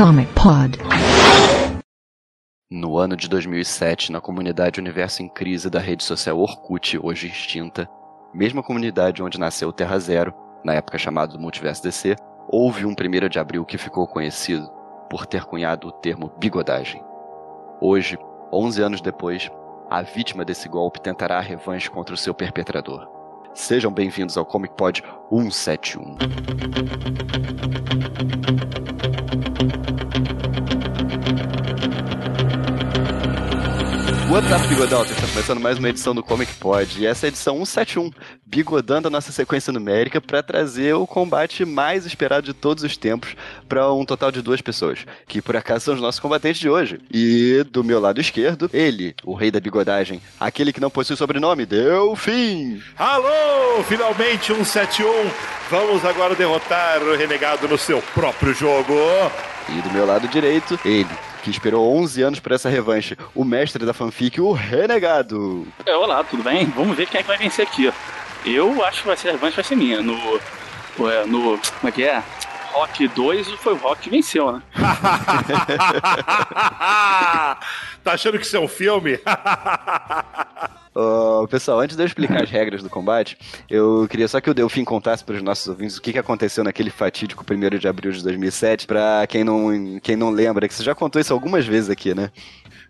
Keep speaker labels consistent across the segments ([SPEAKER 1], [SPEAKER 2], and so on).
[SPEAKER 1] Comic Pod.
[SPEAKER 2] No ano de 2007, na comunidade Universo em Crise da rede social Orkut, hoje extinta, mesma comunidade onde nasceu Terra Zero, na época chamado Multiverso DC, houve um 1 de abril que ficou conhecido por ter cunhado o termo bigodagem. Hoje, 11 anos depois, a vítima desse golpe tentará a revanche contra o seu perpetrador. Sejam bem-vindos ao Comic Pod 171. What's up, Bigodalter? Está começando mais uma edição do Comic Pod. E essa é a edição 171, bigodando a nossa sequência numérica para trazer o combate mais esperado de todos os tempos para um total de duas pessoas, que por acaso são os nossos combatentes de hoje. E do meu lado esquerdo, ele, o rei da bigodagem, aquele que não possui sobrenome, Delfim!
[SPEAKER 3] Alô, finalmente 171. Vamos agora derrotar o renegado no seu próprio jogo.
[SPEAKER 2] E do meu lado direito, ele, que esperou 11 anos para essa revanche, o mestre da fanfic, o Renegado.
[SPEAKER 4] É, olá, tudo bem? Vamos ver quem é que vai vencer aqui. Eu acho que vai ser a revanche vai ser minha. No. No. Como é que é? Rock 2 foi o Rock que venceu, né?
[SPEAKER 3] tá achando que isso é um filme?
[SPEAKER 2] Ô, pessoal, antes de eu explicar as regras do combate, eu queria só que o Delfim contasse para os nossos ouvintes o que, que aconteceu naquele fatídico 1 de abril de 2007, para quem não, quem não lembra, que você já contou isso algumas vezes aqui, né?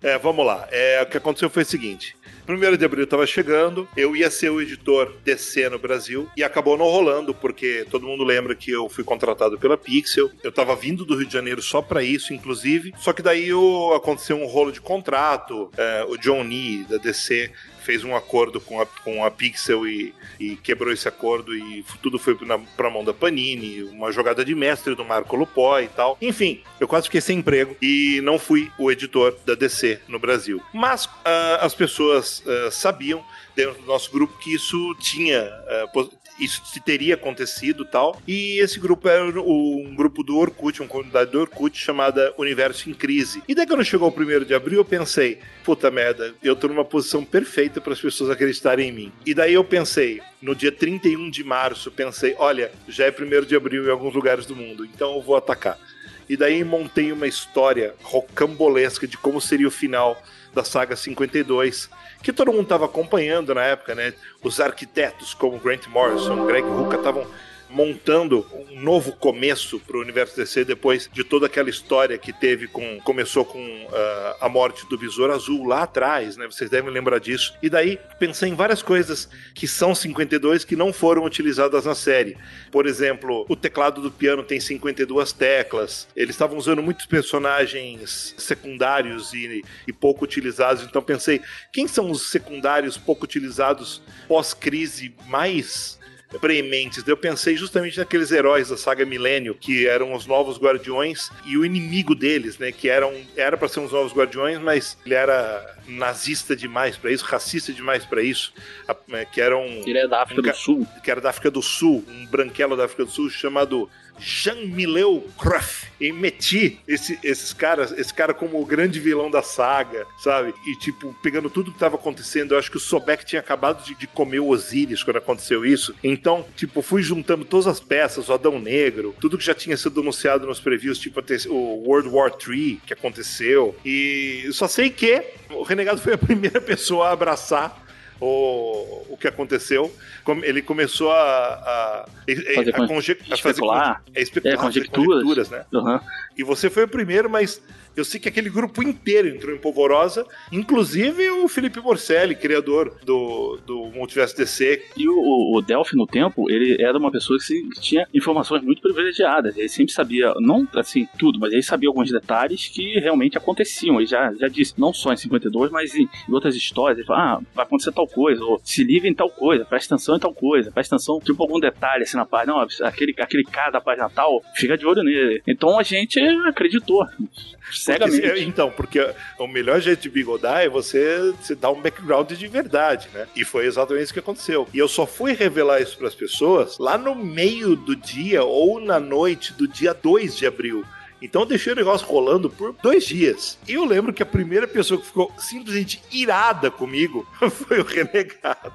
[SPEAKER 3] É, vamos lá. É, o que aconteceu foi o seguinte. 1 de abril estava chegando, eu ia ser o editor DC no Brasil e acabou não rolando, porque todo mundo lembra que eu fui contratado pela Pixel. Eu estava vindo do Rio de Janeiro só para isso, inclusive. Só que daí aconteceu um rolo de contrato. é, o John Nee, da DC, fez um acordo com a, com a Pixel e, e quebrou esse acordo e tudo foi na, pra mão da Panini, uma jogada de mestre do Marco Lupó e tal. Enfim, eu quase fiquei sem emprego e não fui o editor da DC no Brasil. Mas ah, as pessoas ah, sabiam dentro do nosso grupo que isso tinha pos- isso teria acontecido tal. E esse grupo era um grupo do Orkut, uma comunidade do Orkut chamada Universo em Crise. E daí quando chegou o primeiro de abril, eu pensei, puta merda, eu tô numa posição perfeita para as pessoas acreditarem em mim. E daí eu pensei, no dia 31 de março, pensei, olha, já é primeiro de abril em alguns lugares do mundo, então eu vou atacar. E daí montei uma história rocambolesca de como seria o final da saga 52, que todo mundo estava acompanhando na época, né? Os arquitetos como Grant Morrison, Greg Rucka estavam montando um novo começo para o universo DC depois de toda aquela história que teve com começou com ah, a morte do Besouro Azul lá atrás, né? Vocês devem lembrar disso. E daí pensei em várias coisas que são 52 que não foram utilizadas na série. Por exemplo, o teclado do piano tem 52 teclas. Eles estavam usando muitos personagens secundários e, e pouco utilizados. Então pensei, quem são os secundários pouco utilizados pós-crise mais prementes. Eu pensei justamente naqueles heróis da saga Milênio, que eram os novos guardiões, e o inimigo deles, né? Que eram, era para ser os novos guardiões, mas ele era nazista demais para isso, racista demais para isso, é, que era um
[SPEAKER 4] Ele é da África
[SPEAKER 3] Um
[SPEAKER 4] do Sul.
[SPEAKER 3] que era da África do Sul, um branquelo da África do Sul chamado Jean Mileu Cruff. E meti esse- esses caras, esse cara como o grande vilão da saga, sabe? E tipo, pegando tudo que tava acontecendo, eu acho que o Sobek tinha acabado de, de comer o Osiris quando aconteceu isso. Então, tipo, fui juntando todas as peças, o Adão Negro, tudo que já tinha sido anunciado nos previews, tipo o World War III que aconteceu. E eu só sei que o Renegado foi a primeira pessoa a abraçar o, o que aconteceu. Ele começou a, a,
[SPEAKER 4] Fazer
[SPEAKER 3] a,
[SPEAKER 4] con-
[SPEAKER 3] conje- a fazer
[SPEAKER 4] especular.
[SPEAKER 3] con- é, especular,
[SPEAKER 4] É,
[SPEAKER 3] fazer
[SPEAKER 4] conjecturas.
[SPEAKER 3] né?
[SPEAKER 4] Aham.
[SPEAKER 3] E você foi o primeiro, mas eu sei que aquele grupo inteiro entrou em polvorosa, inclusive o Felipe Morcelli, criador do, do Multiverso DC.
[SPEAKER 4] E o, o Delphi, no tempo, ele era uma pessoa que, tinha informações muito privilegiadas. Ele sempre sabia, não assim, tudo, mas ele sabia alguns detalhes que realmente aconteciam. Ele já, já disse, não só em 52, mas em, em outras histórias. Ele fala, ah, vai acontecer tal coisa, ou se liga em tal coisa, presta atenção em tal coisa, presta atenção, tipo, algum detalhe assim na página. Não, aquele, aquele cara da página tal, fica de olho nele. Então a gente acreditou.
[SPEAKER 3] Porque, então, porque o melhor jeito de bigodar é você, você dar um background de verdade, né? E foi exatamente isso que aconteceu. E eu só fui revelar isso para as pessoas lá no meio do dia ou na noite do dia 2 de abril. Então eu deixei o negócio rolando por dois dias. E eu lembro que a primeira pessoa que ficou simplesmente irada comigo foi o renegado.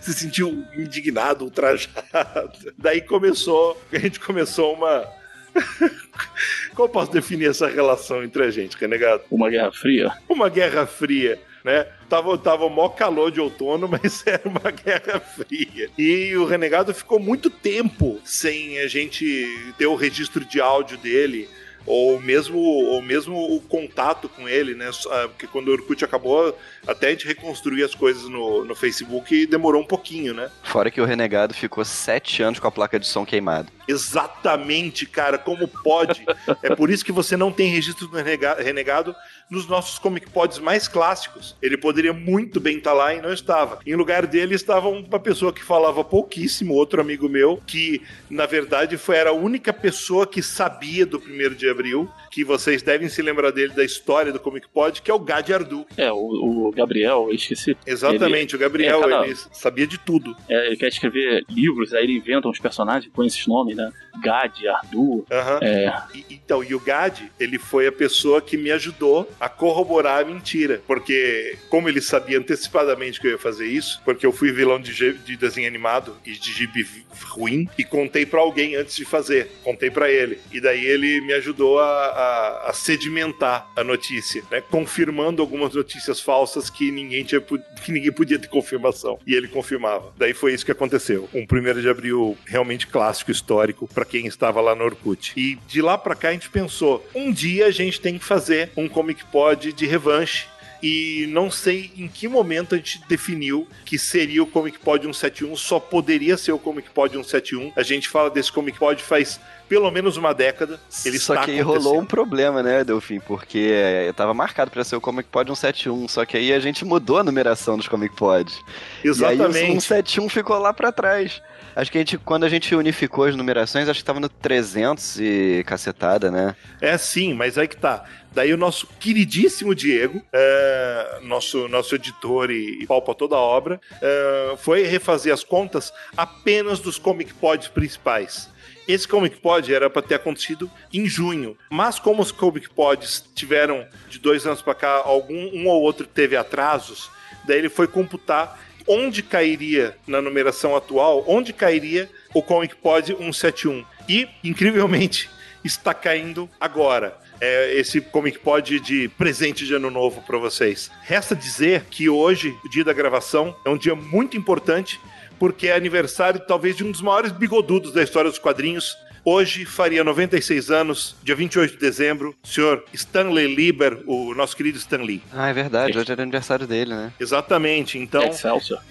[SPEAKER 3] Se sentiu indignado, ultrajado. Daí começou, a gente começou uma. Como posso definir essa relação entre a gente, renegado?
[SPEAKER 4] Uma guerra fria?
[SPEAKER 3] Uma guerra fria né? Tava, tava mó calor de outono, mas era uma guerra fria. E o Renegado ficou muito tempo sem a gente ter o registro de áudio dele ou mesmo, ou mesmo o contato com ele, né? Porque quando o Orkut acabou, até a gente reconstruir as coisas no, no Facebook demorou um pouquinho, né?
[SPEAKER 2] Fora que o Renegado ficou sete anos com a placa de som queimada.
[SPEAKER 3] Exatamente, cara, como pode? é por isso que você não tem registro do Renegado nos nossos Comic Pods mais clássicos. Ele poderia muito bem estar tá lá e não estava. Em lugar dele estava uma pessoa que falava pouquíssimo, outro amigo meu, que na verdade foi era a única pessoa que sabia do primeiro de abril, que vocês devem se lembrar dele da história do Comic Pod, que é o Gad Ardu.
[SPEAKER 4] É, o, o Gabriel, eu esqueci.
[SPEAKER 3] Exatamente, ele, o Gabriel, é cada... ele sabia de tudo.
[SPEAKER 4] É, ele quer escrever livros, aí ele inventa uns personagens, põe esses nomes, né? Gad, Ardu. Uhum.
[SPEAKER 3] É... E, então, e o Gad, ele foi a pessoa que me ajudou a corroborar a mentira. Porque, como ele sabia antecipadamente que eu ia fazer isso, porque eu fui vilão de, de desenho animado e de gibi ruim, e contei para alguém antes de fazer. Contei para ele. E daí ele me ajudou a, a, a sedimentar a notícia, né? Confirmando algumas notícias falsas que ninguém, tinha, que ninguém podia ter confirmação. E ele confirmava. Daí foi isso que aconteceu. Um primeiro de abril realmente clássico, histórico, para quem estava lá no Orkut. E de lá para cá a gente pensou: um dia a gente tem que fazer um Comic Pod de revanche e não sei em que momento a gente definiu que seria o Comic Pod 171, só poderia ser o Comic Pod 171. A gente fala desse Comic Pod faz pelo menos uma década. Ele
[SPEAKER 2] só que rolou um problema, né, Delfim? Porque estava marcado para ser o Comic Pod 171, só que aí a gente mudou a numeração dos Comic Pod.
[SPEAKER 3] Exatamente.
[SPEAKER 2] E aí o 171 ficou lá para trás. Acho que a gente, quando a gente unificou as numerações, acho que tava no 300 e cacetada, né?
[SPEAKER 3] É sim, mas aí que tá. Daí o nosso queridíssimo Diego, é, nosso, nosso editor e, e palpa toda a obra, é, foi refazer as contas apenas dos Comic Pods principais. Esse Comic Pod era para ter acontecido em junho, mas como os Comic Pods tiveram de dois anos para cá algum um ou outro teve atrasos, daí ele foi computar onde cairia na numeração atual, onde cairia o Comic Pod 171. E, incrivelmente, está caindo agora. É esse Comic Pod de presente de ano novo para vocês. Resta dizer que hoje, o dia da gravação, é um dia muito importante porque é aniversário talvez de um dos maiores bigodudos da história dos quadrinhos, Hoje faria 96 anos, dia 28 de dezembro, o senhor Stanley Lieber, o nosso querido Stanley.
[SPEAKER 2] Ah, é verdade, hoje é aniversário dele, né?
[SPEAKER 3] Exatamente, então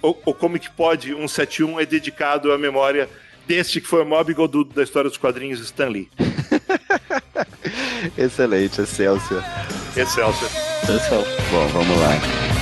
[SPEAKER 3] o, o Comic Pod 171 é dedicado à memória deste que foi o maior bigodudo da história dos quadrinhos, Stanley.
[SPEAKER 2] Excelente, Excelsior.
[SPEAKER 3] Excelsior.
[SPEAKER 4] Excelsior.
[SPEAKER 2] Bom, vamos lá.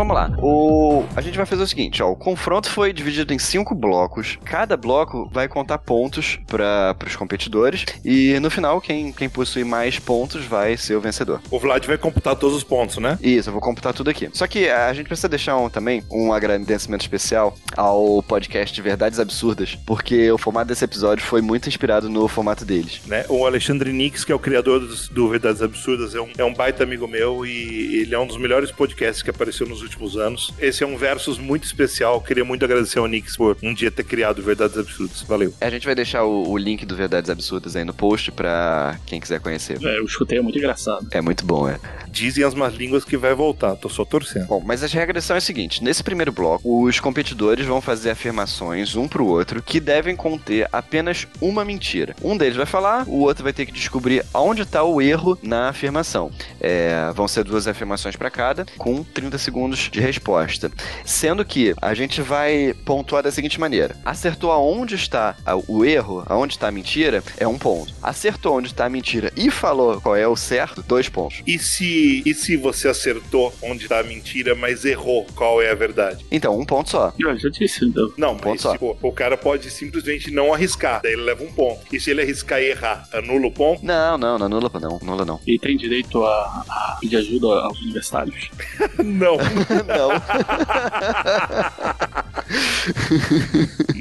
[SPEAKER 2] Vamos lá. O... A gente vai fazer o seguinte, ó. O confronto foi dividido em cinco blocos. Cada bloco vai contar pontos para os competidores. E no final, quem, quem possui mais pontos vai ser o vencedor.
[SPEAKER 3] O Vlad vai computar todos os pontos, né?
[SPEAKER 2] Isso, eu vou computar tudo aqui. Só que a gente precisa deixar um, também um agradecimento especial ao podcast Verdades Absurdas, porque o formato desse episódio foi muito inspirado no formato deles.
[SPEAKER 3] Né? O Alexandre Nix, que é o criador do, do Verdades Absurdas, é um, é um baita amigo meu e ele é um dos melhores podcasts que apareceu nos nos últimos anos. Esse é um versus muito especial. Queria muito agradecer ao Nix por um dia ter criado Verdades Absurdas. Valeu.
[SPEAKER 2] A gente vai deixar o, o link do Verdades Absurdas aí no post pra quem quiser conhecer.
[SPEAKER 4] É, eu escutei, é muito engraçado.
[SPEAKER 2] É muito bom, é.
[SPEAKER 3] Dizem as más línguas que vai voltar, tô só torcendo.
[SPEAKER 2] Bom, mas as regras são as seguintes: nesse primeiro bloco, os competidores vão fazer afirmações um pro outro que devem conter apenas uma mentira. Um deles vai falar, o outro vai ter que descobrir aonde tá o erro na afirmação. É, vão ser duas afirmações para cada, com 30 segundos de resposta. Sendo que a gente vai pontuar da seguinte maneira: acertou aonde está o erro, aonde está a mentira, é um ponto. Acertou onde está a mentira e falou qual é o certo, dois pontos.
[SPEAKER 3] E se, e se você acertou onde tá a mentira, mas errou qual é a verdade?
[SPEAKER 2] Então, um ponto só.
[SPEAKER 4] Eu já disse, então.
[SPEAKER 3] Não,
[SPEAKER 2] ponto
[SPEAKER 3] mas
[SPEAKER 2] só.
[SPEAKER 3] tipo, o cara pode simplesmente não arriscar, daí ele leva um ponto. E se ele arriscar e errar, anula o ponto?
[SPEAKER 2] Não, não, não anula não, anula não.
[SPEAKER 4] E tem direito a, a pedir ajuda aos universitários.
[SPEAKER 3] não.
[SPEAKER 2] não.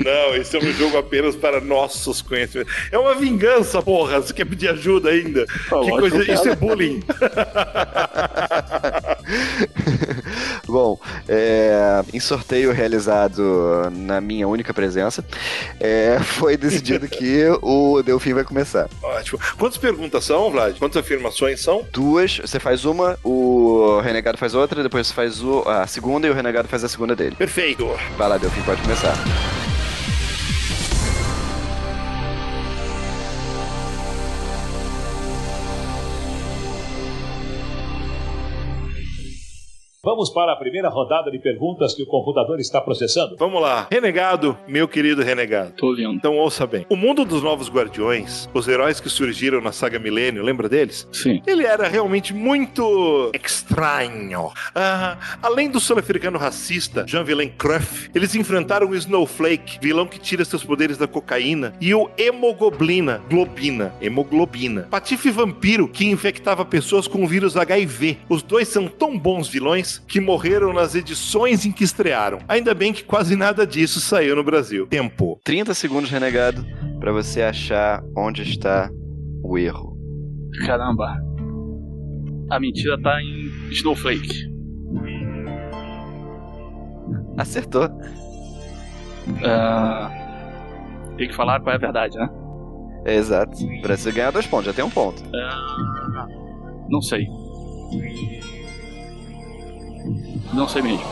[SPEAKER 3] Não, esse é um jogo apenas para nossos conhecimentos. É uma vingança, porra. Você quer pedir ajuda ainda?
[SPEAKER 4] Pô,
[SPEAKER 3] que coisa. Isso é bullying.
[SPEAKER 2] Bom, é, em sorteio realizado na minha única presença, é, foi decidido que o Delfim vai começar.
[SPEAKER 3] Ótimo. Quantas perguntas são, Vlad? Quantas afirmações são?
[SPEAKER 2] Duas, você faz uma, o Renegado faz outra, depois você faz o- a segunda e o Renegado faz a segunda dele.
[SPEAKER 3] Perfeito.
[SPEAKER 2] Vai lá, Delfim, pode começar.
[SPEAKER 1] Vamos para a primeira rodada de perguntas que o computador está processando.
[SPEAKER 3] Vamos lá. Renegado, meu querido renegado.
[SPEAKER 4] Tô ouvindo.
[SPEAKER 3] Então ouça bem. O mundo dos novos guardiões, os heróis que surgiram na saga Milênio, lembra deles?
[SPEAKER 4] Sim.
[SPEAKER 3] Ele era realmente muito estranho. Ah, além do sul-africano racista Jean-Vilain Cruff, eles enfrentaram o Snowflake, vilão que tira seus poderes da cocaína, e o Hemoglobina, Globina, Hemoglobina, Patife Vampiro, que infectava pessoas com o vírus HIV. Os dois são tão bons vilões que morreram nas edições em que estrearam. Ainda bem que quase nada disso saiu no Brasil. Tempo.
[SPEAKER 2] 30 segundos, Renegado, pra você achar onde está o erro.
[SPEAKER 4] Caramba. A mentira tá em Snowflake.
[SPEAKER 2] Acertou.
[SPEAKER 4] Ah, tem que falar qual é a verdade, né?
[SPEAKER 2] É exato. Pra você ganhar dois pontos, já tem um ponto.
[SPEAKER 4] Ah, não sei. Não sei mesmo.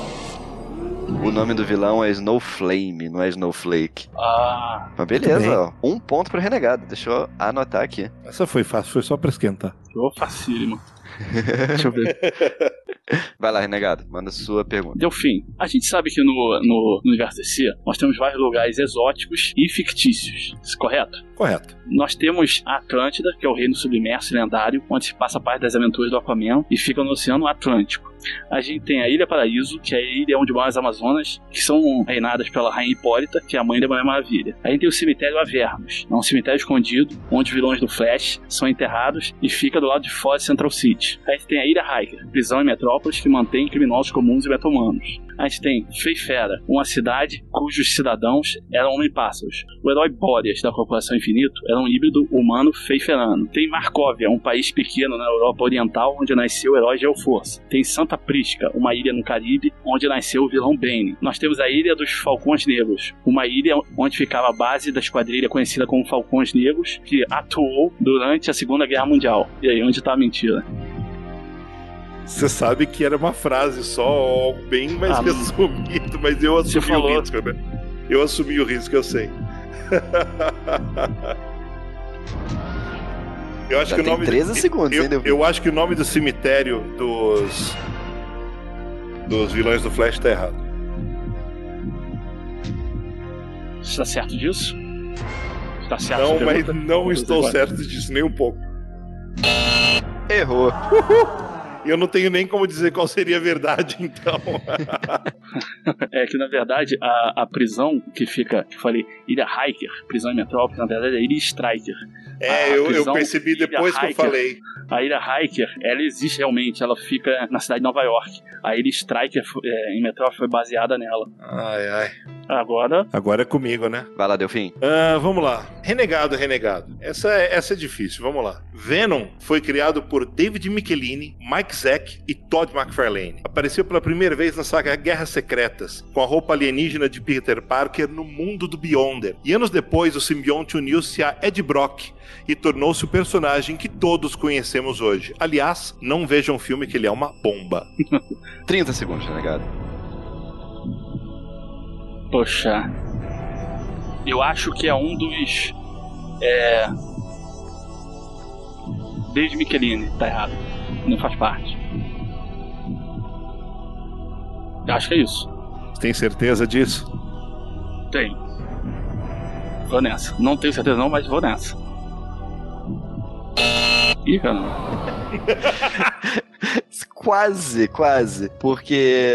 [SPEAKER 2] O nome do vilão é Snowflame, não é Snowflake.
[SPEAKER 4] Ah,
[SPEAKER 2] Mas beleza, ó. Um ponto pro Renegado. Deixa eu anotar aqui.
[SPEAKER 3] Essa foi fácil, foi só pra esquentar.
[SPEAKER 4] jogou facílimo. Deixa eu ver.
[SPEAKER 2] Vai lá, Renegado. Manda sua pergunta.
[SPEAKER 4] Delfim, a gente sabe que no, no, no universo DC nós temos vários lugares exóticos e fictícios, isso correto?
[SPEAKER 3] Correto.
[SPEAKER 4] Nós temos a Atlântida, que é o reino submerso e lendário, onde se passa parte das aventuras do Aquaman e fica no Oceano Atlântico. A gente tem a Ilha Paraíso, que é a ilha onde moram as Amazonas, que são reinadas pela Rainha Hipólita, que é a mãe da Mulher Maravilha. A gente tem o cemitério Avernus, é um cemitério escondido, onde vilões do Flash são enterrados e fica do lado de fora de Central City. A gente tem a Ilha Hiker, prisão em metrópolis que mantém criminosos comuns e meta-humanos. A gente tem Feifera, uma cidade cujos cidadãos eram homem-pássaros. O herói Boreas, da Corporação Infinito, era um híbrido humano feiferano. Tem Markovia, um país pequeno na Europa Oriental, onde nasceu o herói Geoforce. Tem Santa Prisca, uma ilha no Caribe, onde nasceu o vilão Bane. Nós temos a Ilha dos Falcões Negros, uma ilha onde ficava a base da esquadrilha conhecida como Falcões Negros, que atuou durante a Segunda Guerra Mundial. E aí, onde tá a mentira?
[SPEAKER 3] Você sabe que era uma frase só, algo bem mais
[SPEAKER 4] Ah,
[SPEAKER 3] resumido, mas eu assumi
[SPEAKER 4] falou.
[SPEAKER 3] o risco, né? Eu assumi o risco, eu sei. eu acho
[SPEAKER 2] Já
[SPEAKER 3] que o
[SPEAKER 2] tem
[SPEAKER 3] nome
[SPEAKER 2] 13 segundos, hein,
[SPEAKER 3] eu,
[SPEAKER 2] Delvin?
[SPEAKER 3] eu acho que o nome do cemitério dos dos vilões do Flash tá errado.
[SPEAKER 4] Está certo disso? Está certo?
[SPEAKER 3] Não, mas não estou certo disso nem um pouco.
[SPEAKER 2] Errou.
[SPEAKER 3] E eu não tenho nem como dizer qual seria a verdade, então.
[SPEAKER 4] É que na verdade a, a prisão que fica, que eu falei, Ilha Hiker, prisão em metrópole, na verdade é Ilha Striker.
[SPEAKER 3] É,
[SPEAKER 4] A
[SPEAKER 3] eu, eu percebi depois que eu
[SPEAKER 4] Hiker.
[SPEAKER 3] falei.
[SPEAKER 4] A Ilha Hiker, ela existe realmente, ela fica na cidade de Nova York. A Ilha Striker é, em metrópole foi baseada nela.
[SPEAKER 3] Ai, ai.
[SPEAKER 4] Agora,
[SPEAKER 3] Agora é comigo, né?
[SPEAKER 2] Vai lá, Delfim.
[SPEAKER 3] Ah, vamos lá. Renegado, renegado. Essa é, essa é difícil, vamos lá. Venom foi criado por David Michelini, Mike Zeck e Todd McFarlane. Apareceu pela primeira vez na saga Guerras Secretas, com a roupa alienígena de Peter Parker no mundo do Beyonder. E anos depois, o simbionte uniu-se a Ed Brock e tornou-se o personagem que todos conhecemos hoje. Aliás, não vejam o filme que ele é uma bomba.
[SPEAKER 2] 30 segundos, renegado.
[SPEAKER 4] poxa. Eu acho que é um dos. É. David Michelini, tá errado. Não faz parte. Eu Acho que é isso.
[SPEAKER 3] Você tem certeza disso?
[SPEAKER 4] Tem. Vou nessa. Não tenho certeza não, mas vou nessa. Ih, cara.
[SPEAKER 2] Quase, quase. Porque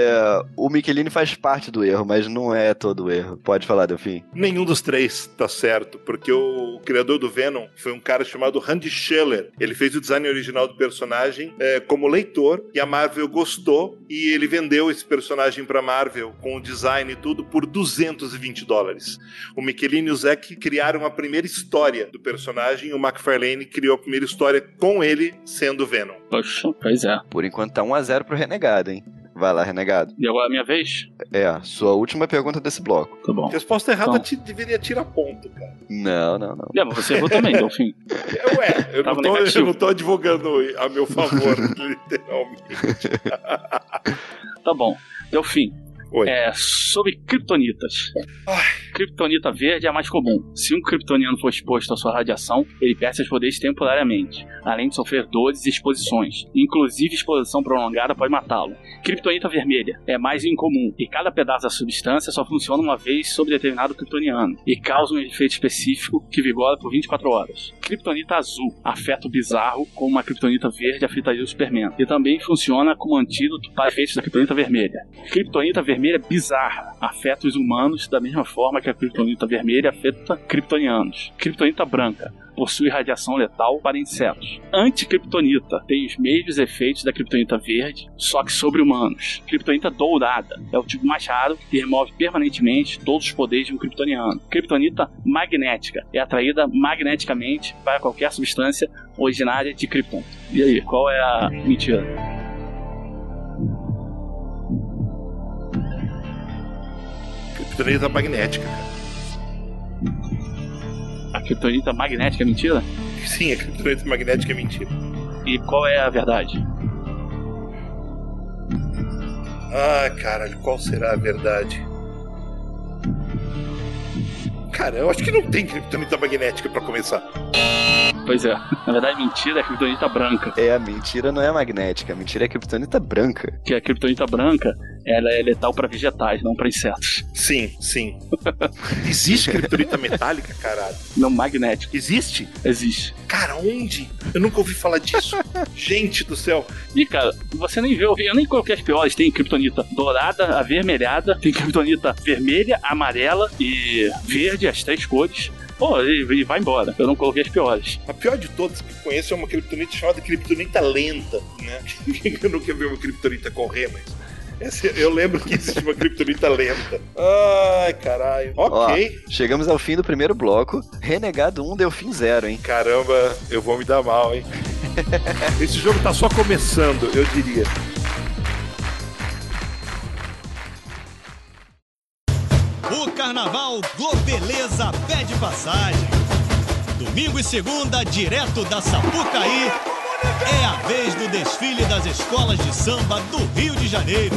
[SPEAKER 2] o Michelini faz parte do erro, mas não é todo o erro. Pode falar, Delfim.
[SPEAKER 3] Nenhum dos três tá certo, porque o criador do Venom foi um cara chamado Randy Scheller. Ele fez o design original do personagem é, como leitor e a Marvel gostou e ele vendeu esse personagem pra Marvel com o design e tudo por 220 dólares. O Michelini e o Zack criaram a primeira história do personagem o McFarlane criou a primeira história com ele sendo Venom.
[SPEAKER 4] Poxa, pois é.
[SPEAKER 2] Por enquanto tá 1x0 pro Renegado, hein? Vai lá, Renegado.
[SPEAKER 4] E agora é a minha vez?
[SPEAKER 2] É, sua última pergunta desse bloco.
[SPEAKER 4] Tá bom.
[SPEAKER 3] Resposta errada
[SPEAKER 4] Então.
[SPEAKER 3] te- deveria tirar ponto, cara.
[SPEAKER 2] Não, não, não.
[SPEAKER 4] É, mas você errou também, Delfim.
[SPEAKER 3] Ué, eu não, tô, eu não tô advogando a meu favor, literalmente.
[SPEAKER 4] Tá bom. Delfim.
[SPEAKER 3] Oi.
[SPEAKER 4] É sobre kryptonitas. Kryptonita verde é a mais comum. Se um kryptoniano for exposto à sua radiação, ele perde seus poderes temporariamente, além de sofrer dores e exposições. Inclusive, exposição prolongada pode matá-lo. Kryptonita vermelha é mais incomum e cada pedaço da substância só funciona uma vez sobre determinado kryptoniano e causa um efeito específico que vigora por 24 horas. Kryptonita azul afeta o bizarro, como uma kryptonita verde afetaria o Superman. E também funciona como antídoto para efeitos da kryptonita vermelha. Kryptonita vermelha bizarra afeta os humanos da mesma forma que a kryptonita vermelha afeta kryptonianos. Kryptonita branca possui radiação letal para insetos. Anticriptonita tem os mesmos efeitos da kryptonita verde, só que sobre humanos. Kryptonita dourada é o tipo mais raro e remove permanentemente todos os poderes de um kryptoniano. Kryptonita magnética é atraída magneticamente para qualquer substância originária de Krypton. E aí, qual é a mentira?
[SPEAKER 3] Kryptonita magnética.
[SPEAKER 4] A kryptonita magnética é mentira?
[SPEAKER 3] Sim, a kryptonita magnética é mentira.
[SPEAKER 4] E qual é a verdade?
[SPEAKER 3] Ai, caralho, qual será a verdade? Cara, eu acho que não tem kryptonita magnética pra começar.
[SPEAKER 4] Pois é, na verdade mentira é a kryptonita branca.
[SPEAKER 2] É, a mentira não é magnética, a mentira é criptonita branca.
[SPEAKER 4] Que a kryptonita branca ela é letal para vegetais, não para insetos.
[SPEAKER 3] Sim, sim. Existe kryptonita metálica, caralho?
[SPEAKER 4] Não magnética.
[SPEAKER 3] Existe?
[SPEAKER 4] Existe.
[SPEAKER 3] Cara, onde? Eu nunca ouvi falar disso. Gente do céu.
[SPEAKER 4] E cara, você nem viu, eu nem coloquei as piores. Tem kryptonita dourada, avermelhada, tem kryptonita vermelha, amarela e verde, as três cores. Pô, e, e vai embora. Eu não coloquei as piores.
[SPEAKER 3] A pior de todas que eu conheço é uma kryptonita chamada kryptonita lenta, né? Eu nunca vi uma kryptonita correr, mas. eu lembro que existe uma kryptonita lenta. Ai, caralho. Ok.
[SPEAKER 2] Ó, chegamos ao fim do primeiro bloco. Renegado 1, Delfim 0, hein?
[SPEAKER 3] Caramba, eu vou me dar mal, hein? Esse jogo tá só começando, eu diria.
[SPEAKER 5] O Carnaval Globeleza pede passagem. Domingo e segunda, direto da Sapucaí, é a vez do desfile das escolas de samba do Rio de Janeiro.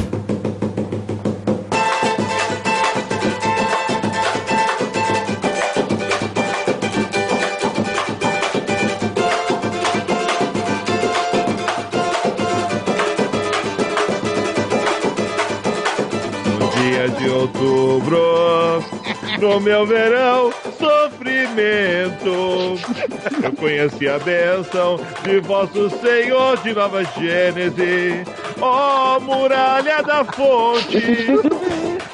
[SPEAKER 3] De outubro, no meu verão, sofrimento. Eu conheci a bênção de vosso Senhor de Nova Gênese, ó muralha da fonte.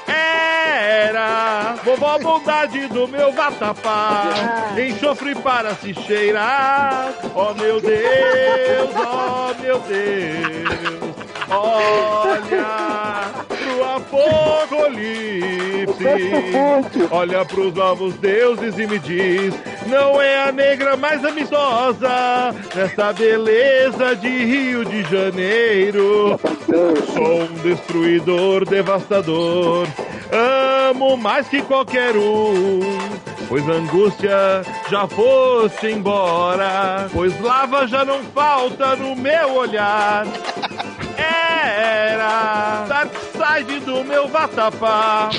[SPEAKER 3] Era vovó bondade do meu vatapá, enxofre para se cheirar. Ó meu Deus, ó meu Deus, olha apocalipse. Olha pros novos deuses e me diz: não é a negra mais amistosa nessa beleza de Rio de Janeiro. Sou um destruidor devastador. Amo mais que qualquer um. Pois angústia já foste embora, pois lava já não falta no meu olhar. Era Dark Side do meu vatapá.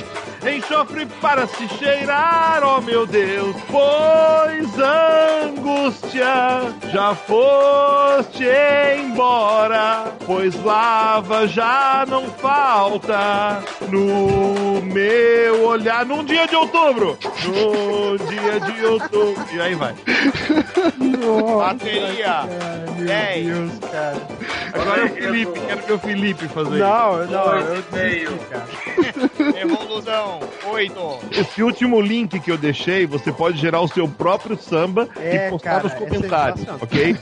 [SPEAKER 3] Enxofre para se cheirar, oh meu Deus, pois angústia já foste embora, pois lava já não falta no meu olhar. Num dia de outubro, no dia de outubro, e aí vai. Bateria, 10. Deus, cara. Agora é o Felipe, quero ver o Felipe fazer
[SPEAKER 6] não,
[SPEAKER 3] isso.
[SPEAKER 6] Não, não, eu tenho, cara.
[SPEAKER 1] Evolução, 8.
[SPEAKER 3] Esse último link que eu deixei, você pode gerar o seu próprio samba
[SPEAKER 6] é,
[SPEAKER 3] e postar
[SPEAKER 6] cara,
[SPEAKER 3] nos comentários, ok?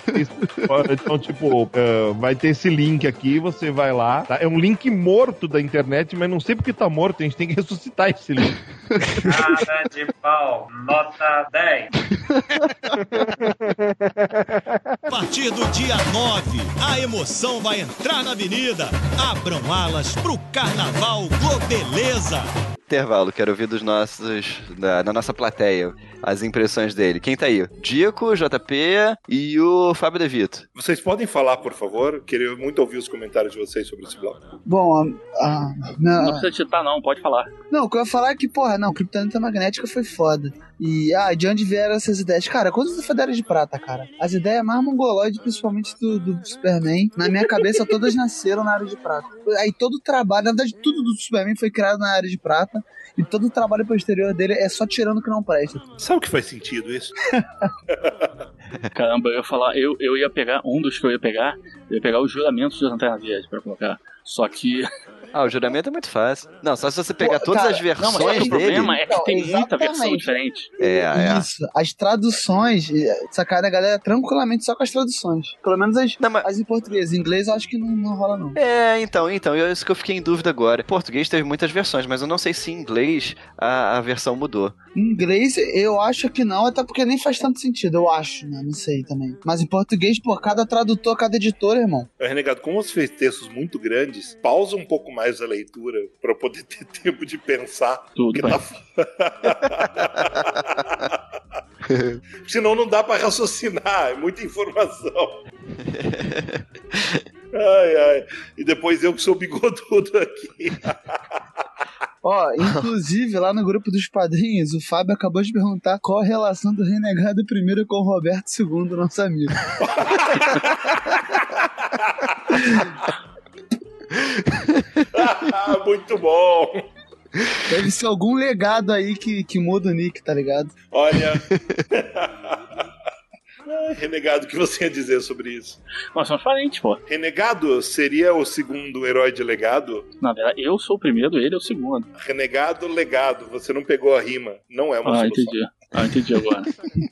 [SPEAKER 3] então, tipo, uh, vai ter esse link aqui, você vai lá. Tá? É um link morto da internet, mas não sei porque tá morto, a gente tem que ressuscitar esse link.
[SPEAKER 7] Cara de pau, nota 10.
[SPEAKER 5] A partir do dia 9, a emoção vai entrar na avenida. Abram alas pro Carnaval Globeleza.
[SPEAKER 2] Intervalo, quero ouvir dos nossos, da, da, nossa plateia, as impressões dele. Quem tá aí? Dico, JP e o Fábio De Vito.
[SPEAKER 3] Vocês podem falar, por favor? Queria muito ouvir os comentários de vocês sobre esse bloco.
[SPEAKER 8] Bom, a, a,
[SPEAKER 4] não... não precisa citar não, pode falar.
[SPEAKER 8] Não, o que eu ia falar é que, porra, não, Kryptonita Magnética foi foda. E, ah, de onde vieram essas ideias? Cara, quantas foi de prata, cara? As ideias mais mongoloides, principalmente do, do Superman, na minha cabeça todas nasceram na área de prata. Aí todo o trabalho, na verdade, tudo do Superman foi criado na área de prata. E todo o trabalho posterior dele é só tirando o que não presta.
[SPEAKER 3] Sabe o que faz sentido isso?
[SPEAKER 4] Caramba, eu ia falar, eu, eu ia pegar, um dos que eu ia pegar, eu ia pegar os juramentos de Lanterna Verde pra colocar. Só que
[SPEAKER 2] ah, o juramento é muito fácil. Não, só se você pegar Pô, todas
[SPEAKER 8] cara,
[SPEAKER 2] as versões
[SPEAKER 4] não,
[SPEAKER 2] mas
[SPEAKER 4] dele. O problema é que
[SPEAKER 8] não,
[SPEAKER 4] tem
[SPEAKER 8] exatamente.
[SPEAKER 4] muita versão diferente.
[SPEAKER 2] É, é.
[SPEAKER 8] Isso. As traduções, sacar a galera tranquilamente só com as traduções. Pelo menos as, não, mas... as em português. Em inglês eu acho que não, não rola, não.
[SPEAKER 2] É, então, então. É isso que eu fiquei em dúvida agora. Em português teve muitas versões, mas eu não sei se em inglês a, a versão mudou.
[SPEAKER 8] Em inglês eu acho que não, até porque nem faz tanto sentido, eu acho, né? Não sei também. Mas em português, por cada tradutor, cada editor, irmão.
[SPEAKER 3] É, Renegado, como você fez textos muito grandes, pausa um pouco mais a leitura para poder ter tempo de pensar.
[SPEAKER 4] Tudo
[SPEAKER 3] tá... Senão não dá para raciocinar, é muita informação. ai, ai. E depois eu que sou bigodudo aqui.
[SPEAKER 8] Ó, inclusive, lá no grupo dos padrinhos, o Fábio acabou de perguntar qual a relação do Renegado primeiro com o Roberto II, nosso amigo.
[SPEAKER 3] Muito bom!
[SPEAKER 8] Deve ser algum legado aí que, que muda o Nick, tá ligado?
[SPEAKER 3] Olha. Renegado, o que você ia dizer sobre isso?
[SPEAKER 4] Nós somos parentes, pô.
[SPEAKER 3] Renegado seria o segundo herói de legado?
[SPEAKER 4] Na verdade, eu sou o primeiro, ele é o segundo.
[SPEAKER 3] Renegado, legado. Você não pegou a rima. Não é uma
[SPEAKER 4] ah,
[SPEAKER 3] solução.
[SPEAKER 4] entendi. Ah, entendi agora.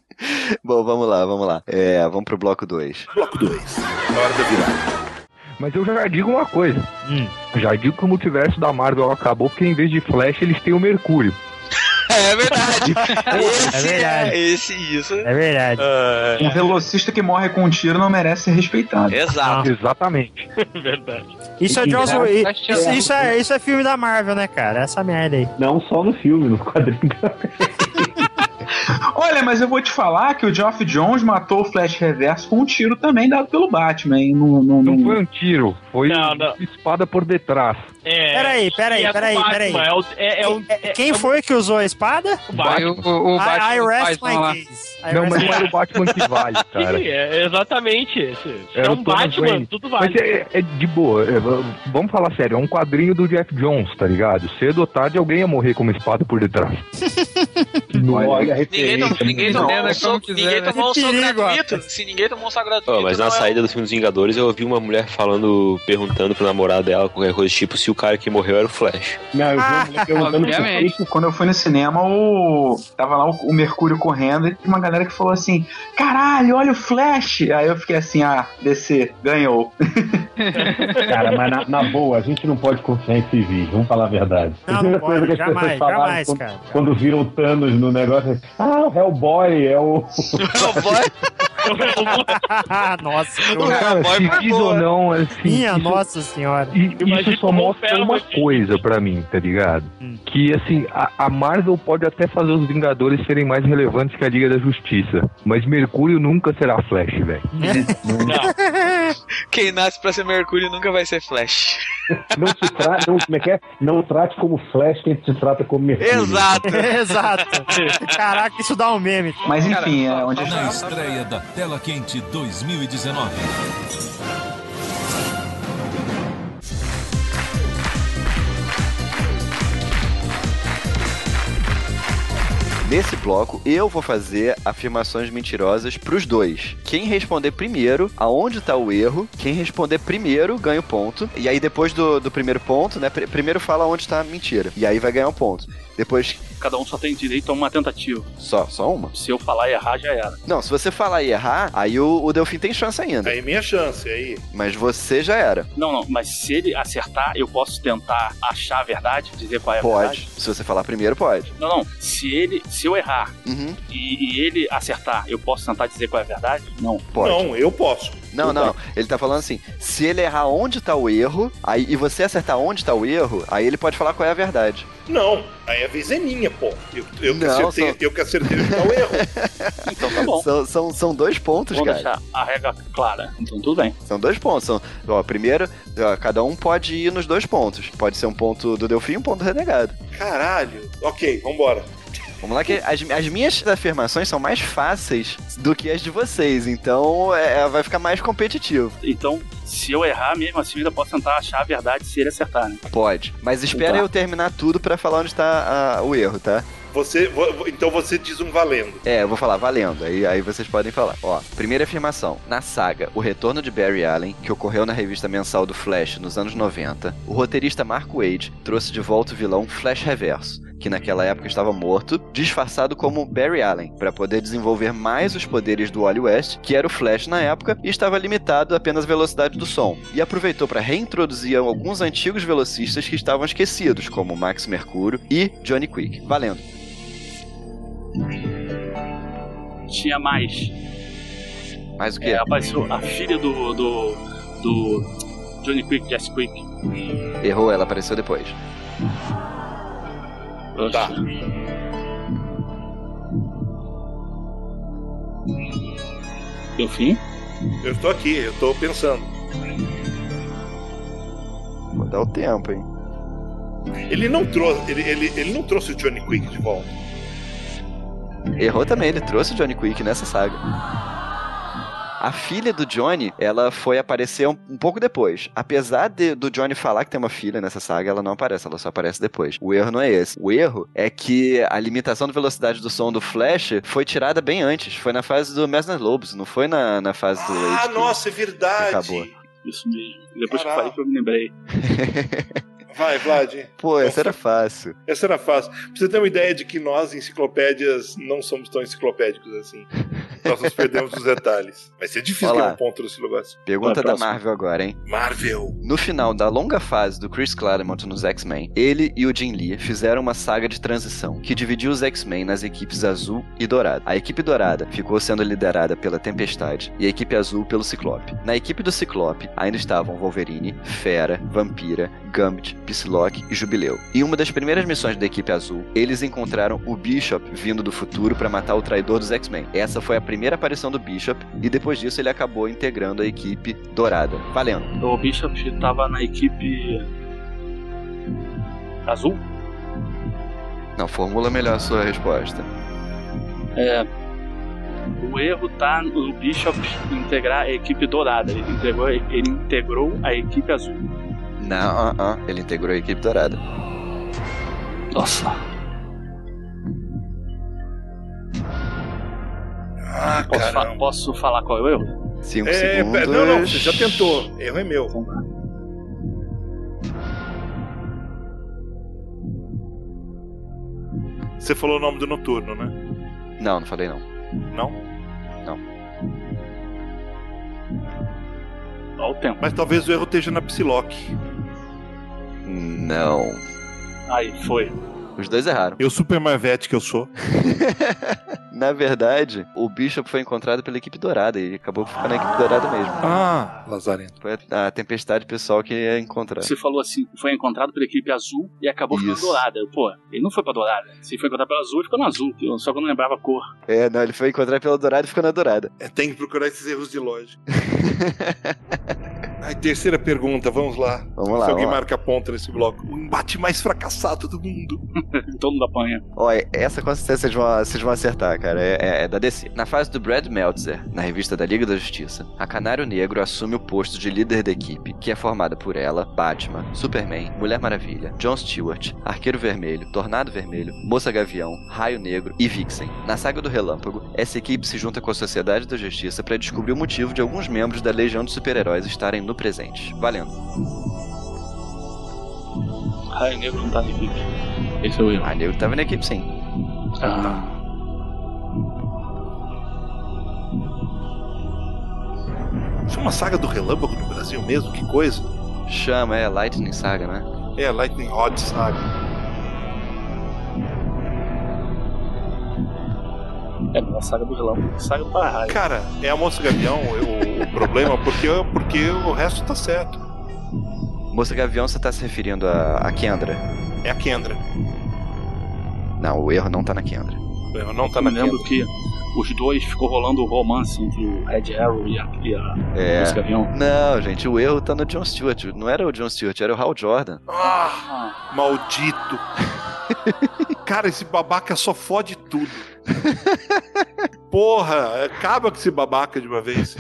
[SPEAKER 2] Bom, vamos lá, vamos lá. É, vamos pro bloco 2.
[SPEAKER 3] Bloco 2. Na hora da virada.
[SPEAKER 9] Mas eu já digo uma coisa. Hum. Já digo que o multiverso da Marvel acabou porque em vez de Flash eles têm o Mercúrio.
[SPEAKER 10] É verdade.
[SPEAKER 6] esse, é verdade.
[SPEAKER 10] esse, isso.
[SPEAKER 6] É verdade.
[SPEAKER 11] Uh, um velocista que morre com um tiro não merece ser respeitado.
[SPEAKER 10] Exato.
[SPEAKER 9] Ah, exatamente.
[SPEAKER 6] verdade. Isso é, Joss, isso, isso, é, isso é filme da Marvel, né, cara? Essa merda aí.
[SPEAKER 9] Não só no filme, nos quadrinhos
[SPEAKER 11] Olha, mas eu vou te falar que o Geoff Jones matou o Flash Reverso com um tiro também dado pelo Batman. Hein?
[SPEAKER 9] Não, não, não, não foi um tiro, foi não, uma espada por detrás.
[SPEAKER 6] É, peraí, peraí, é peraí, peraí. É é, é o, é, quem foi que usou a espada?
[SPEAKER 10] O Batman. O, o Batman
[SPEAKER 6] I, I rest my case.
[SPEAKER 9] Não, mas não era o Batman que vale, cara.
[SPEAKER 12] Sim, é exatamente. esse. é um Batman, Wayne. tudo vale.
[SPEAKER 9] Mas é, é de boa, é, vamos falar sério, é um quadrinho do Jeff Jones, tá ligado? Cedo ou tarde alguém ia morrer com uma espada por detrás. Não olha
[SPEAKER 10] Ninguém, tom- ninguém
[SPEAKER 9] Não,
[SPEAKER 10] ninguém tomou um soco gratuito. Se ninguém tomou um soco gratuito.
[SPEAKER 13] Mas na
[SPEAKER 10] não
[SPEAKER 13] saída do filme dos Vingadores eu ouvi uma mulher falando, perguntando pro namorado dela qualquer coisa tipo se o cara que morreu era o Flash.
[SPEAKER 9] Não, eu vi mulher perguntando
[SPEAKER 11] Obviamente. Quando eu fui no cinema, o... tava lá o, o Mercúrio correndo e tinha uma galera que falou assim: caralho, olha o Flash! Aí eu fiquei assim: ah, DC, ganhou.
[SPEAKER 9] Cara, mas na, na boa, a gente não pode confiar em civis, vamos falar a verdade.
[SPEAKER 6] Não,
[SPEAKER 9] Primeira
[SPEAKER 6] não pode,
[SPEAKER 9] coisa que as
[SPEAKER 6] jamais,
[SPEAKER 9] pessoas falaram
[SPEAKER 6] jamais,
[SPEAKER 9] quando,
[SPEAKER 6] cara.
[SPEAKER 9] quando viram o Thanos no negócio, é, ah, o Hellboy é o.
[SPEAKER 6] nossa, que
[SPEAKER 9] Cara,
[SPEAKER 6] horror.
[SPEAKER 9] civis ou não, assim.
[SPEAKER 6] Minha
[SPEAKER 9] isso-
[SPEAKER 6] nossa senhora.
[SPEAKER 9] E isso só mostra uma coisa pra mim, tá ligado? Que assim, a, a Marvel pode até fazer os Vingadores serem mais relevantes que a Liga da Justiça, mas Mercúrio nunca será Flash, velho.
[SPEAKER 10] Quem nasce pra ser Mercúrio nunca vai ser Flash.
[SPEAKER 9] Não se trate, não, como é que é? Não trate como Flash quem se trata como Mercúrio.
[SPEAKER 6] Exato. Caraca, isso dá um meme.
[SPEAKER 11] Mas enfim, é onde a
[SPEAKER 5] Na
[SPEAKER 11] gente.
[SPEAKER 5] estreia da Tela Quente 2019.
[SPEAKER 2] Nesse bloco, eu vou fazer afirmações mentirosas pros dois. Quem responder primeiro aonde tá o erro, quem responder primeiro ganha o ponto. E aí, depois do, do primeiro ponto, né? pr- primeiro fala onde tá a mentira. E aí vai ganhar um ponto. Depois,
[SPEAKER 4] Cada um só tem direito a uma tentativa.
[SPEAKER 2] só, só uma.
[SPEAKER 4] Se eu falar e errar, já era.
[SPEAKER 2] Não, se você falar e errar, aí o, o Delfim tem chance ainda.
[SPEAKER 3] Aí minha chance, aí.
[SPEAKER 2] Mas você já era.
[SPEAKER 4] Não, não, mas se ele acertar, eu posso tentar achar a verdade, dizer qual é a
[SPEAKER 2] Pode.
[SPEAKER 4] verdade?
[SPEAKER 2] Se você falar primeiro, pode.
[SPEAKER 4] Não, não. Se ele, se eu errar
[SPEAKER 2] Uhum.
[SPEAKER 4] e, e ele acertar, eu posso tentar dizer qual é a verdade? Não.
[SPEAKER 2] Pode.
[SPEAKER 3] Não, eu posso.
[SPEAKER 2] Não, não. Ele tá falando assim: se ele errar onde tá o erro, aí e você acertar onde tá o erro, aí ele pode falar qual é a verdade.
[SPEAKER 3] Não, aí a vez é minha, pô. Eu, eu, que,
[SPEAKER 2] Não,
[SPEAKER 3] acertei,
[SPEAKER 2] só-
[SPEAKER 3] eu que acertei onde tá o erro.
[SPEAKER 4] Então tá bom.
[SPEAKER 2] São, são, são dois pontos,
[SPEAKER 4] Vamos
[SPEAKER 2] cara.
[SPEAKER 4] deixar a regra clara. Então tudo bem.
[SPEAKER 2] São dois pontos. São, ó, primeiro, ó, cada um pode ir nos dois pontos. Pode ser um ponto do Delfim e um ponto do Renegado.
[SPEAKER 3] Caralho. Ok, vambora.
[SPEAKER 2] Vamos lá, que as, as minhas afirmações são mais fáceis do que as de vocês, então é, vai ficar mais competitivo.
[SPEAKER 4] Então, se eu errar, mesmo assim, eu ainda posso tentar achar a verdade se ele acertar, né?
[SPEAKER 2] Pode. Mas espera
[SPEAKER 4] Tá.
[SPEAKER 2] eu terminar tudo pra falar onde tá ah, o erro, tá?
[SPEAKER 3] Você, vo- vo- então você diz um valendo.
[SPEAKER 2] É, eu vou falar valendo, aí, aí vocês podem falar. Ó, primeira afirmação. Na saga O Retorno de Barry Allen, que ocorreu na revista mensal do Flash nos anos 90, o roteirista Mark Wade trouxe de volta o vilão Flash Reverso, que naquela época estava morto, disfarçado como Barry Allen, para poder desenvolver mais os poderes do Wally West, que era o Flash na época e estava limitado apenas à velocidade do som, e aproveitou para reintroduzir alguns antigos velocistas que estavam esquecidos, como Max Mercúrio e Johnny Quick. Valendo.
[SPEAKER 4] Tinha mais.
[SPEAKER 2] Mais o quê?
[SPEAKER 4] É, apareceu a filha do. do. do. Johnny Quick, Jess Quick.
[SPEAKER 2] Errou, ela apareceu depois.
[SPEAKER 3] Tá.
[SPEAKER 4] Deu fim?
[SPEAKER 3] Eu estou aqui, eu estou pensando.
[SPEAKER 2] Vou dar o tempo, hein?
[SPEAKER 3] Ele não trouxe, ele, ele, ele não trouxe o Johnny Quick de volta.
[SPEAKER 2] Errou também, ele trouxe o Johnny Quick nessa saga. A filha do Johnny, ela foi aparecer um, um pouco depois. Apesar de- do Johnny falar que tem uma filha nessa saga, ela não aparece, ela só aparece depois. O erro não é esse. O erro é que a limitação de velocidade do som do Flash foi tirada bem antes. Foi na fase do Mesner Lobos, não foi na, na fase do
[SPEAKER 3] Ah,
[SPEAKER 2] Wade que-
[SPEAKER 3] nossa, é verdade.
[SPEAKER 2] acabou.
[SPEAKER 4] Isso mesmo. Depois
[SPEAKER 3] Caraca.
[SPEAKER 4] que eu falei que eu me lembrei.
[SPEAKER 3] Vai, Vlad.
[SPEAKER 2] Pô, essa era fácil.
[SPEAKER 3] Essa era fácil. Pra você ter uma ideia de que nós, enciclopédias, não somos tão enciclopédicos assim. Nós nos perdemos os detalhes. Vai ser difícil ganhar um ponto nesse negócio.
[SPEAKER 2] Pergunta da. Marvel agora, hein?
[SPEAKER 3] Marvel.
[SPEAKER 2] No final da longa fase do Chris Claremont nos X-Men, ele e o Jim Lee fizeram uma saga de transição que dividiu os X-Men nas equipes azul e dourada. A equipe dourada ficou sendo liderada pela Tempestade e a equipe azul pelo Ciclope. Na equipe do Ciclope ainda estavam Wolverine, Fera, Vampira, Gambit, Psylocke e Jubileu. Em uma das primeiras missões da equipe azul, eles encontraram o Bishop vindo do futuro para matar o traidor dos X-Men. Essa foi a primeira aparição do Bishop e depois disso ele acabou integrando a equipe dourada. Valendo.
[SPEAKER 4] O Bishop tava na equipe. azul?
[SPEAKER 2] Não, formula melhor a sua resposta.
[SPEAKER 4] É. O erro tá no Bishop integrar a equipe dourada. Ele integrou, ele integrou a equipe azul.
[SPEAKER 2] Não, ah, ah, ele integrou a equipe dourada.
[SPEAKER 4] Nossa. Posso, fa- posso falar qual é o erro?
[SPEAKER 2] Cinco
[SPEAKER 3] É,
[SPEAKER 2] segundos.
[SPEAKER 3] não, não, você já tentou. Erro é meu. Você falou o nome do noturno, né?
[SPEAKER 2] Não, não falei não.
[SPEAKER 3] Não?
[SPEAKER 2] Não.
[SPEAKER 4] Olha o tempo.
[SPEAKER 3] Mas talvez o erro esteja na Psylocke.
[SPEAKER 2] Não.
[SPEAKER 4] Aí, foi.
[SPEAKER 2] Os dois erraram.
[SPEAKER 3] Eu super marvete que eu sou.
[SPEAKER 2] Na verdade, o Bishop foi encontrado pela equipe dourada e acabou ficando na equipe dourada mesmo.
[SPEAKER 3] Ah, Lazarento.
[SPEAKER 2] Foi a tempestade pessoal que ia encontrar.
[SPEAKER 4] Você falou assim, foi encontrado pela equipe azul e acabou ficando
[SPEAKER 2] Isso.
[SPEAKER 4] dourada. Eu, Pô, ele não foi pra dourada. Se foi encontrado pela azul, ele ficou na azul. Eu- Só que eu não lembrava a cor.
[SPEAKER 2] É, não, ele foi encontrar pela dourada e ficou na dourada.
[SPEAKER 3] É, tem que procurar esses erros de lógica. Aí, terceira pergunta, vamos lá.
[SPEAKER 2] Vamos lá,
[SPEAKER 3] Se alguém
[SPEAKER 2] vamos lá.
[SPEAKER 3] marca ponta nesse bloco. O embate mais fracassado do mundo.
[SPEAKER 4] Todo mundo apanha.
[SPEAKER 2] Olha, essa com certeza vocês vão, vocês vão acertar, cara. É, é- é da DC. Na fase do Brad Meltzer, na revista da Liga da Justiça, a Canário Negro assume o posto de líder da equipe, que é formada por ela, Batman, Superman, Mulher Maravilha, John Stewart, Arqueiro Vermelho, Tornado Vermelho, Moça Gavião, Raio Negro e Vixen. Na saga do Relâmpago, essa equipe se junta com a Sociedade da Justiça para descobrir o motivo de alguns membros da Legião dos Super-Heróis estarem no presente. Valendo.
[SPEAKER 4] Raio Negro não tá na equipe. Esse é o erro.
[SPEAKER 2] Raio Negro tava na equipe, sim.
[SPEAKER 4] Ah.
[SPEAKER 3] Chama saga do relâmpago no Brasil mesmo? Que coisa.
[SPEAKER 2] Chama, é Lightning Saga, né?
[SPEAKER 3] É, Lightning Rod Saga.
[SPEAKER 4] É, a saga do relâmpago. Saga do para-raio.
[SPEAKER 3] Cara, é a Moça Gavião o, o problema, porque, porque o resto tá certo.
[SPEAKER 2] Moça Gavião, você tá se referindo a, a Kendra?
[SPEAKER 3] É a Kendra.
[SPEAKER 2] Não, o erro não tá na Kendra.
[SPEAKER 3] Eu não tá
[SPEAKER 4] Eu
[SPEAKER 3] na
[SPEAKER 4] me lembro
[SPEAKER 3] Kendra.
[SPEAKER 4] que os dois ficou rolando o romance entre o Red Arrow e a, e a
[SPEAKER 2] É.
[SPEAKER 4] Moça Gavião.
[SPEAKER 2] Não, gente, o erro tá no John Stewart. Não era o John Stewart, era o Hal Jordan.
[SPEAKER 3] Ah, maldito. Cara, esse babaca só fode tudo. Porra, acaba com esse babaca de uma vez.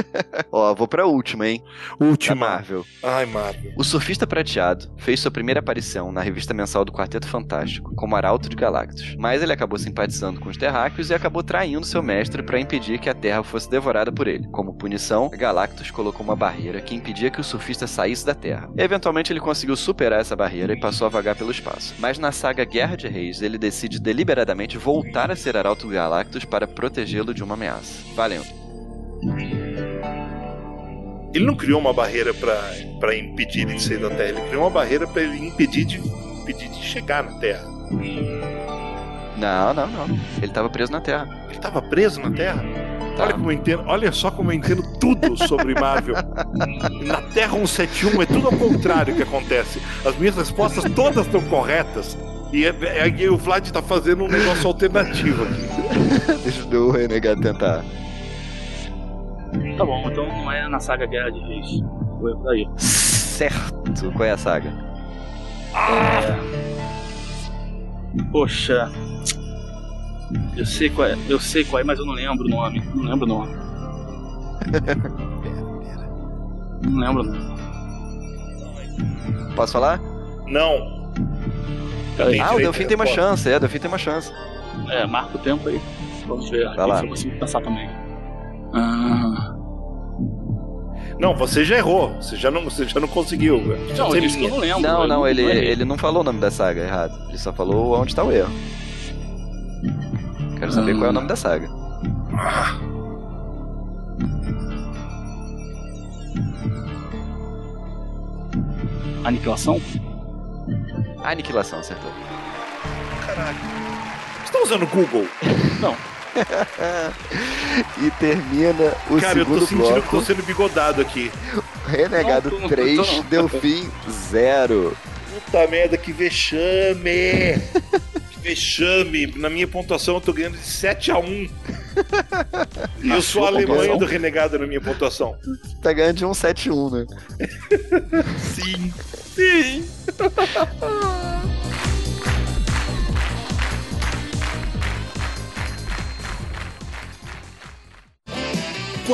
[SPEAKER 2] Ó, vou pra última, hein?
[SPEAKER 3] Última.
[SPEAKER 2] Da Marvel.
[SPEAKER 3] Ai, Marvel.
[SPEAKER 2] O Surfista Prateado fez sua primeira aparição na revista mensal do Quarteto Fantástico, como Arauto de Galactus. Mas ele acabou simpatizando com os terráqueos e acabou traindo seu mestre para impedir que a Terra fosse devorada por ele. Como punição, Galactus colocou uma barreira que impedia que o surfista saísse da Terra. Eventualmente ele conseguiu superar essa barreira e passou a vagar pelo espaço. Mas na saga Guerra de Reis, ele decide deliberadamente voltar a ser Arauto Galactus para protegê-lo de uma ameaça. Valendo.
[SPEAKER 3] Ele não criou uma barreira pra, pra impedir ele de sair da Terra. Ele criou uma barreira pra ele impedir de, impedir de chegar na Terra.
[SPEAKER 2] Não, não, não. Ele estava preso na Terra.
[SPEAKER 3] Ele tava preso na Terra?
[SPEAKER 2] Tá.
[SPEAKER 3] Olha como eu entendo, olha só como eu entendo tudo sobre Marvel. Na Terra 171 é tudo ao contrário que acontece. As minhas respostas todas estão corretas. E é, é, é- o Vlad tá fazendo um negócio alternativo aqui.
[SPEAKER 2] Deixa o renegado tentar.
[SPEAKER 4] Tá bom, então não é na saga Guerra de Reis. O erro daí.
[SPEAKER 2] Certo. Qual é a saga?
[SPEAKER 4] Poxa. Eu sei qual é, eu sei qual é, mas eu não lembro o nome. Não lembro o nome. Não lembro não.
[SPEAKER 2] Posso falar?
[SPEAKER 3] Não.
[SPEAKER 4] Peraí.
[SPEAKER 2] Ah, o Delfim tem uma chance, é, o Delfim tem uma chance.
[SPEAKER 4] É, marca o tempo aí. Vamos ver.
[SPEAKER 2] Vai lá.
[SPEAKER 4] Eu consigo pensar também. Ah,
[SPEAKER 3] Não, você já errou. Você já não, você já não conseguiu.
[SPEAKER 4] Não,
[SPEAKER 3] Você
[SPEAKER 4] eu disse que eu não lembro.
[SPEAKER 2] Não, não, ele, ele não falou o nome da saga errado. Ele só falou onde tá o erro. Quero saber qual é o nome da saga.
[SPEAKER 4] Aniquilação?
[SPEAKER 2] Aniquilação, acertou.
[SPEAKER 3] Caralho. Você tá usando o Google?
[SPEAKER 4] Não.
[SPEAKER 2] E termina o
[SPEAKER 3] Cara, eu tô
[SPEAKER 2] segundo
[SPEAKER 3] sentindo que
[SPEAKER 2] bloco.
[SPEAKER 3] tô sendo bigodado aqui.
[SPEAKER 2] Renegado
[SPEAKER 3] Não, tô- não
[SPEAKER 2] 3,
[SPEAKER 3] tô, não.
[SPEAKER 2] Delfim 0.
[SPEAKER 3] Puta merda, que vexame! que vexame! Na minha pontuação eu tô ganhando de 7 a 1 E eu sou a Alemanha
[SPEAKER 2] pontuação?
[SPEAKER 3] do renegado na minha pontuação.
[SPEAKER 2] Tá ganhando de 171, né?
[SPEAKER 3] Sim, sim.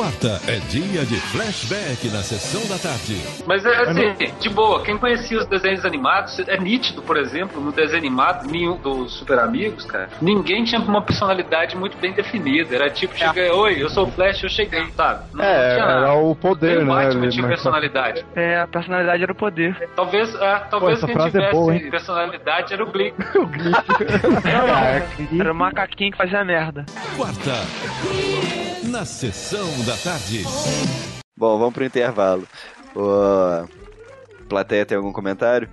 [SPEAKER 5] Quarta é dia de flashback na sessão da tarde.
[SPEAKER 14] Mas é assim, de boa, quem conhecia os desenhos animados, é nítido, por exemplo, no desenho animado nenhum dos Super Amigos, cara, ninguém tinha uma personalidade muito bem definida. Era tipo, cheguei, oi, eu sou o Flash, eu cheguei, sabe? Não
[SPEAKER 15] É,
[SPEAKER 14] tinha nada.
[SPEAKER 15] era o poder,
[SPEAKER 14] Nem o
[SPEAKER 15] né?
[SPEAKER 14] Batman tinha
[SPEAKER 15] mas-
[SPEAKER 14] personalidade.
[SPEAKER 16] É, a personalidade era o poder.
[SPEAKER 14] Talvez, é, talvez
[SPEAKER 15] essa
[SPEAKER 14] quem
[SPEAKER 15] frase é
[SPEAKER 14] tivesse
[SPEAKER 15] boa, hein?
[SPEAKER 14] personalidade era o Glick.
[SPEAKER 16] Era o macaquinho que fazia merda.
[SPEAKER 5] Quarta, na sessão da tarde.
[SPEAKER 2] Bom, vamos pro intervalo. Ô, plateia tem algum comentário?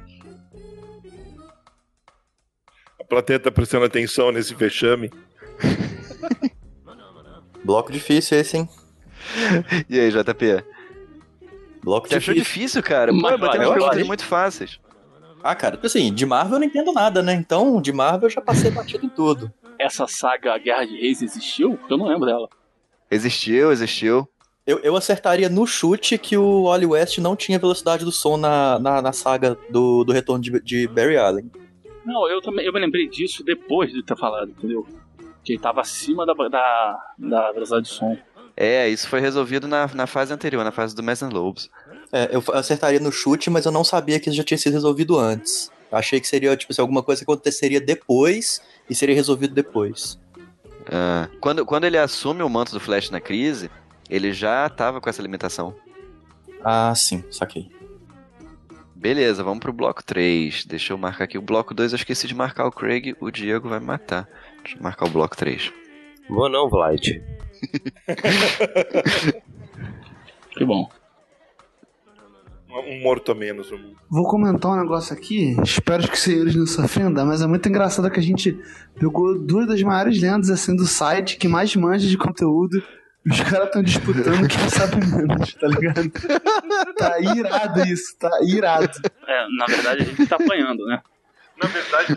[SPEAKER 3] A plateia tá prestando atenção nesse vexame.
[SPEAKER 17] Bloco difícil esse, hein?
[SPEAKER 2] E aí, JP?
[SPEAKER 17] Bloco
[SPEAKER 2] Você achou difícil, cara? Pô,
[SPEAKER 17] Mas,
[SPEAKER 2] bateu
[SPEAKER 17] eu
[SPEAKER 2] umas perguntas muito fáceis.
[SPEAKER 17] Ah, cara, assim, de Marvel eu não entendo nada, né? Então, de Marvel eu já passei batido em tudo.
[SPEAKER 4] Essa saga Guerra de Reis existiu? Eu não lembro dela.
[SPEAKER 2] Existiu, existiu.
[SPEAKER 17] Eu, eu acertaria no chute que o Wally West não tinha velocidade do som na, na, na saga do, do retorno de, de Barry Allen.
[SPEAKER 4] Não, eu também eu me lembrei disso depois de ter falado, entendeu? Que ele tava acima da, da, da velocidade de som.
[SPEAKER 2] É, isso foi resolvido na, na fase anterior, na fase do Mason Lobes.
[SPEAKER 17] É, eu acertaria no chute, mas eu não sabia que isso já tinha sido resolvido antes. Achei que seria, tipo, assim, alguma coisa que aconteceria depois e seria resolvido depois.
[SPEAKER 2] Ah, quando, quando ele assume o manto do Flash na crise, ele já tava com essa limitação.
[SPEAKER 17] Ah, sim, saquei.
[SPEAKER 2] Beleza, vamos pro bloco 3. Deixa eu marcar aqui o bloco 2. Eu esqueci de marcar o Craig, o Diego vai me matar. Deixa eu marcar o bloco 3.
[SPEAKER 13] Vou não, Vlad.
[SPEAKER 4] Que bom.
[SPEAKER 3] Um morto a menos no mundo.
[SPEAKER 8] Vou comentar um negócio aqui, espero que os senhores não se ofendam, mas é muito engraçado que a gente pegou duas das maiores lendas assim do site que mais manja de conteúdo. e Os caras estão disputando quem sabe menos, tá ligado? Tá irado isso, tá irado.
[SPEAKER 4] É, na verdade a gente tá apanhando, né?
[SPEAKER 3] Na verdade,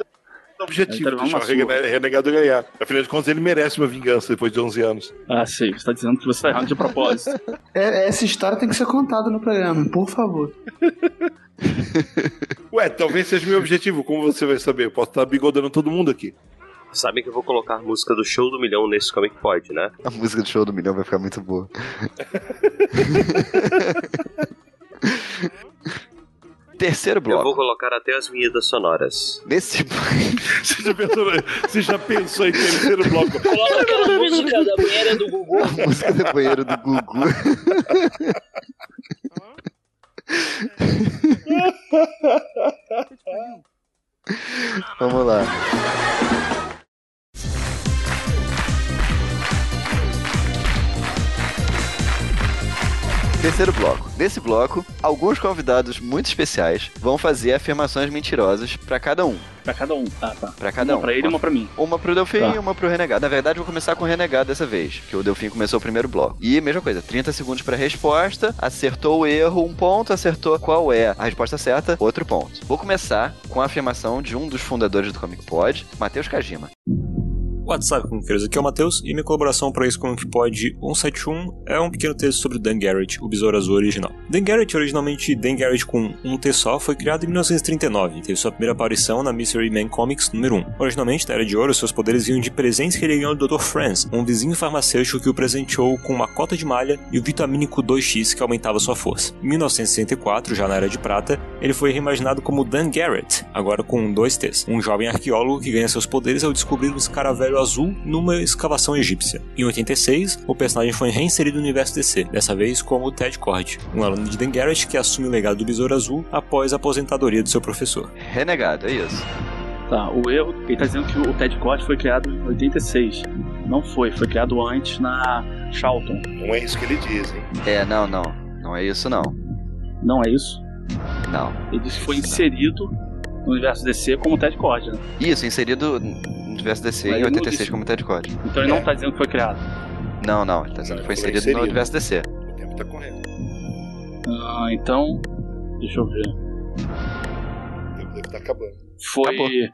[SPEAKER 3] o objetivo
[SPEAKER 4] Então,
[SPEAKER 3] deixar o rene- renegado ganhar. Afinal de contas, ele merece uma vingança depois de 11 anos.
[SPEAKER 4] Ah, sei, você tá dizendo que você tá errando de propósito.
[SPEAKER 8] É, essa história tem que ser contada no programa, por favor.
[SPEAKER 3] Ué, talvez seja meu objetivo, como você vai saber? Eu posso estar bigodando todo mundo aqui.
[SPEAKER 13] Sabem que eu vou colocar a música do Show do Milhão nesse Comic Pod, né?
[SPEAKER 2] A música do show do milhão vai ficar muito boa. Terceiro bloco.
[SPEAKER 13] Eu vou colocar até as vinhetas sonoras.
[SPEAKER 2] Nesse.
[SPEAKER 3] você, já pensou, você já pensou em terceiro bloco?
[SPEAKER 10] Coloca aquela música da banheira do Gugu.
[SPEAKER 2] A música do banheiro do Gugu. Vamos lá. Terceiro bloco. Nesse bloco, alguns convidados muito especiais vão fazer afirmações mentirosas pra cada um.
[SPEAKER 4] Pra cada um, tá, tá.
[SPEAKER 2] Pra cada
[SPEAKER 4] uma
[SPEAKER 2] um.
[SPEAKER 4] pra ele e uma pra mim.
[SPEAKER 2] Uma pro Delfim
[SPEAKER 4] Tá.
[SPEAKER 2] e uma pro Renegado. Na verdade, vou começar com o Renegado dessa vez, que o Delfim começou o primeiro bloco. E mesma coisa, 30 segundos pra resposta, acertou o erro, um ponto, acertou qual é a resposta certa, outro ponto. Vou começar com a afirmação de um dos fundadores do Comic Pod, Matheus Kajima.
[SPEAKER 18] WhatsApp, comiqueiros, aqui é o Matheus e minha colaboração para esse Comic Pod 171 é um pequeno texto sobre o Dan Garrett, o Besouro Azul original. Dan Garrett, originalmente Dan Garrett com um T só, foi criado em 1939 e teve sua primeira aparição na Mystery Man Comics número 1. Originalmente, na Era de Ouro, seus poderes vinham de presentes que ele ganhou do Dr. Franz, um vizinho farmacêutico que o presenteou com uma cota de malha e o vitamínico 2X que aumentava sua força. Em 1964, já na Era de Prata, ele foi reimaginado como Dan Garrett, agora com dois T's, um jovem arqueólogo que ganha seus poderes ao descobrir um escaravelho azul numa escavação egípcia. Em 86, o personagem foi reinserido no universo DC, dessa vez como Ted Cord, um aluno de Dan Garrett que assume o legado do Besouro Azul após a aposentadoria do seu professor.
[SPEAKER 2] Renegado, é isso.
[SPEAKER 4] Tá, o erro, ele tá dizendo que o Ted Cord foi criado em 86. Não foi, foi criado antes na Charlton.
[SPEAKER 3] Não é isso que ele diz, hein?
[SPEAKER 2] É, não, não. Não é isso, não.
[SPEAKER 4] Não é isso?
[SPEAKER 2] Não.
[SPEAKER 4] Ele disse que foi inserido no universo DC como Ted Cord, né?
[SPEAKER 2] Isso, inserido no universo DC
[SPEAKER 4] Mas não
[SPEAKER 2] 86
[SPEAKER 4] disse-
[SPEAKER 2] como Ted Cord.
[SPEAKER 4] Então ele não tá dizendo que foi criado.
[SPEAKER 2] Não, não, ele tá dizendo que foi inserido,
[SPEAKER 3] inserido.
[SPEAKER 2] no universo DC.
[SPEAKER 3] O tempo tá correto.
[SPEAKER 4] Ah, então. Deixa eu ver.
[SPEAKER 3] O tempo deve estar acabando.
[SPEAKER 4] Foi.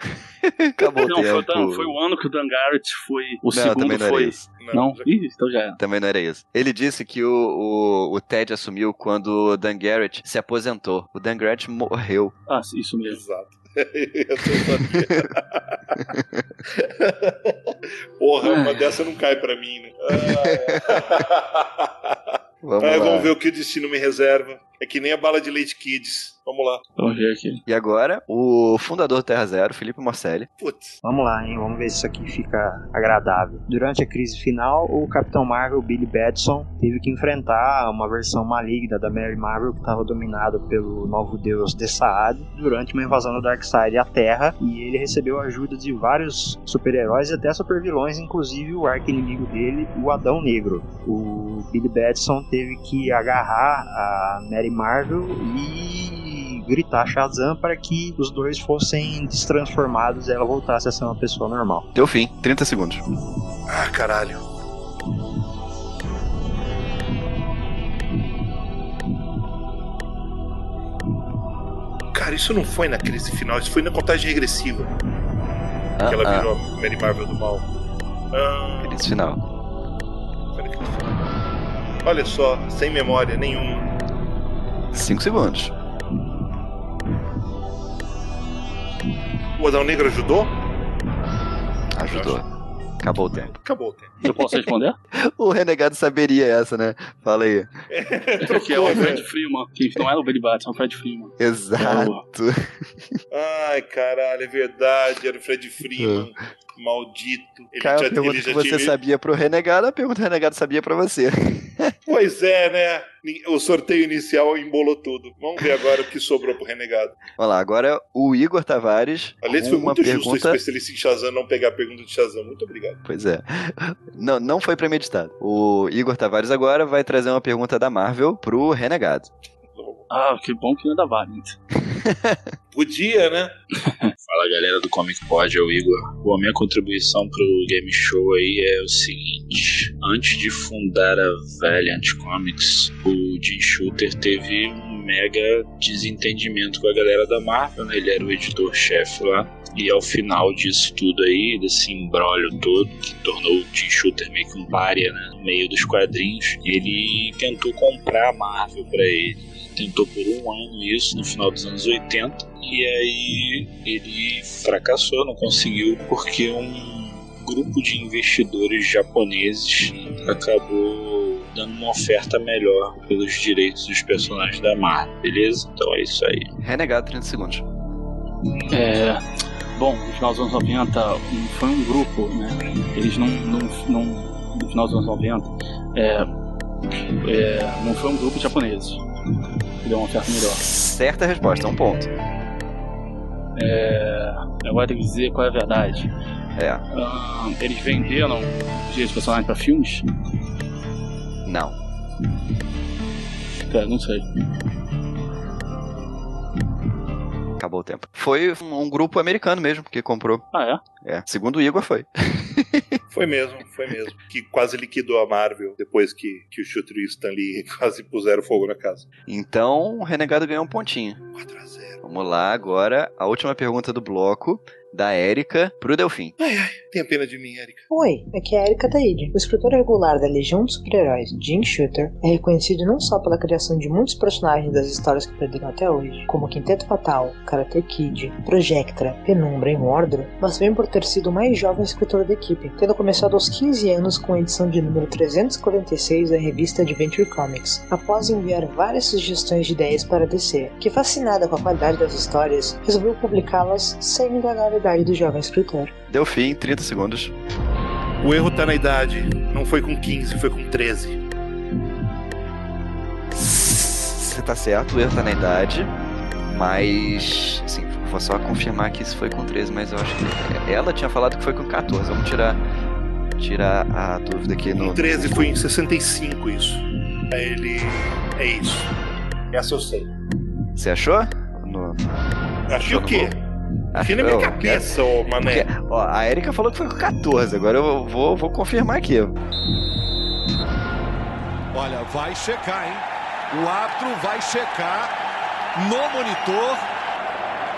[SPEAKER 2] Acabou
[SPEAKER 4] não,
[SPEAKER 2] o
[SPEAKER 4] foi, o. Dan- foi o ano que o Dan Garrett foi. O
[SPEAKER 2] Não,
[SPEAKER 4] segundo
[SPEAKER 2] também não era
[SPEAKER 4] foi.
[SPEAKER 2] isso.
[SPEAKER 4] Não? Ih, então já era.
[SPEAKER 2] Também não era isso. Ele disse que o, o, o Ted assumiu quando o Dan Garrett se aposentou. O Dan Garrett morreu.
[SPEAKER 4] Ah, isso mesmo.
[SPEAKER 3] Exato. Porra, uma dessa não cai pra mim, né?
[SPEAKER 2] Vamos lá.
[SPEAKER 3] vamos ver o que o destino me reserva. É que nem a bala de leite Kids. Vamos lá.
[SPEAKER 4] Vamos ver aqui.
[SPEAKER 2] E agora, o fundador do Terra Zero, Felipe Morcelli.
[SPEAKER 3] Putz.
[SPEAKER 15] Vamos lá, hein? Vamos ver se isso aqui fica agradável. Durante a crise final, o Capitão Marvel, Billy Batson, teve que enfrentar uma versão maligna da Mary Marvel que estava dominada pelo novo deus Dessaad durante uma invasão do Darkseid à Terra. E ele recebeu a ajuda de vários super-heróis e até supervilões, inclusive o arco-inimigo dele, o Adão Negro. O Billy Batson teve que agarrar a Mary Marvel e gritar Shazam para que os dois fossem destransformados e ela voltasse a ser uma pessoa normal.
[SPEAKER 2] Deu fim, 30 segundos.
[SPEAKER 3] Ah, caralho. Cara, isso não foi na crise final, isso foi na contagem regressiva.
[SPEAKER 2] Ah,
[SPEAKER 3] que ela
[SPEAKER 2] ah.
[SPEAKER 3] virou a Mary Marvel do mal. Ah,
[SPEAKER 2] final.
[SPEAKER 3] crise final. Olha só, sem memória nenhuma.
[SPEAKER 2] 5 segundos.
[SPEAKER 3] Adão Negro ajudou?
[SPEAKER 2] Ajudou. Acabou o tempo.
[SPEAKER 3] Acabou o tempo.
[SPEAKER 4] Eu posso responder?
[SPEAKER 2] O renegado saberia essa, né? Fala aí.
[SPEAKER 4] que é o Fred Freeman, que não era o Billy Batson, é o Fred Freeman.
[SPEAKER 2] Exato.
[SPEAKER 3] Ai, caralho, é verdade, era o Fred Freeman. Maldito. Ele já-
[SPEAKER 2] a pergunta que você
[SPEAKER 3] tinha-
[SPEAKER 2] sabia pro renegado, a pergunta que o renegado sabia pra você.
[SPEAKER 3] Pois é, né? O sorteio inicial embolou tudo. Vamos ver agora o que sobrou pro renegado.
[SPEAKER 2] Vamos lá, agora o Igor Tavares.
[SPEAKER 3] Aliás, foi
[SPEAKER 2] uma
[SPEAKER 3] muito justo o
[SPEAKER 2] pergunta.
[SPEAKER 3] especialista em Shazam não pegar a pergunta de Shazam. Muito obrigado.
[SPEAKER 2] Pois é. Não, não foi premeditado. O Igor Tavares agora vai trazer uma pergunta da Marvel pro renegado.
[SPEAKER 4] Ah, que bom que não é da Valiant.
[SPEAKER 3] Podia, né?
[SPEAKER 19] Fala galera do Comic Pod, é o Igor. Bom, a minha contribuição pro Game Show aí é o seguinte: antes de fundar a Valiant Comics, o Jim Shooter teve um mega desentendimento com a galera da Marvel, né? Ele era o editor-chefe lá. E ao final disso tudo aí, desse embrólio todo, que tornou o Jim Shooter meio que um pária, né? No meio dos quadrinhos, ele tentou comprar a Marvel pra ele. Tentou por um ano isso, no final dos anos 80. E aí ele fracassou, não conseguiu, porque um grupo de investidores japoneses acabou dando uma oferta melhor pelos direitos dos personagens da Marvel, beleza? Então é isso aí.
[SPEAKER 2] Renegado, 30 segundos.
[SPEAKER 4] É. Bom, no final dos anos 90 um- foi um grupo, né? Eles não. não, não no final dos anos 90, é, é, não foi um grupo de japoneses. Que Deu uma oferta melhor.
[SPEAKER 2] Certa resposta, um ponto.
[SPEAKER 4] É, agora tem que dizer qual é a verdade.
[SPEAKER 2] É.
[SPEAKER 4] Ah, eles venderam os direitos personagens pra filmes?
[SPEAKER 2] Não.
[SPEAKER 4] É, não sei.
[SPEAKER 2] Acabou o tempo. Foi um, grupo americano mesmo que comprou.
[SPEAKER 4] Ah,
[SPEAKER 2] é? É. Segundo o Igor, foi.
[SPEAKER 3] Foi mesmo, foi mesmo. Que quase liquidou a Marvel depois que, que o Shooter e o Stan Lee quase puseram fogo na casa.
[SPEAKER 2] Então, o Renegado ganhou um pontinho.
[SPEAKER 3] 4x0.
[SPEAKER 2] Vamos lá, agora a última pergunta do bloco, da Érica pro Delfim.
[SPEAKER 3] Tenha pena de mim, Erika.
[SPEAKER 20] Oi, aqui é a Erika Taide. O escritor regular da Legião dos Super-Heróis, Jim Shooter, é reconhecido não só pela criação de muitos personagens das histórias que perderam até hoje, como Quinteto Fatal, Karate Kid, Projectra, Penumbra e Mordor, mas também por ter sido o mais jovem escritor da equipe, tendo começado aos 15 anos com a edição de número 346 da revista Adventure Comics, após enviar várias sugestões de ideias para DC, que fascinada com a qualidade das histórias, resolveu publicá-las sem indagar a idade do jovem escritor.
[SPEAKER 2] Delfim, 30 segundos.
[SPEAKER 3] O erro tá na idade. Não foi com 15, foi com 13.
[SPEAKER 2] Você tá certo, o erro tá na idade, mas. Assim, vou só confirmar que isso foi com 13, mas eu acho que. Ela tinha falado que foi com 14. Vamos tirar. Tirar a dúvida aqui no.
[SPEAKER 3] Com 13 foi em 65 isso. Aí ele. É isso. Essa eu sei.
[SPEAKER 2] Você achou? No...
[SPEAKER 3] Achei o quê? Achei na minha cabeça, ô mané.
[SPEAKER 2] Porque, ó, a Erika falou que foi com 14, agora eu vou, vou confirmar aqui.
[SPEAKER 5] Olha, vai checar, hein? O árbitro vai checar no monitor.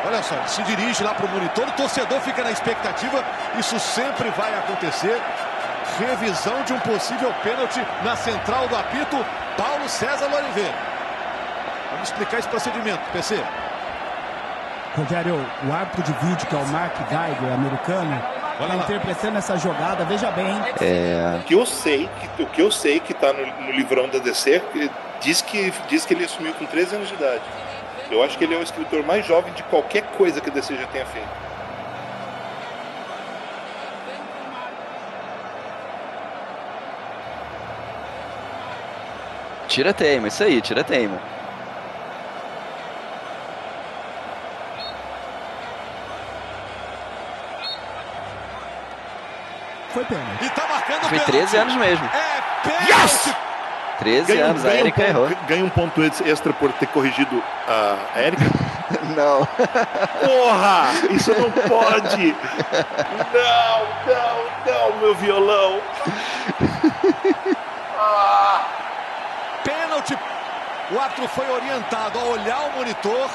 [SPEAKER 5] Olha só, ele se dirige lá para o monitor, o torcedor fica na expectativa. Isso sempre vai acontecer. Revisão de um possível pênalti na central do apito, Paulo César Oliveira. Vamos explicar esse procedimento, PC.
[SPEAKER 21] Rogério, o árbitro de vídeo, que é o Mark Geiger, americano, tá interpretando essa jogada, veja bem.
[SPEAKER 2] É.
[SPEAKER 3] O que eu sei, que, o que eu sei que tá no, no livrão da DC, que diz que, diz que ele assumiu com 13 anos de idade. Eu acho que ele é o escritor mais jovem de qualquer coisa que a DC já tenha feito.
[SPEAKER 2] Tira teima, isso aí, tira teima.
[SPEAKER 21] Foi pênalti.
[SPEAKER 5] E tá marcando
[SPEAKER 2] Foi 13 anos mesmo.
[SPEAKER 5] É
[SPEAKER 3] Yes!
[SPEAKER 2] 13
[SPEAKER 3] Ganha,
[SPEAKER 2] anos, a
[SPEAKER 3] ganha um
[SPEAKER 2] Erika
[SPEAKER 3] ponto-
[SPEAKER 2] errou.
[SPEAKER 3] ganha um ponto extra por ter corrigido a Erika?
[SPEAKER 2] Não.
[SPEAKER 3] Porra! Isso não pode! Não, não, não, meu violão!
[SPEAKER 5] Pênalti. O árbitro foi orientado a olhar o monitor.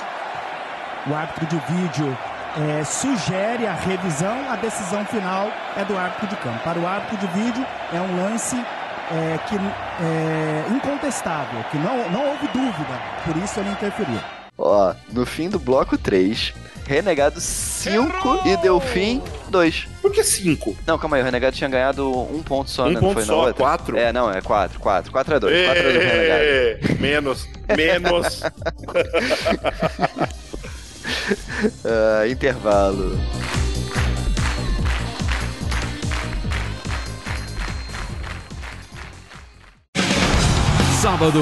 [SPEAKER 21] O árbitro de vídeo é, sugere a revisão, a decisão final é do árbitro de campo. Para o árbitro de vídeo, é um lance é, que é incontestável, que não, não houve dúvida, por isso ele interferiu.
[SPEAKER 2] Ó, no fim do bloco 3, Renegado 5 e Delfim 2.
[SPEAKER 3] Por que 5?
[SPEAKER 2] Não, calma aí, o Renegado tinha ganhado um ponto só,
[SPEAKER 3] Um
[SPEAKER 2] né? Não
[SPEAKER 3] ponto
[SPEAKER 2] foi
[SPEAKER 3] só,
[SPEAKER 2] outra?
[SPEAKER 3] quatro?
[SPEAKER 2] É, não, é 4, 4. 4 a 2. 4 a 2 Renegado.
[SPEAKER 3] Menos, menos.
[SPEAKER 2] Ah, intervalo.
[SPEAKER 22] Sábado,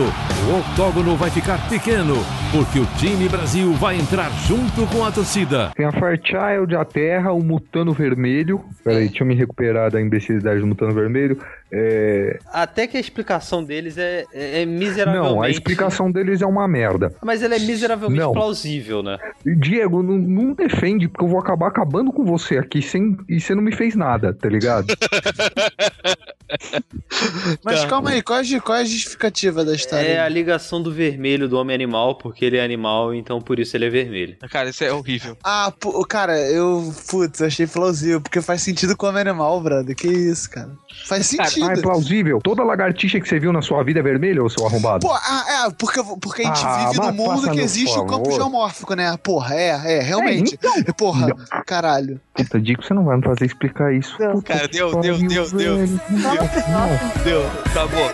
[SPEAKER 22] o octógono vai ficar pequeno, porque o time Brasil vai entrar junto com a torcida.
[SPEAKER 9] Tem a Fairchild, a Terra, o Mutano Vermelho. Peraí, deixa eu me recuperar da imbecilidade do Mutano Vermelho. É...
[SPEAKER 23] Até que a explicação deles é, é, é miseravelmente...
[SPEAKER 9] Não, a explicação deles é uma merda.
[SPEAKER 23] Mas ela é miseravelmente
[SPEAKER 9] Não.
[SPEAKER 23] plausível, né?
[SPEAKER 9] Diego, não, não defende, porque eu vou acabar acabando com você aqui sem, e você não me fez nada, tá ligado?
[SPEAKER 8] Mas
[SPEAKER 23] Tá.
[SPEAKER 8] calma aí, qual é, qual é a justificativa da história?
[SPEAKER 23] É a ligação do vermelho do homem animal, porque ele é animal, então por isso ele é vermelho.
[SPEAKER 10] Cara, isso é horrível.
[SPEAKER 8] Ah, cara, eu. Putz, achei plausível, porque faz sentido com o homem animal, brother. Que isso, cara. Faz sentido.
[SPEAKER 9] Ah, é plausível. Toda lagartixa que você viu na sua vida é vermelha, ô seu arrombado?
[SPEAKER 8] Pô, ah, é, porque, porque a gente
[SPEAKER 9] Ah,
[SPEAKER 8] vive num mundo que existe o campo
[SPEAKER 9] favor.
[SPEAKER 8] geomórfico, né? Porra, é, é, realmente.
[SPEAKER 9] É,
[SPEAKER 8] Porra, caralho.
[SPEAKER 9] Puta, Dico, você não vai me fazer explicar isso. Puta
[SPEAKER 10] Cara, deu, deu, deu, deu.
[SPEAKER 9] Não.
[SPEAKER 10] Deu, acabou.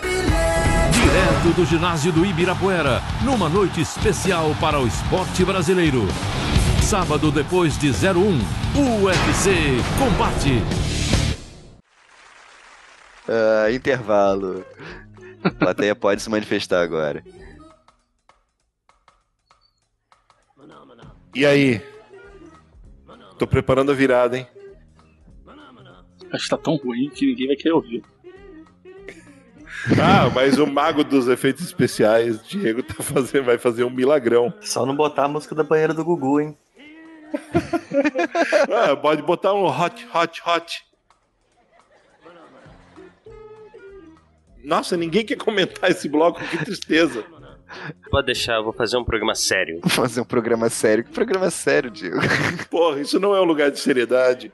[SPEAKER 22] Direto do ginásio do Ibirapuera, numa noite especial para o esporte brasileiro. Sábado depois de 01, UFC Combate.
[SPEAKER 2] Ah, intervalo. A plateia pode se manifestar agora.
[SPEAKER 3] E aí? Tô preparando a virada, hein?
[SPEAKER 4] Acho que tá tão ruim que ninguém vai querer ouvir.
[SPEAKER 3] Ah, mas o mago dos efeitos especiais, Diego, tá fazendo, vai fazer um milagrão.
[SPEAKER 17] Só não botar a música da banheira do Gugu, hein?
[SPEAKER 3] Ah, pode botar um hot, hot, hot. Nossa, ninguém quer comentar esse bloco, que tristeza.
[SPEAKER 24] Pode deixar, eu vou fazer um programa sério.
[SPEAKER 2] Vou fazer um programa sério. Que programa sério, Diego?
[SPEAKER 3] Porra, isso não é um lugar de seriedade.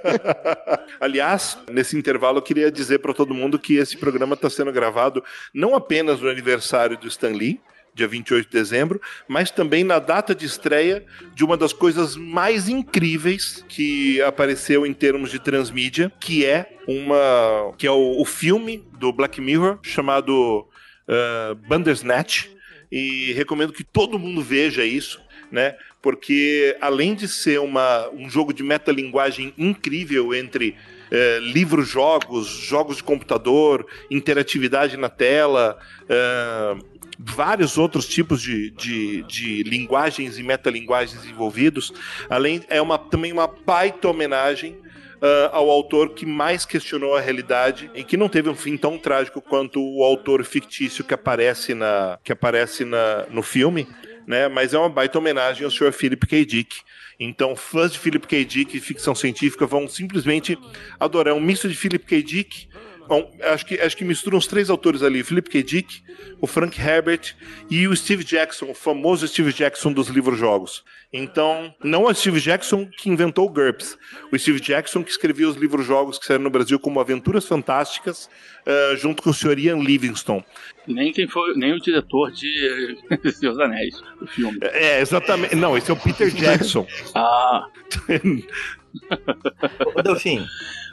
[SPEAKER 3] Aliás, nesse intervalo eu queria dizer para todo mundo que esse programa está sendo gravado não apenas no aniversário do Stan Lee, dia 28 de dezembro, mas também na data de estreia de uma das coisas mais incríveis que apareceu em termos de transmídia, que é uma que é o, o filme do Black Mirror chamado uh, Bandersnatch e recomendo que todo mundo veja isso, né? Porque além de ser uma, um jogo de metalinguagem incrível entre eh, livros, jogos, jogos de computador, interatividade na tela, eh, vários outros tipos de, de, de linguagens e metalinguagens envolvidos, além é uma, também uma baita homenagem ah, ao autor que mais questionou a realidade e que não teve um fim tão trágico quanto o autor fictício que aparece, na, que aparece na, no filme, né? Mas é uma baita homenagem ao Sr. Philip K. Dick. Então, fãs de Philip K. Dick e ficção científica vão simplesmente adorar um misto de Philip K. Dick Bom, acho que, acho que mistura uns três autores ali: Philip K. Dick, o Frank Herbert e o Steve Jackson, o famoso Steve Jackson dos livros-jogos. Então, não é o Steve Jackson que inventou o GURPS, o Steve Jackson que escrevia os livros-jogos que saíram no Brasil como Aventuras Fantásticas, uh, junto com o Sr. Ian Livingstone.
[SPEAKER 4] Nem quem foi, nem o diretor de Seus Anéis, o filme.
[SPEAKER 3] É, exatamente. Não, esse é o Peter Jackson.
[SPEAKER 4] ah.
[SPEAKER 17] Ô, Delfim.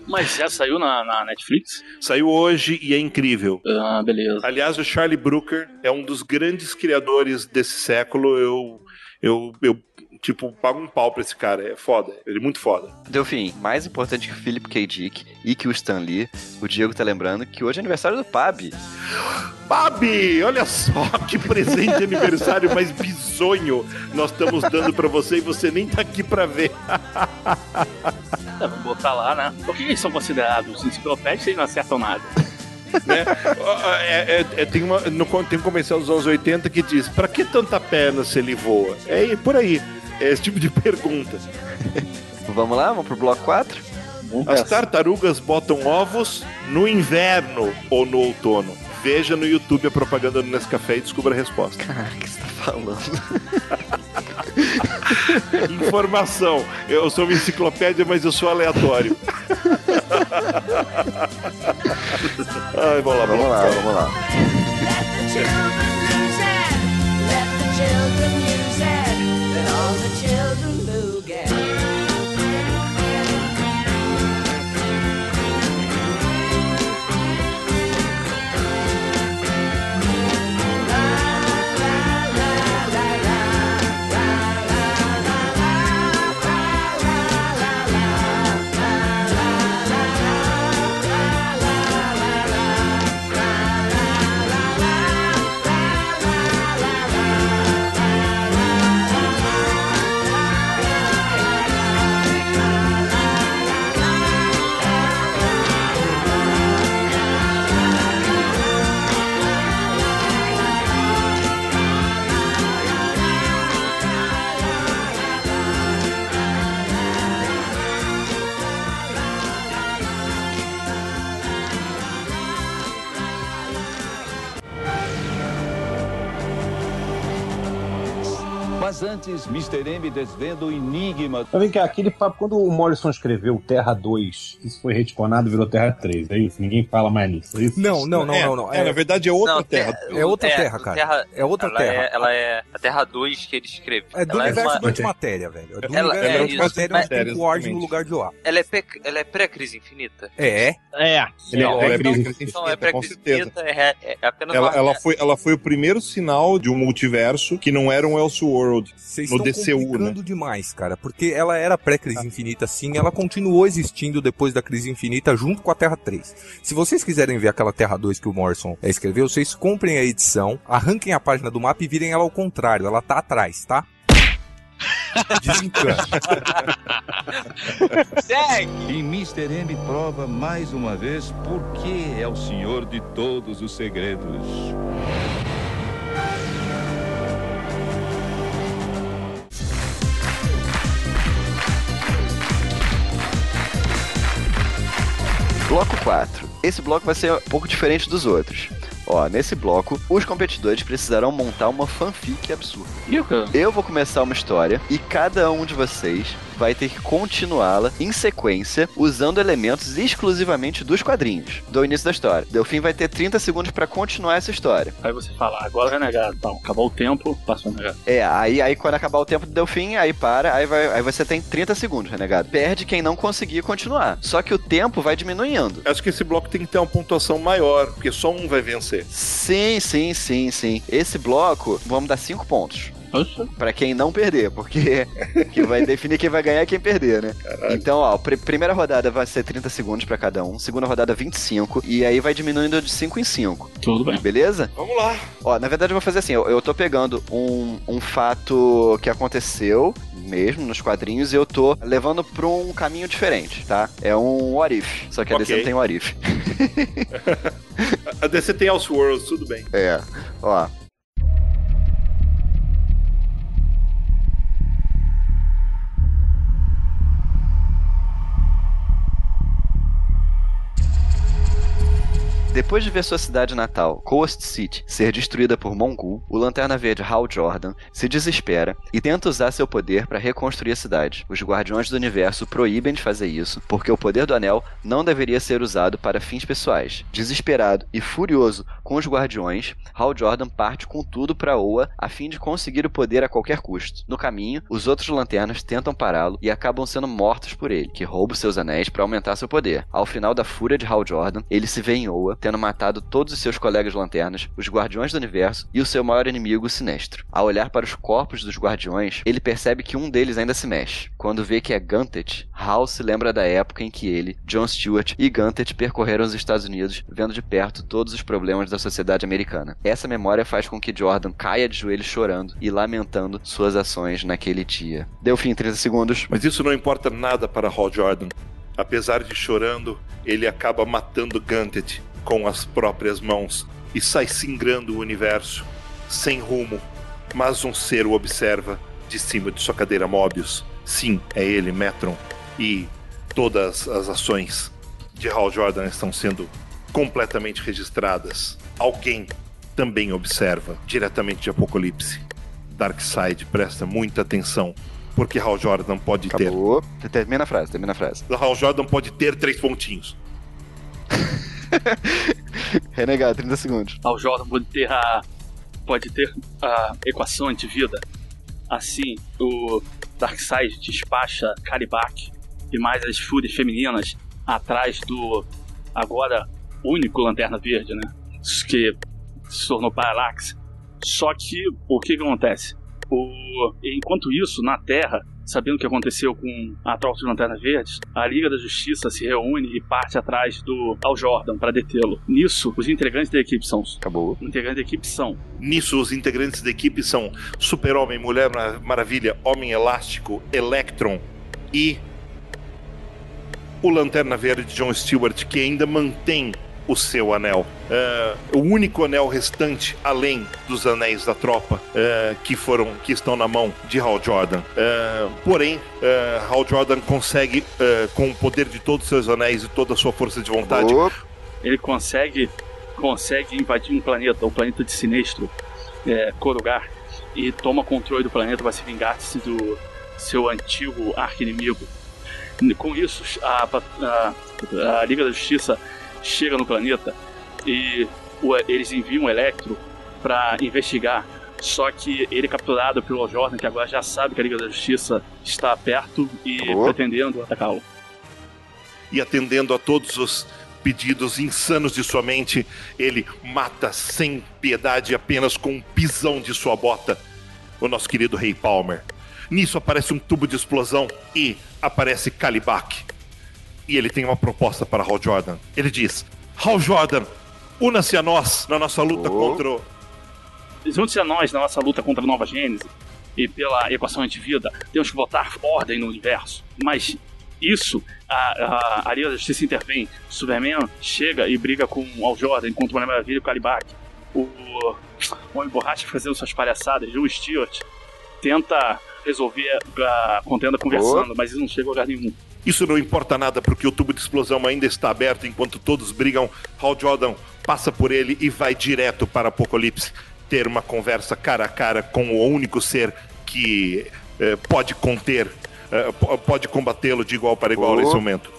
[SPEAKER 4] Mas já saiu na, na, Netflix?
[SPEAKER 3] Saiu hoje e é incrível.
[SPEAKER 4] Ah, beleza.
[SPEAKER 3] Aliás, o Charlie Brooker é um dos grandes criadores desse século. Eu, eu, eu tipo, pago um pau pra esse cara. É foda. Ele é muito foda.
[SPEAKER 2] Delfim, mais importante que o Philip K. Dick e que o Stan Lee, o Diego tá lembrando que hoje é aniversário do Pab.
[SPEAKER 3] Pab! Olha só que presente de aniversário mais bizonho nós estamos dando pra você e você nem tá aqui pra ver.
[SPEAKER 4] Vou botar lá, né? Por que eles são considerados enciclopédias e eles não acertam nada?
[SPEAKER 3] né? É, é, é, tem, uma, no, tem um comercial dos anos 80 que diz: pra que tanta perna se ele voa? É por aí. É esse tipo de pergunta.
[SPEAKER 2] Vamos lá, vamos pro bloco 4?
[SPEAKER 3] As tartarugas botam ovos no inverno ou no outono? Veja no YouTube a propaganda do Nescafé e descubra a resposta.
[SPEAKER 2] Cara, o que você tá falando?
[SPEAKER 3] Informação. Eu sou uma enciclopédia, mas eu sou aleatório. Ai, vamos lá,
[SPEAKER 2] vamos lá, vamos lá.
[SPEAKER 25] all the children Mas antes, Mr. M desvenda o enigma.
[SPEAKER 26] Mas vem cá, aquele papo, quando o Morrison escreveu Terra 2, isso foi retconado virou Terra 3, é isso? Ninguém fala mais nisso, é isso?
[SPEAKER 27] Não, não, não,
[SPEAKER 26] é,
[SPEAKER 27] não. não.
[SPEAKER 26] É, na verdade é outra
[SPEAKER 27] não,
[SPEAKER 26] Terra.
[SPEAKER 27] É, outra Terra, cara.
[SPEAKER 10] Terra,
[SPEAKER 27] é outra
[SPEAKER 10] ela
[SPEAKER 27] Terra.
[SPEAKER 10] É, ela é a Terra 2 que ele escreve.
[SPEAKER 27] É do
[SPEAKER 10] ela
[SPEAKER 27] universo
[SPEAKER 10] é uma...
[SPEAKER 27] do antimatéria, velho. É do
[SPEAKER 10] ela,
[SPEAKER 27] universo
[SPEAKER 10] é
[SPEAKER 27] antimatéria,
[SPEAKER 10] isso,
[SPEAKER 27] mas tem o Ward no lugar de lá.
[SPEAKER 10] Ela é, pré, ela é pré-crise infinita?
[SPEAKER 27] É.
[SPEAKER 26] É.
[SPEAKER 10] Ele
[SPEAKER 26] é,
[SPEAKER 10] não,
[SPEAKER 26] é
[SPEAKER 10] então,
[SPEAKER 26] crise
[SPEAKER 10] então é
[SPEAKER 26] infinita, com
[SPEAKER 10] pré-crise
[SPEAKER 26] certeza.
[SPEAKER 10] infinita, é, é apenas
[SPEAKER 26] Ela,
[SPEAKER 10] uma...
[SPEAKER 26] ela, foi, ela foi o primeiro sinal de um multiverso que não era um Elseworld
[SPEAKER 27] Vocês
[SPEAKER 26] no
[SPEAKER 27] estão
[SPEAKER 26] DCU, né?
[SPEAKER 27] complicando demais, cara. Porque ela era pré-crise infinita, sim. Ela continuou existindo depois da crise infinita, junto com a Terra 3. Se vocês quiserem ver aquela Terra 2 que o Morrison eh, escreveu, vocês comprem a edição, arranquem a página do mapa e virem ela ao contrário. Ela tá atrás, tá? Desencana.
[SPEAKER 10] Segue!
[SPEAKER 25] E Mr. M prova mais uma vez por que é o senhor de todos os segredos.
[SPEAKER 2] Bloco 4. Esse bloco vai ser um pouco diferente dos outros. Ó, nesse bloco, os competidores precisarão montar uma fanfic absurda. Eu vou começar uma história e cada um de vocês vai ter que continuá-la em sequência, usando elementos exclusivamente dos quadrinhos, do início da história. Delfim vai ter 30 segundos pra continuar essa história.
[SPEAKER 4] Aí você fala, agora renegado. Então, acabou o tempo, passou o renegado.
[SPEAKER 2] É, aí, aí quando acabar o tempo do Delfim, aí para, aí, vai, aí você tem 30 segundos, renegado. Perde quem não conseguir continuar. Só que o tempo vai diminuindo.
[SPEAKER 3] Acho que esse bloco tem que ter uma pontuação maior, porque só um vai vencer.
[SPEAKER 2] Sim, sim, sim, sim. Esse bloco, vamos dar 5 pontos. Pra quem não perder, porque que vai definir quem vai ganhar e quem perder, né? Então, ó, pr primeira rodada vai ser 30 segundos pra cada um, segunda rodada 25, e aí vai diminuindo de 5 em 5.
[SPEAKER 4] Tudo bem.
[SPEAKER 2] Beleza?
[SPEAKER 3] Vamos lá.
[SPEAKER 2] Ó, na verdade eu vou fazer assim, eu, eu tô pegando um, um fato que aconteceu mesmo nos quadrinhos e eu tô levando pra um caminho diferente, tá? É um what if, só que a DC
[SPEAKER 3] Ok.
[SPEAKER 2] não tem what if.
[SPEAKER 3] A DC tem Elseworlds, tudo bem.
[SPEAKER 2] É, ó. Depois de ver sua cidade natal, Coast City, ser destruída por Mongul, o Lanterna Verde Hal Jordan se desespera e tenta usar seu poder para reconstruir a cidade. Os Guardiões do Universo proíbem de fazer isso, porque o poder do Anel não deveria ser usado para fins pessoais. Desesperado e furioso com os Guardiões, Hal Jordan parte com tudo para Oa a fim de conseguir o poder a qualquer custo. No caminho, os outros lanternas tentam pará-lo e acabam sendo mortos por ele, que rouba seus anéis para aumentar seu poder. Ao final da fúria de Hal Jordan, ele se vê em Oa, tendo matado todos os seus colegas lanternas, os Guardiões do Universo e o seu maior inimigo, o Sinestro. Ao olhar para os corpos dos Guardiões, ele percebe que um deles ainda se mexe. Quando vê que é Guntet, Hal se lembra da época em que ele, John Stewart e Guntet percorreram os Estados Unidos, vendo de perto todos os problemas da sociedade americana. Essa memória faz com que Jordan caia de joelhos chorando e lamentando suas ações naquele dia. Deu fim em 30 segundos.
[SPEAKER 3] Mas isso não importa nada para Hal Jordan. Apesar de chorando, ele acaba matando Guntet com as próprias mãos e sai singrando o universo, sem rumo, mas um ser o observa de cima de sua cadeira Mobius. Sim, é ele, Metron, e todas as ações de Hal Jordan estão sendo completamente registradas. Alguém também observa diretamente de Apocalipse. Darkseid presta muita atenção, porque Hal Jordan pode
[SPEAKER 2] Acabou. ter. Termina a frase, termina a frase.
[SPEAKER 3] Hal Jordan pode ter três pontinhos.
[SPEAKER 2] Renegado, 30 segundos.
[SPEAKER 4] Hal Jordan pode ter a. pode ter a equação de vida. Assim, o Darkseid despacha Karibak e mais as fúrias femininas atrás do agora único Lanterna Verde, né? Que se tornou Parallax. Só que o que, que acontece? O, enquanto isso, na Terra, sabendo o que aconteceu com a tropa de Lanternas Verdes, a Liga da Justiça se reúne e parte atrás do Al Jordan para detê-lo. Nisso, os integrantes da equipe são.
[SPEAKER 2] Acabou.
[SPEAKER 4] Integrantes da equipe são.
[SPEAKER 3] Nisso, os integrantes da equipe são Super-Homem, Mulher Maravilha, Homem Elástico, Electron e o Lanterna Verde John Stewart, que ainda mantém o seu anel. Uh, o único anel restante, além dos anéis da tropa, uh, que foram que estão na mão de Hal Jordan. Uh, porém, Hal Jordan consegue, com o poder de todos os seus anéis e toda a sua força de vontade,
[SPEAKER 4] ele consegue consegue invadir um planeta, o planeta de Sinestro, é, Korugar, e toma controle do planeta para se vingar do seu antigo arqui-inimigo. Com isso, a, a, a Liga da Justiça chega no planeta e o, eles enviam o Electro para investigar. Só que ele é capturado pelo Jordan, que agora já sabe que a Liga da Justiça está perto e oh. pretendendo atacá-lo.
[SPEAKER 3] E atendendo a todos os pedidos insanos de sua mente, ele mata sem piedade apenas com um pisão de sua bota o nosso querido Rei Palmer. Nisso aparece um tubo de explosão e aparece Kalibak e ele tem uma proposta para Hal Jordan. Ele diz: Hal Jordan, una-se a nós na nossa luta oh. contra o.
[SPEAKER 4] Junte-se a nós na nossa luta contra a Nova Gênese e pela equação antivida. Temos que botar ordem no universo. Mas isso, a, a, a Liga da Justiça intervém. Superman chega e briga com o Al Jordan contra o Mulher Maravilha e o Calibak. O, o Homem Borracha fazendo suas palhaçadas. O Stewart tenta resolver a contenda conversando, oh. mas isso não chega a lugar nenhum.
[SPEAKER 3] Isso não importa nada porque o tubo de explosão ainda está aberto enquanto todos brigam. Hal Jordan passa por ele e vai direto para Apocalipse ter uma conversa cara a cara com o único ser que eh, pode conter, eh, pode combatê-lo de igual para igual oh. nesse momento.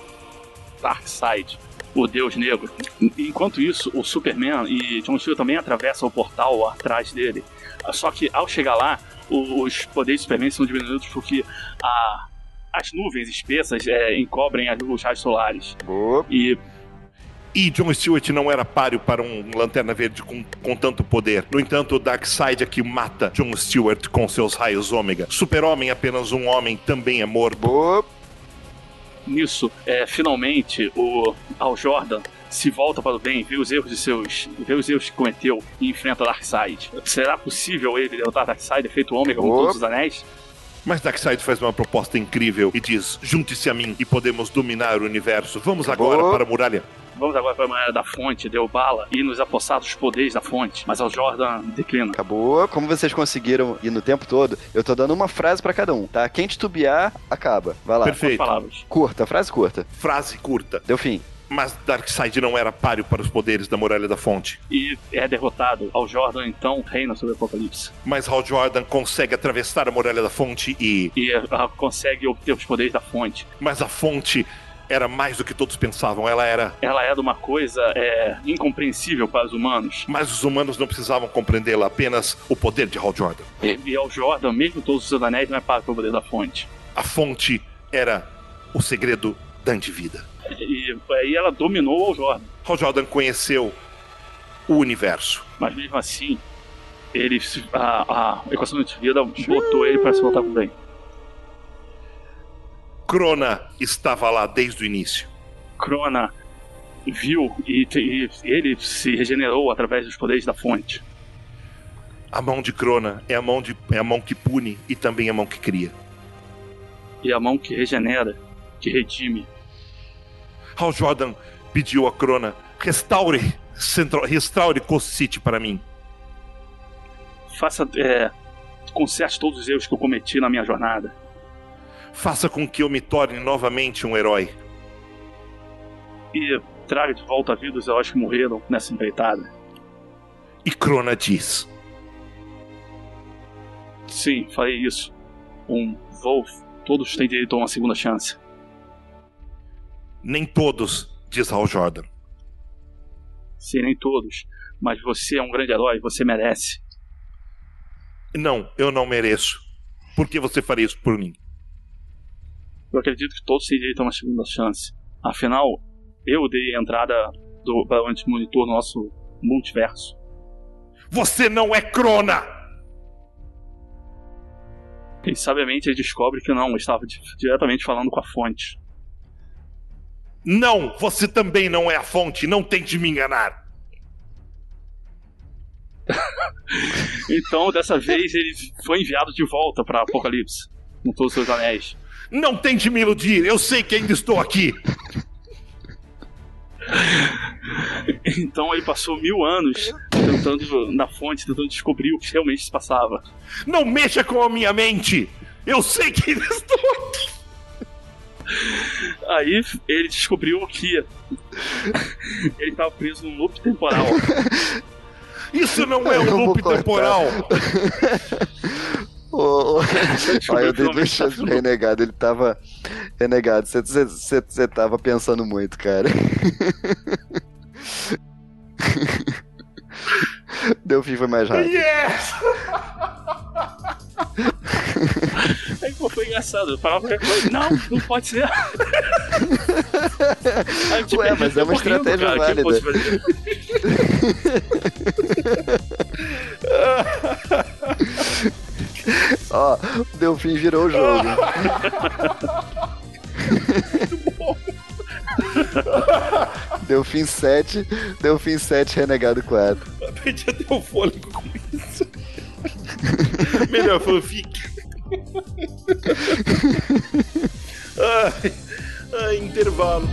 [SPEAKER 4] Darkseid, o Deus Negro. Enquanto isso, o Superman e John Stewart também atravessam o portal atrás dele. Só que ao chegar lá, os poderes do Superman são diminuídos porque a as nuvens espessas é, encobrem os raios solares.
[SPEAKER 3] Boa. E e John Stewart não era páreo para um Lanterna Verde com, com tanto poder. No entanto, o Darkseid aqui mata John Stewart com seus raios ômega. Super-Homem, apenas um homem, também é morto.
[SPEAKER 4] Nisso, é, finalmente, o Al Jordan se volta para o bem, vê os erros de seus, vê os erros que cometeu e enfrenta Darkseid. Será possível ele derrotar Darkseid, feito ômega com todos os anéis?
[SPEAKER 3] Mas Darkseid faz uma proposta incrível e diz: junte-se a mim e podemos dominar o universo. Vamos agora para a muralha.
[SPEAKER 4] Vamos agora para a muralha da fonte, deu bala e nos apossar dos poderes da fonte. Mas o Jordan declina.
[SPEAKER 2] Acabou. Como vocês conseguiram ir no tempo todo, eu tô dando uma frase para cada um, tá? Quem titubear, acaba. Vai lá.
[SPEAKER 3] Perfeito.
[SPEAKER 2] Curta, frase curta.
[SPEAKER 3] Frase curta.
[SPEAKER 2] Deu fim.
[SPEAKER 3] Mas Darkseid não era páreo para os poderes da Muralha da Fonte.
[SPEAKER 4] E é derrotado. Al Jordan então reina sobre o Apocalipse.
[SPEAKER 3] Mas Hal Jordan consegue atravessar a Muralha da Fonte e.
[SPEAKER 4] E ah, consegue obter os poderes da fonte.
[SPEAKER 3] Mas a fonte era mais do que todos pensavam. Ela era.
[SPEAKER 4] Ela era uma coisa é, incompreensível para os humanos.
[SPEAKER 3] Mas os humanos não precisavam compreendê-la, apenas o poder de Hal Jordan.
[SPEAKER 4] E, e Al Jordan, mesmo todos os seus anéis, não é para o poder da fonte.
[SPEAKER 3] A fonte era o segredo da antivida.
[SPEAKER 4] E aí ela dominou o Jordan.
[SPEAKER 3] Hal Jordan conheceu o universo.
[SPEAKER 4] Mas mesmo assim, ele a, a equação de vida botou ele para se voltar com o bem.
[SPEAKER 3] Crona estava lá desde o início.
[SPEAKER 4] Crona viu e, e ele se regenerou através dos poderes da fonte.
[SPEAKER 3] A mão de Crona é a mão, de, é a mão que pune e também a mão que cria.
[SPEAKER 4] E a mão que regenera, que redime.
[SPEAKER 3] Hal Jordan pediu a Crona: restaure, Central, restaure Coast City para mim.
[SPEAKER 4] Faça. É, conserte todos os erros que eu cometi na minha jornada.
[SPEAKER 3] Faça com que eu me torne novamente um herói.
[SPEAKER 4] E traga de volta à vida os heróis que morreram nessa empreitada.
[SPEAKER 3] E Crona diz:
[SPEAKER 4] Sim, falei isso. Um Wolf, todos têm direito a uma segunda chance.
[SPEAKER 3] Nem todos, diz Hal Jordan.
[SPEAKER 4] Sim, nem todos. Mas você é um grande herói, você merece.
[SPEAKER 3] Não, eu não mereço. Por que você faria isso por mim?
[SPEAKER 4] Eu acredito que todos têm direito a uma segunda chance. Afinal, eu dei a entrada do, para o antimonitor no nosso multiverso.
[SPEAKER 3] Você não é Crona!
[SPEAKER 4] E sabiamente ele descobre que não, estava di- diretamente falando com a fonte.
[SPEAKER 3] Não, você também não é a fonte, não tente me enganar.
[SPEAKER 4] Então, dessa vez, ele foi enviado de volta para Apocalipse, com todos os seus anéis.
[SPEAKER 3] Não tente me iludir, eu sei que ainda estou aqui.
[SPEAKER 4] Então ele passou mil anos tentando na fonte, tentando descobrir o que realmente se passava.
[SPEAKER 3] Não mexa com a minha mente! Eu sei que ainda estou aqui.
[SPEAKER 4] Aí ele descobriu que ele estava preso num loop temporal.
[SPEAKER 3] Isso não é um loop temporal!
[SPEAKER 4] Deixa eu
[SPEAKER 2] dei chances pro Renegado, ele tava. Renegado, você tava pensando muito, cara. Delfim foi mais rápido.
[SPEAKER 3] Yes!
[SPEAKER 4] Aí pô, foi engraçado. Eu falava qualquer coisa. Não, não pode ser. Aí eu te
[SPEAKER 2] Ué, mas é
[SPEAKER 4] eu
[SPEAKER 2] uma estratégia
[SPEAKER 4] cara, que
[SPEAKER 2] válida.
[SPEAKER 4] posso fazer?
[SPEAKER 2] Ó, o Delfim virou o jogo. Delfim 7, Delfim 7, Renegado 4.
[SPEAKER 3] Perdi até o fôlego com isso. Melhor fanfic. ai, ai, intervalo.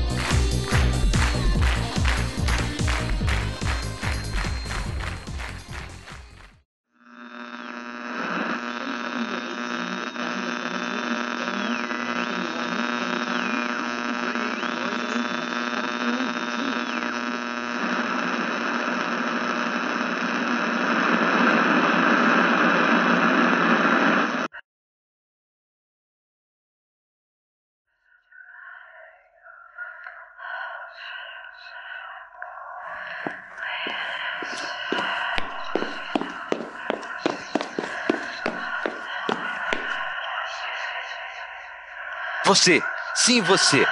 [SPEAKER 28] Você! Sim, você!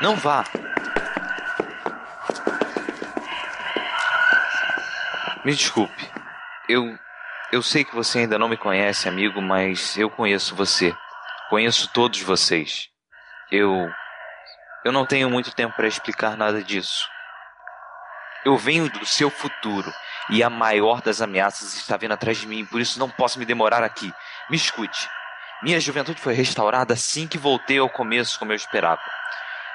[SPEAKER 28] Não vá! Me desculpe. Eu. Eu sei que você ainda não me conhece, amigo, mas eu conheço você. Conheço todos vocês. Eu. Eu não tenho muito tempo para explicar nada disso. Eu venho do seu futuro e a maior das ameaças está vindo atrás de mim, por isso não posso me demorar aqui. Me escute. Minha juventude foi restaurada assim que voltei ao começo, como eu esperava.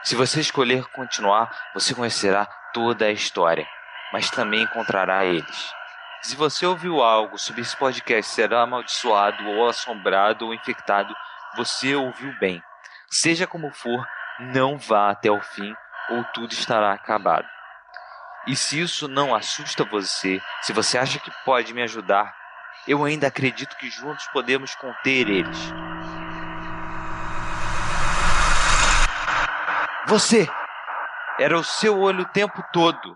[SPEAKER 28] Se você escolher continuar, você conhecerá toda a história, mas também encontrará eles. Se você ouviu algo sobre esse podcast será amaldiçoado ou assombrado ou infectado, você ouviu bem. Seja como for, não vá até o fim ou tudo estará acabado. E se isso não assusta você, se você acha que pode me ajudar, eu ainda acredito que juntos podemos conter eles. Você! Era o seu olho o tempo todo.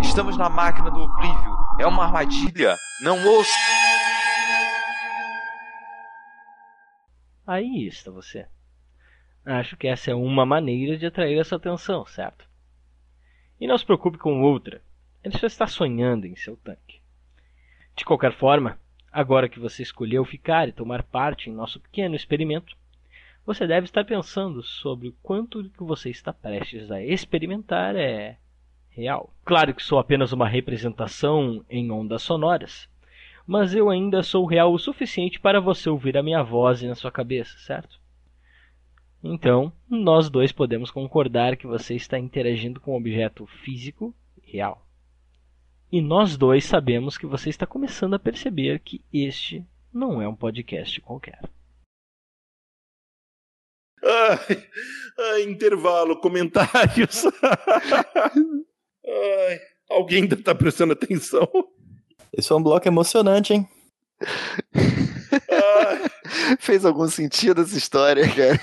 [SPEAKER 28] Estamos na máquina do oblívio. É uma armadilha. Não ouça.
[SPEAKER 29] Aí está você. Acho que essa é uma maneira de atrair essa atenção, certo? E não se preocupe com outra. Ele só está sonhando em seu tanque. De qualquer forma, agora que você escolheu ficar e tomar parte em nosso pequeno experimento, você deve estar pensando sobre o quanto que você está prestes a experimentar é real. Claro que sou apenas uma representação em ondas sonoras, mas eu ainda sou real o suficiente para você ouvir a minha voz na sua cabeça, certo? Então, nós dois podemos concordar que você está interagindo com um objeto físico real. E nós dois sabemos que você está começando a perceber que este não é um podcast qualquer.
[SPEAKER 3] Ai, ai, intervalo, comentários. ai, alguém ainda tá prestando atenção?
[SPEAKER 17] Esse é um bloco emocionante, hein?
[SPEAKER 2] Fez algum sentido essa história, cara?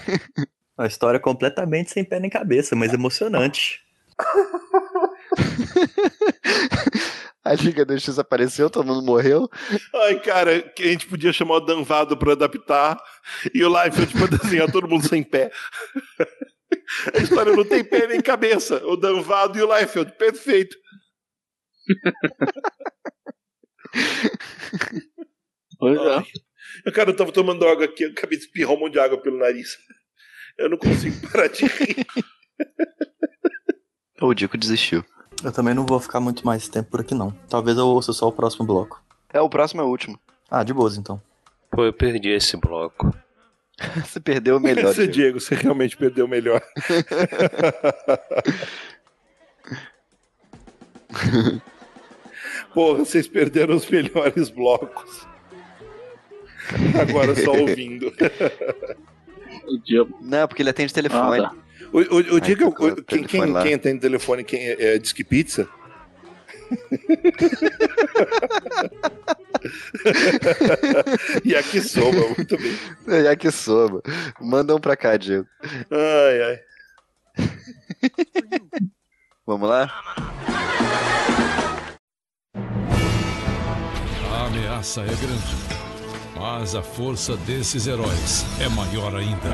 [SPEAKER 17] Uma história completamente sem pé nem cabeça, mas emocionante.
[SPEAKER 2] A Liga da Justiça apareceu, todo mundo morreu.
[SPEAKER 3] Ai, cara, que a gente podia chamar o Danvado pra adaptar e o Life tipo desenhar todo mundo sem pé. A história não tem pé nem cabeça. O Danvado e o Liefeld, perfeito.
[SPEAKER 4] Pois é.
[SPEAKER 3] Cara, eu tava tomando água aqui, eu acabei de espirrar um monte de água pelo nariz. Eu não consigo parar de rir.
[SPEAKER 2] O Dico desistiu.
[SPEAKER 17] Eu também não vou ficar muito mais tempo por aqui, não. Talvez eu ouça só o próximo bloco.
[SPEAKER 2] É, o próximo é o último.
[SPEAKER 17] Ah, de boas então.
[SPEAKER 24] Pô, eu perdi esse bloco.
[SPEAKER 2] Você perdeu o melhor.
[SPEAKER 3] Você, Diego, você realmente perdeu o melhor. Porra, vocês perderam os melhores blocos. Agora só ouvindo.
[SPEAKER 2] Não, porque ele atende telefone.
[SPEAKER 3] Ah, tá. O, o,
[SPEAKER 2] Ai, tocou
[SPEAKER 3] o-
[SPEAKER 2] o
[SPEAKER 3] quem, quem,
[SPEAKER 2] lá.
[SPEAKER 3] quem atende telefone quem é, é Disque Pizza? e aqui soma, muito bem.
[SPEAKER 2] Já que soma. Manda um pra cá, Diego.
[SPEAKER 3] Ai, ai.
[SPEAKER 2] Vamos lá?
[SPEAKER 22] Ameaça é grande, mas a força desses heróis é maior ainda.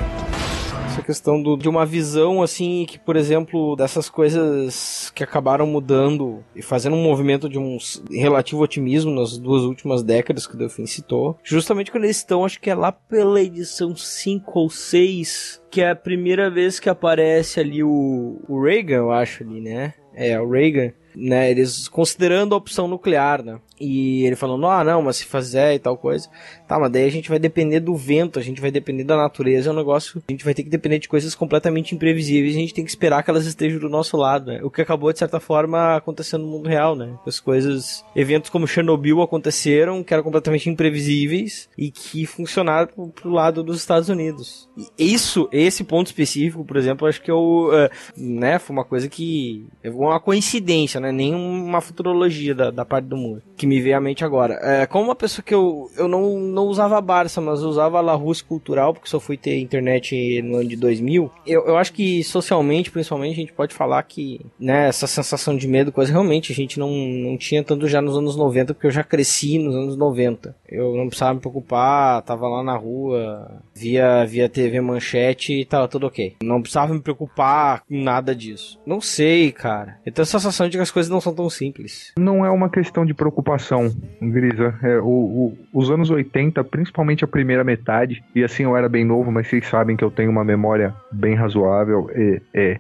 [SPEAKER 29] Essa questão do- de uma visão, assim, que, por exemplo, dessas coisas que acabaram mudando e fazendo um movimento de um relativo otimismo nas duas últimas décadas que o Delfim citou. Justamente quando eles estão, acho que é lá pela edição 5 ou 6, que é a primeira vez que aparece ali o, o Reagan, eu acho ali, né? É, o Reagan. Né, eles considerando a opção nuclear, né? E ele falando, ah, não, mas se fizer e tal coisa. Tá, mas daí a gente vai depender do vento, a gente vai depender da natureza, é um negócio. A gente vai ter que depender de coisas completamente imprevisíveis, a gente tem que esperar que elas estejam do nosso lado, né? O que acabou, de certa forma, acontecendo no mundo real, né? As coisas. Eventos como Chernobyl aconteceram, que eram completamente imprevisíveis e que funcionaram pro, pro lado dos Estados Unidos. E isso, esse ponto específico, por exemplo, acho que eu. eh, né, foi uma coisa que. É uma coincidência, né? Nem uma futurologia da, da parte do mundo. Que me veio à mente agora. É, como uma pessoa que eu, eu não, não usava Barça, mas usava La Russe Cultural, porque só fui ter internet no ano de 2000, eu, eu acho que socialmente, principalmente, a gente pode falar que, né, essa sensação de medo, coisa realmente a gente não, não tinha tanto já nos anos 90, porque eu já cresci nos anos 90. Eu não precisava me preocupar, tava lá na rua, via, via TV manchete e tava tudo ok. Não precisava me preocupar com nada disso. Não sei, cara. Eu tenho a sensação de que as coisas não são tão simples.
[SPEAKER 9] Não é uma questão de preocupação, Grisa. É, o- o- os anos 80, principalmente a primeira metade, e assim eu era bem novo, mas vocês sabem que eu tenho uma memória bem razoável. É, é,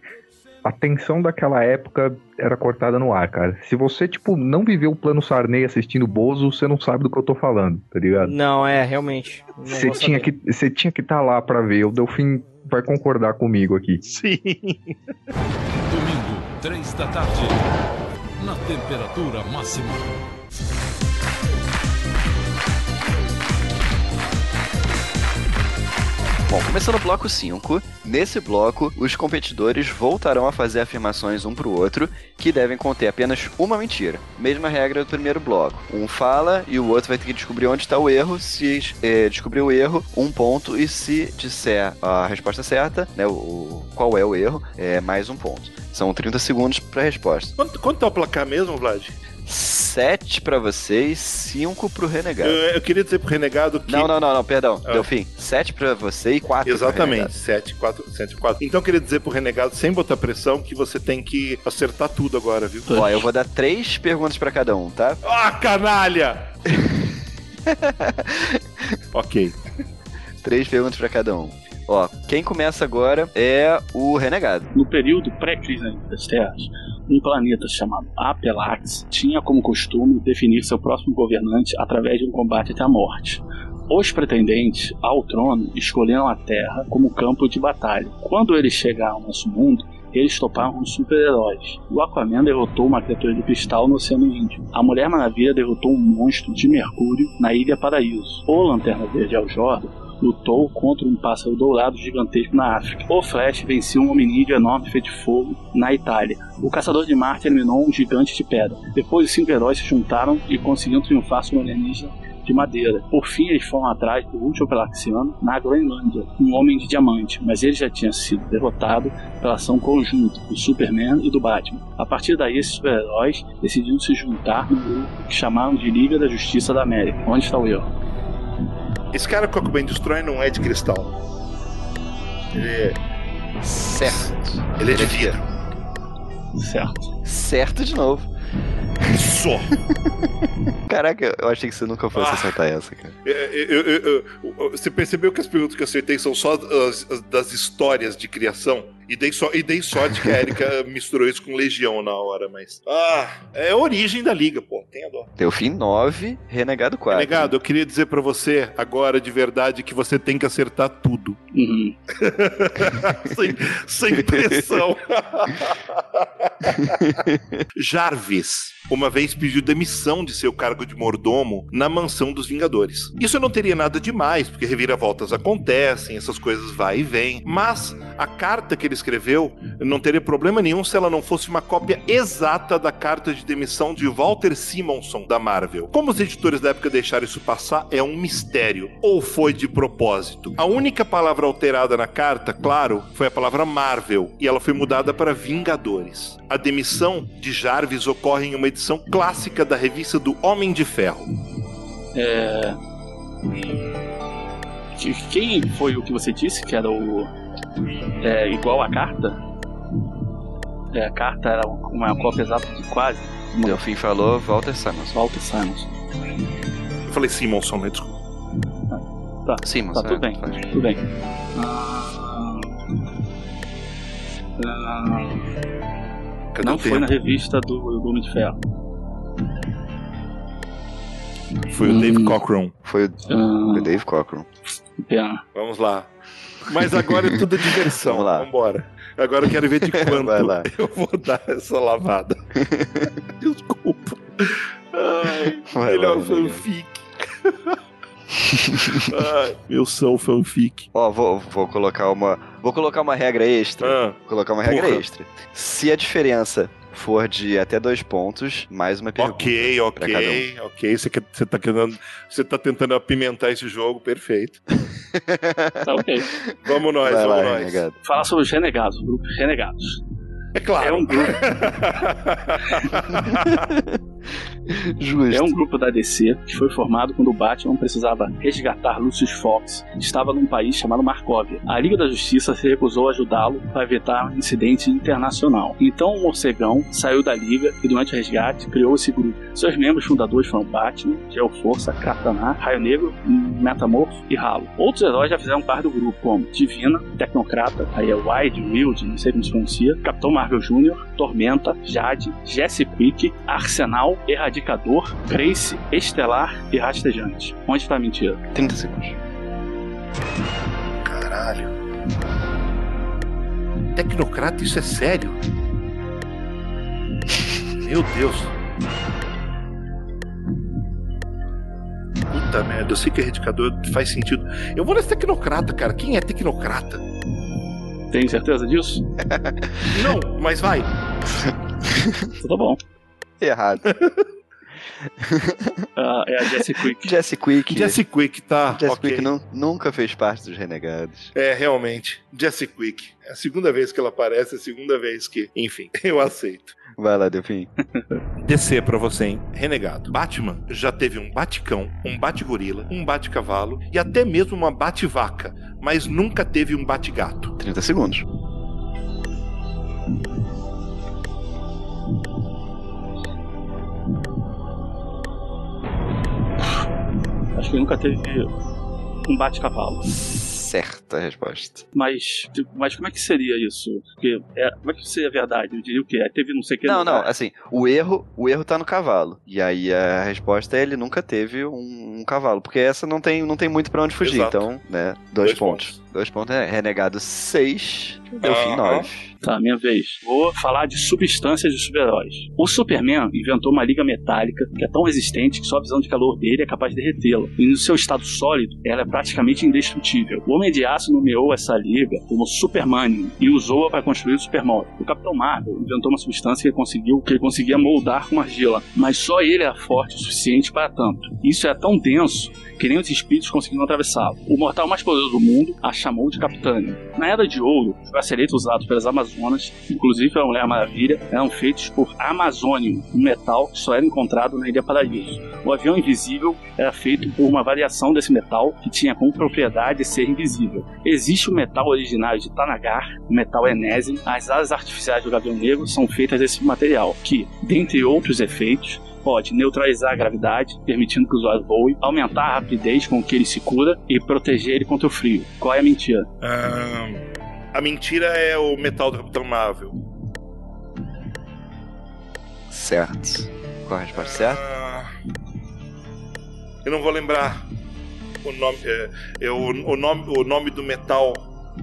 [SPEAKER 9] a tensão daquela época era cortada no ar, cara. Se você, tipo, não viveu o plano Sarney assistindo Bozo, você não sabe do que eu tô falando, tá ligado?
[SPEAKER 29] Não, é, realmente.
[SPEAKER 9] Você tinha, que, você tinha que estar lá pra ver. O Delfim vai concordar comigo aqui.
[SPEAKER 3] Sim.
[SPEAKER 22] 3 da tarde. Na temperatura máxima.
[SPEAKER 2] Bom, começando o bloco 5, nesse bloco, os competidores voltarão a fazer afirmações um pro outro que devem conter apenas uma mentira. Mesma regra do primeiro bloco. Um fala e o outro vai ter que descobrir onde está o erro. Se eh, descobrir o erro, um ponto. E se disser a resposta certa, né, o, o- qual é o erro, é mais um ponto. São 30 segundos para resposta.
[SPEAKER 3] Quanto, quanto tá o placar mesmo, Vlad?
[SPEAKER 2] 7 pra vocês, 5 pro Renegado.
[SPEAKER 3] Eu, eu queria dizer pro Renegado que.
[SPEAKER 2] Não, não, não, não, perdão.
[SPEAKER 3] Ah.
[SPEAKER 2] Delfim, 7 pra você e 4
[SPEAKER 3] Exatamente, 7, 4, 7, 4. Então eu queria dizer pro Renegado, sem botar pressão, que você tem que acertar tudo agora, viu?
[SPEAKER 2] Ó, eu vou dar três perguntas pra cada um, tá?
[SPEAKER 3] Ah, canalha! ok.
[SPEAKER 2] Três perguntas pra cada um. Ó, quem começa agora é o Renegado.
[SPEAKER 4] No período pré-crise das Terras, um planeta chamado Apelax tinha como costume definir seu próximo governante através de um combate até a morte. Os pretendentes ao trono escolheram a Terra como campo de batalha. Quando eles chegaram ao nosso mundo, eles toparam super-heróis. O Aquaman derrotou uma criatura de cristal no Oceano Índico. A Mulher Maravilha derrotou um monstro de Mercúrio na Ilha Paraíso. O Lanterna Verde Aljordo lutou contra um pássaro dourado gigantesco na África. O Flash venceu um hominídeo enorme feito de fogo na Itália. O Caçador de Marte eliminou um gigante de pedra. Depois, os cinco heróis se juntaram e conseguiram triunfar sobre um alienígena de madeira. Por fim, eles foram atrás do último Pelaxiano na Groenlândia, um homem de diamante, mas ele já tinha sido derrotado pela ação conjunta do Superman e do Batman. A partir daí, esses super-heróis decidiram se juntar num grupo que chamaram de Liga da Justiça da América. Onde está o erro?
[SPEAKER 3] Esse cara que o Aquaman destrói não é de cristal. Ele é.
[SPEAKER 2] Certo.
[SPEAKER 3] Ele é de vidro.
[SPEAKER 4] Certo.
[SPEAKER 2] Certo de novo.
[SPEAKER 3] Só.
[SPEAKER 2] Caraca, eu achei que você nunca fosse
[SPEAKER 3] Ah.
[SPEAKER 2] acertar essa, cara.
[SPEAKER 3] Eu- eu- eu- eu- você percebeu que as perguntas que eu acertei são só as- as das histórias de criação? E dei, só, e dei sorte que a Erika misturou isso com Legião na hora, mas. Ah, é a origem da liga, pô. Tem a dó.
[SPEAKER 2] Delfim 9, Renegado 4.
[SPEAKER 3] Negado, eu queria dizer pra você agora de verdade que você tem que acertar tudo.
[SPEAKER 4] Uhum.
[SPEAKER 3] sem, sem pressão. Jarvis, uma vez pediu demissão de seu cargo de mordomo na mansão dos Vingadores. Isso não teria nada demais, porque reviravoltas acontecem, essas coisas vai e vem. Mas a carta que ele escreveu não teria problema nenhum se ela não fosse uma cópia exata da carta de demissão de Walter Simonson da Marvel. Como os editores da época deixaram isso passar é um mistério. Ou foi de propósito? A única palavra alterada na carta, claro, foi a palavra Marvel e ela foi mudada para Vingadores. A demissão de Jarvis ocorre em uma edição clássica da revista do Homem de Ferro.
[SPEAKER 4] É... que- Quem foi o que você disse que era o. É, igual a carta? É, a carta era uma cópia exata de quase.
[SPEAKER 2] Delfim falou Walter Simons.
[SPEAKER 4] Walter Simons.
[SPEAKER 3] Eu falei Simonson, né? Desculpa.
[SPEAKER 4] Tá,
[SPEAKER 2] Simons,
[SPEAKER 4] tá tudo
[SPEAKER 2] é,
[SPEAKER 4] bem,
[SPEAKER 2] faz.
[SPEAKER 4] tudo bem. Ah, ah,
[SPEAKER 3] Cadê
[SPEAKER 4] não
[SPEAKER 3] o
[SPEAKER 4] foi
[SPEAKER 3] tempo?
[SPEAKER 4] na revista do, do Homem de Ferro.
[SPEAKER 3] Foi o Dave Cockrum.
[SPEAKER 2] Foi o,
[SPEAKER 4] Ah.
[SPEAKER 2] Dave Cockrum.
[SPEAKER 4] Pena.
[SPEAKER 3] Vamos lá. Mas agora é tudo diversão.
[SPEAKER 2] Vamos lá.
[SPEAKER 3] Vambora. Agora eu quero ver de quanto
[SPEAKER 2] Vai lá.
[SPEAKER 3] eu vou dar essa lavada. Desculpa. Ai,
[SPEAKER 2] Vai
[SPEAKER 3] melhor
[SPEAKER 2] lá, vai lá.
[SPEAKER 3] fanfic. Ai, meu são fanfic.
[SPEAKER 2] Ó, vou, vou colocar uma. Vou colocar uma regra extra.
[SPEAKER 3] Ah,
[SPEAKER 2] Vou colocar uma regra
[SPEAKER 3] porra.
[SPEAKER 2] extra. Se a diferença for de até dois pontos, mais uma pergunta.
[SPEAKER 3] Ok,
[SPEAKER 2] cada um.
[SPEAKER 3] ok, ok. Você, quer, você tá querendo. Você tá tentando apimentar esse jogo, perfeito.
[SPEAKER 4] Tá ok.
[SPEAKER 3] Vamos nós,
[SPEAKER 2] Vai
[SPEAKER 3] vamos
[SPEAKER 2] lá,
[SPEAKER 3] nós.
[SPEAKER 2] renegado.
[SPEAKER 4] Falar sobre os renegados, o grupo Renegados.
[SPEAKER 3] É claro.
[SPEAKER 4] É um grupo.
[SPEAKER 2] Justo.
[SPEAKER 4] É um grupo da DC que foi formado quando o Batman precisava resgatar Lucius Fox. Estava num país chamado Markovia. A Liga da Justiça se recusou a ajudá-lo para evitar um incidente internacional. Então o morcegão saiu da Liga e durante o resgate criou esse grupo. Seus membros fundadores foram Batman, Geoforça, Katana, Raio Negro, Metamorfo e Halo. Outros heróis já fizeram parte do grupo, como Divina, Tecnocrata, aí é Wide, Wild, não sei como se pronuncia, Capitão Marvel Jr., Tormenta, Jade, Jesse Quick, Arsenal, Erradicador, Grace, Estelar e Rastejante. Onde está a mentira?
[SPEAKER 2] 30 segundos.
[SPEAKER 3] Caralho. Tecnocrata, isso é sério? Meu Deus. Puta merda, eu sei que erradicador faz sentido. Eu vou nesse tecnocrata, cara. Quem é tecnocrata?
[SPEAKER 4] Tem certeza disso?
[SPEAKER 3] Não, mas vai.
[SPEAKER 4] Então tá bom.
[SPEAKER 2] Errado.
[SPEAKER 4] Ah, é a Jessie Quick.
[SPEAKER 2] Jesse Quick.
[SPEAKER 3] Jesse Quick, tá.
[SPEAKER 2] Jesse
[SPEAKER 3] ok.
[SPEAKER 2] Quick não, nunca fez parte dos renegados.
[SPEAKER 3] É, realmente. Jesse Quick. É a segunda vez que ela aparece, é a segunda vez que. Enfim, eu aceito.
[SPEAKER 2] Vai lá, Delfim.
[SPEAKER 3] Descer pra você, hein? Renegado. Batman já teve um baticão, um bate-gorila, um bate-cavalo e até mesmo uma bate-vaca, mas nunca teve um bate-gato.
[SPEAKER 2] 30 segundos.
[SPEAKER 4] Acho que nunca teve um bate-cavalo.
[SPEAKER 2] Certa resposta.
[SPEAKER 4] Mas, tipo, mas como é que seria isso? Porque é, como é que seria a verdade? Eu diria o quê? É, Teve não sei o que.
[SPEAKER 2] Não, não, assim, o erro, o erro tá no cavalo. E aí a resposta é ele nunca teve um, um cavalo, porque essa não tem, não tem muito pra onde fugir,
[SPEAKER 3] Exato.
[SPEAKER 2] então, né, dois,
[SPEAKER 3] Dois
[SPEAKER 2] pontos. Dois pontos é renegado 6, Delfim
[SPEAKER 3] Aham.
[SPEAKER 2] 9.
[SPEAKER 4] Tá, minha vez. Vou falar de substâncias de super-heróis. O Superman inventou uma liga metálica que é tão resistente que só a visão de calor dele é capaz de derretê-la. E no seu estado sólido, ela é praticamente indestrutível. O Homem de Aço nomeou essa liga como Supermanium e usou-a para construir o Superman. O Capitão Marvel inventou uma substância que, conseguiu, que ele conseguia moldar com argila, mas só ele era forte o suficiente para tanto. Isso é tão denso que nem os espíritos conseguiram atravessá-lo. O mortal mais poderoso do mundo a chamou de Capitânia. Na Era de Ouro, os braceletes usados pelas Amazonas, inclusive pela Mulher Maravilha, eram feitos por Amazônio, um metal que só era encontrado na Ilha Paraíso. O avião invisível era feito por uma variação desse metal que tinha como propriedade ser invisível. Existe o metal originário de Tanagar, o metal enésimo. As asas artificiais do Gavião Negro são feitas desse material, que, dentre outros efeitos, pode neutralizar a gravidade, permitindo que o usuário voe, aumentar a rapidez com que ele se cura e proteger ele contra o frio. Qual é a mentira?
[SPEAKER 3] Ahn, a mentira é o metal do Capitão Marvel.
[SPEAKER 2] Certo. Qual a resposta certa?
[SPEAKER 3] Ah, eu não vou lembrar o nome. é, eu, o, nome o nome do metal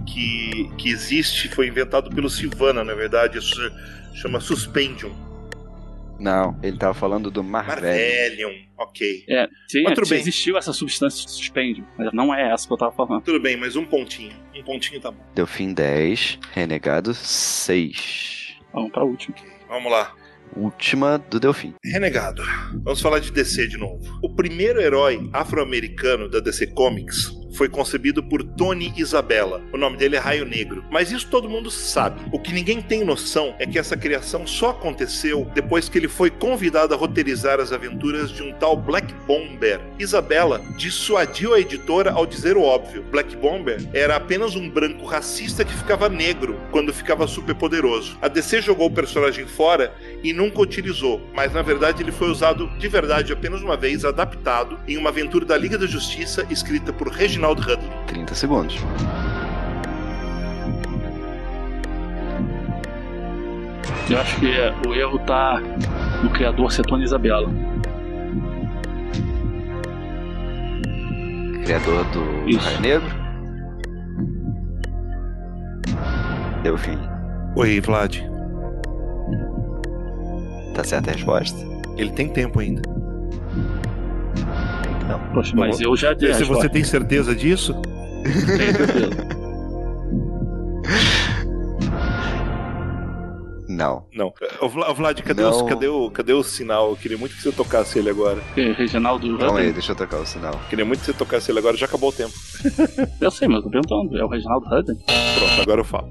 [SPEAKER 3] que, que existe foi inventado pelo Silvana, na verdade. Isso se chama Suspendium.
[SPEAKER 2] Não, ele tava falando do Marvel.
[SPEAKER 3] Marvelium. Ok.
[SPEAKER 4] É, sim,
[SPEAKER 3] Mas tudo
[SPEAKER 4] é,
[SPEAKER 3] bem.
[SPEAKER 4] existiu essa substância que suspende, mas não é essa que eu tava falando.
[SPEAKER 3] Tudo bem, mas um pontinho. Um pontinho tá bom.
[SPEAKER 2] Delfim 10, renegado 6.
[SPEAKER 4] Vamos pra última.
[SPEAKER 3] Vamos lá.
[SPEAKER 2] Última do Delfim.
[SPEAKER 3] Renegado. Vamos falar de DC de novo. O primeiro herói afro-americano da DC Comics foi concebido por Tony Isabella. O nome dele é Raio Negro. Mas isso todo mundo sabe. O que ninguém tem noção é que essa criação só aconteceu depois que ele foi convidado a roteirizar as aventuras de um tal Black Bomber. Isabella dissuadiu a editora ao dizer o óbvio. Black Bomber era apenas um branco racista que ficava negro quando ficava super poderoso. A DC jogou o personagem fora e nunca utilizou, mas na verdade ele foi usado de verdade apenas uma vez, adaptado em uma aventura da Liga da Justiça escrita por Reginald Hudlin.
[SPEAKER 2] 30 segundos.
[SPEAKER 4] Eu acho que é, o erro tá no criador ser Tony Isabella.
[SPEAKER 2] Criador do
[SPEAKER 4] Isso.
[SPEAKER 2] Raio Negro. Delfim.
[SPEAKER 3] Oi, Vlad.
[SPEAKER 2] Tá certa a resposta?
[SPEAKER 3] Ele tem tempo ainda.
[SPEAKER 4] Poxa, mas eu já dei
[SPEAKER 3] Se você tem certeza disso?
[SPEAKER 4] Tenho certeza.
[SPEAKER 2] Não.
[SPEAKER 3] Não. Ô, Vla- ô, Vlad, cadê,
[SPEAKER 2] Não.
[SPEAKER 3] os- cadê, o, cadê o sinal? Eu queria muito que você tocasse ele agora.
[SPEAKER 4] Reginaldo
[SPEAKER 2] Calma aí, deixa eu tocar o sinal.
[SPEAKER 3] Queria muito que você tocasse ele agora, já acabou o tempo.
[SPEAKER 4] Eu sei, mas eu tô perguntando. É o Reginaldo Hudlin?
[SPEAKER 3] Pronto, agora eu falo.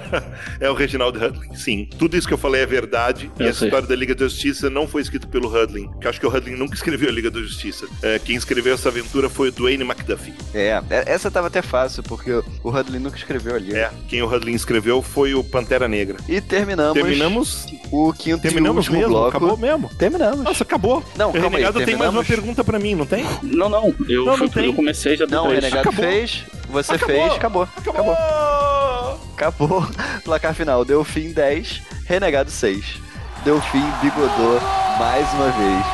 [SPEAKER 3] é o Reginald Hudlin. Sim, tudo isso que eu falei é verdade. e
[SPEAKER 4] Eu
[SPEAKER 3] essa
[SPEAKER 4] sei.
[SPEAKER 3] história da Liga da Justiça não foi escrita pelo Hudlin. Que eu acho que o Hudlin nunca escreveu a Liga da Justiça. É, quem escreveu essa aventura foi o Dwayne McDuffie.
[SPEAKER 2] É, é- essa tava até fácil, porque o Hudlin nunca escreveu ali.
[SPEAKER 3] É, quem o Hudlin escreveu foi o Pantera Negra.
[SPEAKER 2] E terminamos.
[SPEAKER 3] Terminamos.
[SPEAKER 2] O quinto
[SPEAKER 3] Terminamos
[SPEAKER 2] e último
[SPEAKER 3] mesmo?
[SPEAKER 2] bloco.
[SPEAKER 3] Acabou mesmo?
[SPEAKER 2] Terminamos.
[SPEAKER 3] Nossa, acabou.
[SPEAKER 2] Não,
[SPEAKER 3] o
[SPEAKER 2] calma aí,
[SPEAKER 3] Renegado tem mais uma pergunta pra mim, não tem?
[SPEAKER 4] Não, não. Eu,
[SPEAKER 3] Não,
[SPEAKER 4] fui-
[SPEAKER 3] não tem.
[SPEAKER 4] eu comecei já
[SPEAKER 2] Não, o. Renegado
[SPEAKER 3] Acabou.
[SPEAKER 2] fez, você
[SPEAKER 3] Acabou.
[SPEAKER 2] fez, acabou. Acabou. Acabou. Placar final, Delfim 10, Renegado 6. Delfim bigodou mais uma vez.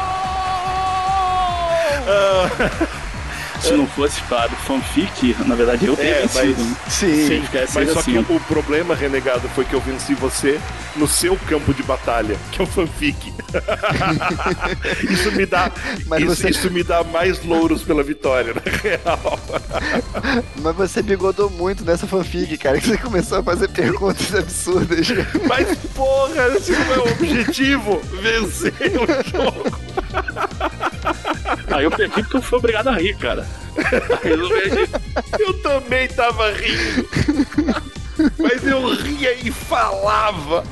[SPEAKER 4] Se não fosse para fanfic, na verdade eu teria
[SPEAKER 3] É,
[SPEAKER 4] vencido.
[SPEAKER 3] mas,
[SPEAKER 4] né?
[SPEAKER 3] sim,
[SPEAKER 4] tivesse
[SPEAKER 3] mas
[SPEAKER 4] sido
[SPEAKER 3] só
[SPEAKER 4] assim.
[SPEAKER 3] que o problema, Renegado, foi que eu venci você no seu campo de batalha, que é o fanfic. isso me dá,
[SPEAKER 2] Mas
[SPEAKER 3] isso,
[SPEAKER 2] você-
[SPEAKER 3] isso me dá mais louros pela vitória, na real.
[SPEAKER 2] Mas você bigodou muito nessa fanfic, cara, que você começou a fazer perguntas absurdas.
[SPEAKER 3] Mas porra, esse não é o objetivo, vencer o jogo.
[SPEAKER 4] Aí eu perdi porque eu fui obrigado a rir, cara. Aí eu.
[SPEAKER 3] Eu também tava rindo. Mas eu ria e falava.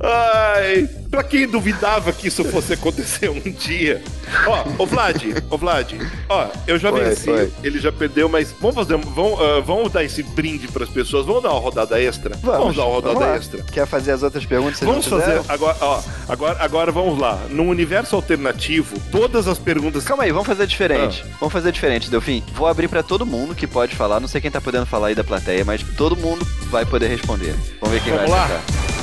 [SPEAKER 3] Ai, pra quem duvidava que isso fosse acontecer um dia. Ó, ô Vlad, ô Vlad, ó, eu já venci, ele já perdeu, mas vamos fazer, vamos, ah, vamos dar esse brinde pras pessoas, vamos dar uma rodada extra? Vamos, dar uma rodada
[SPEAKER 2] vamos
[SPEAKER 3] extra.
[SPEAKER 2] Quer fazer as outras perguntas?
[SPEAKER 3] Vamos fazer agora, ó, agora, agora vamos lá. No universo alternativo, todas as perguntas.
[SPEAKER 2] Calma aí, vamos fazer diferente.
[SPEAKER 3] Ah.
[SPEAKER 2] Vamos fazer diferente, Delfim. Vou abrir pra todo mundo que pode falar. Não sei quem tá podendo falar aí da plateia, mas todo mundo vai poder responder. Vamos ver quem
[SPEAKER 3] Vamos
[SPEAKER 2] vai
[SPEAKER 3] lá?
[SPEAKER 2] acertar.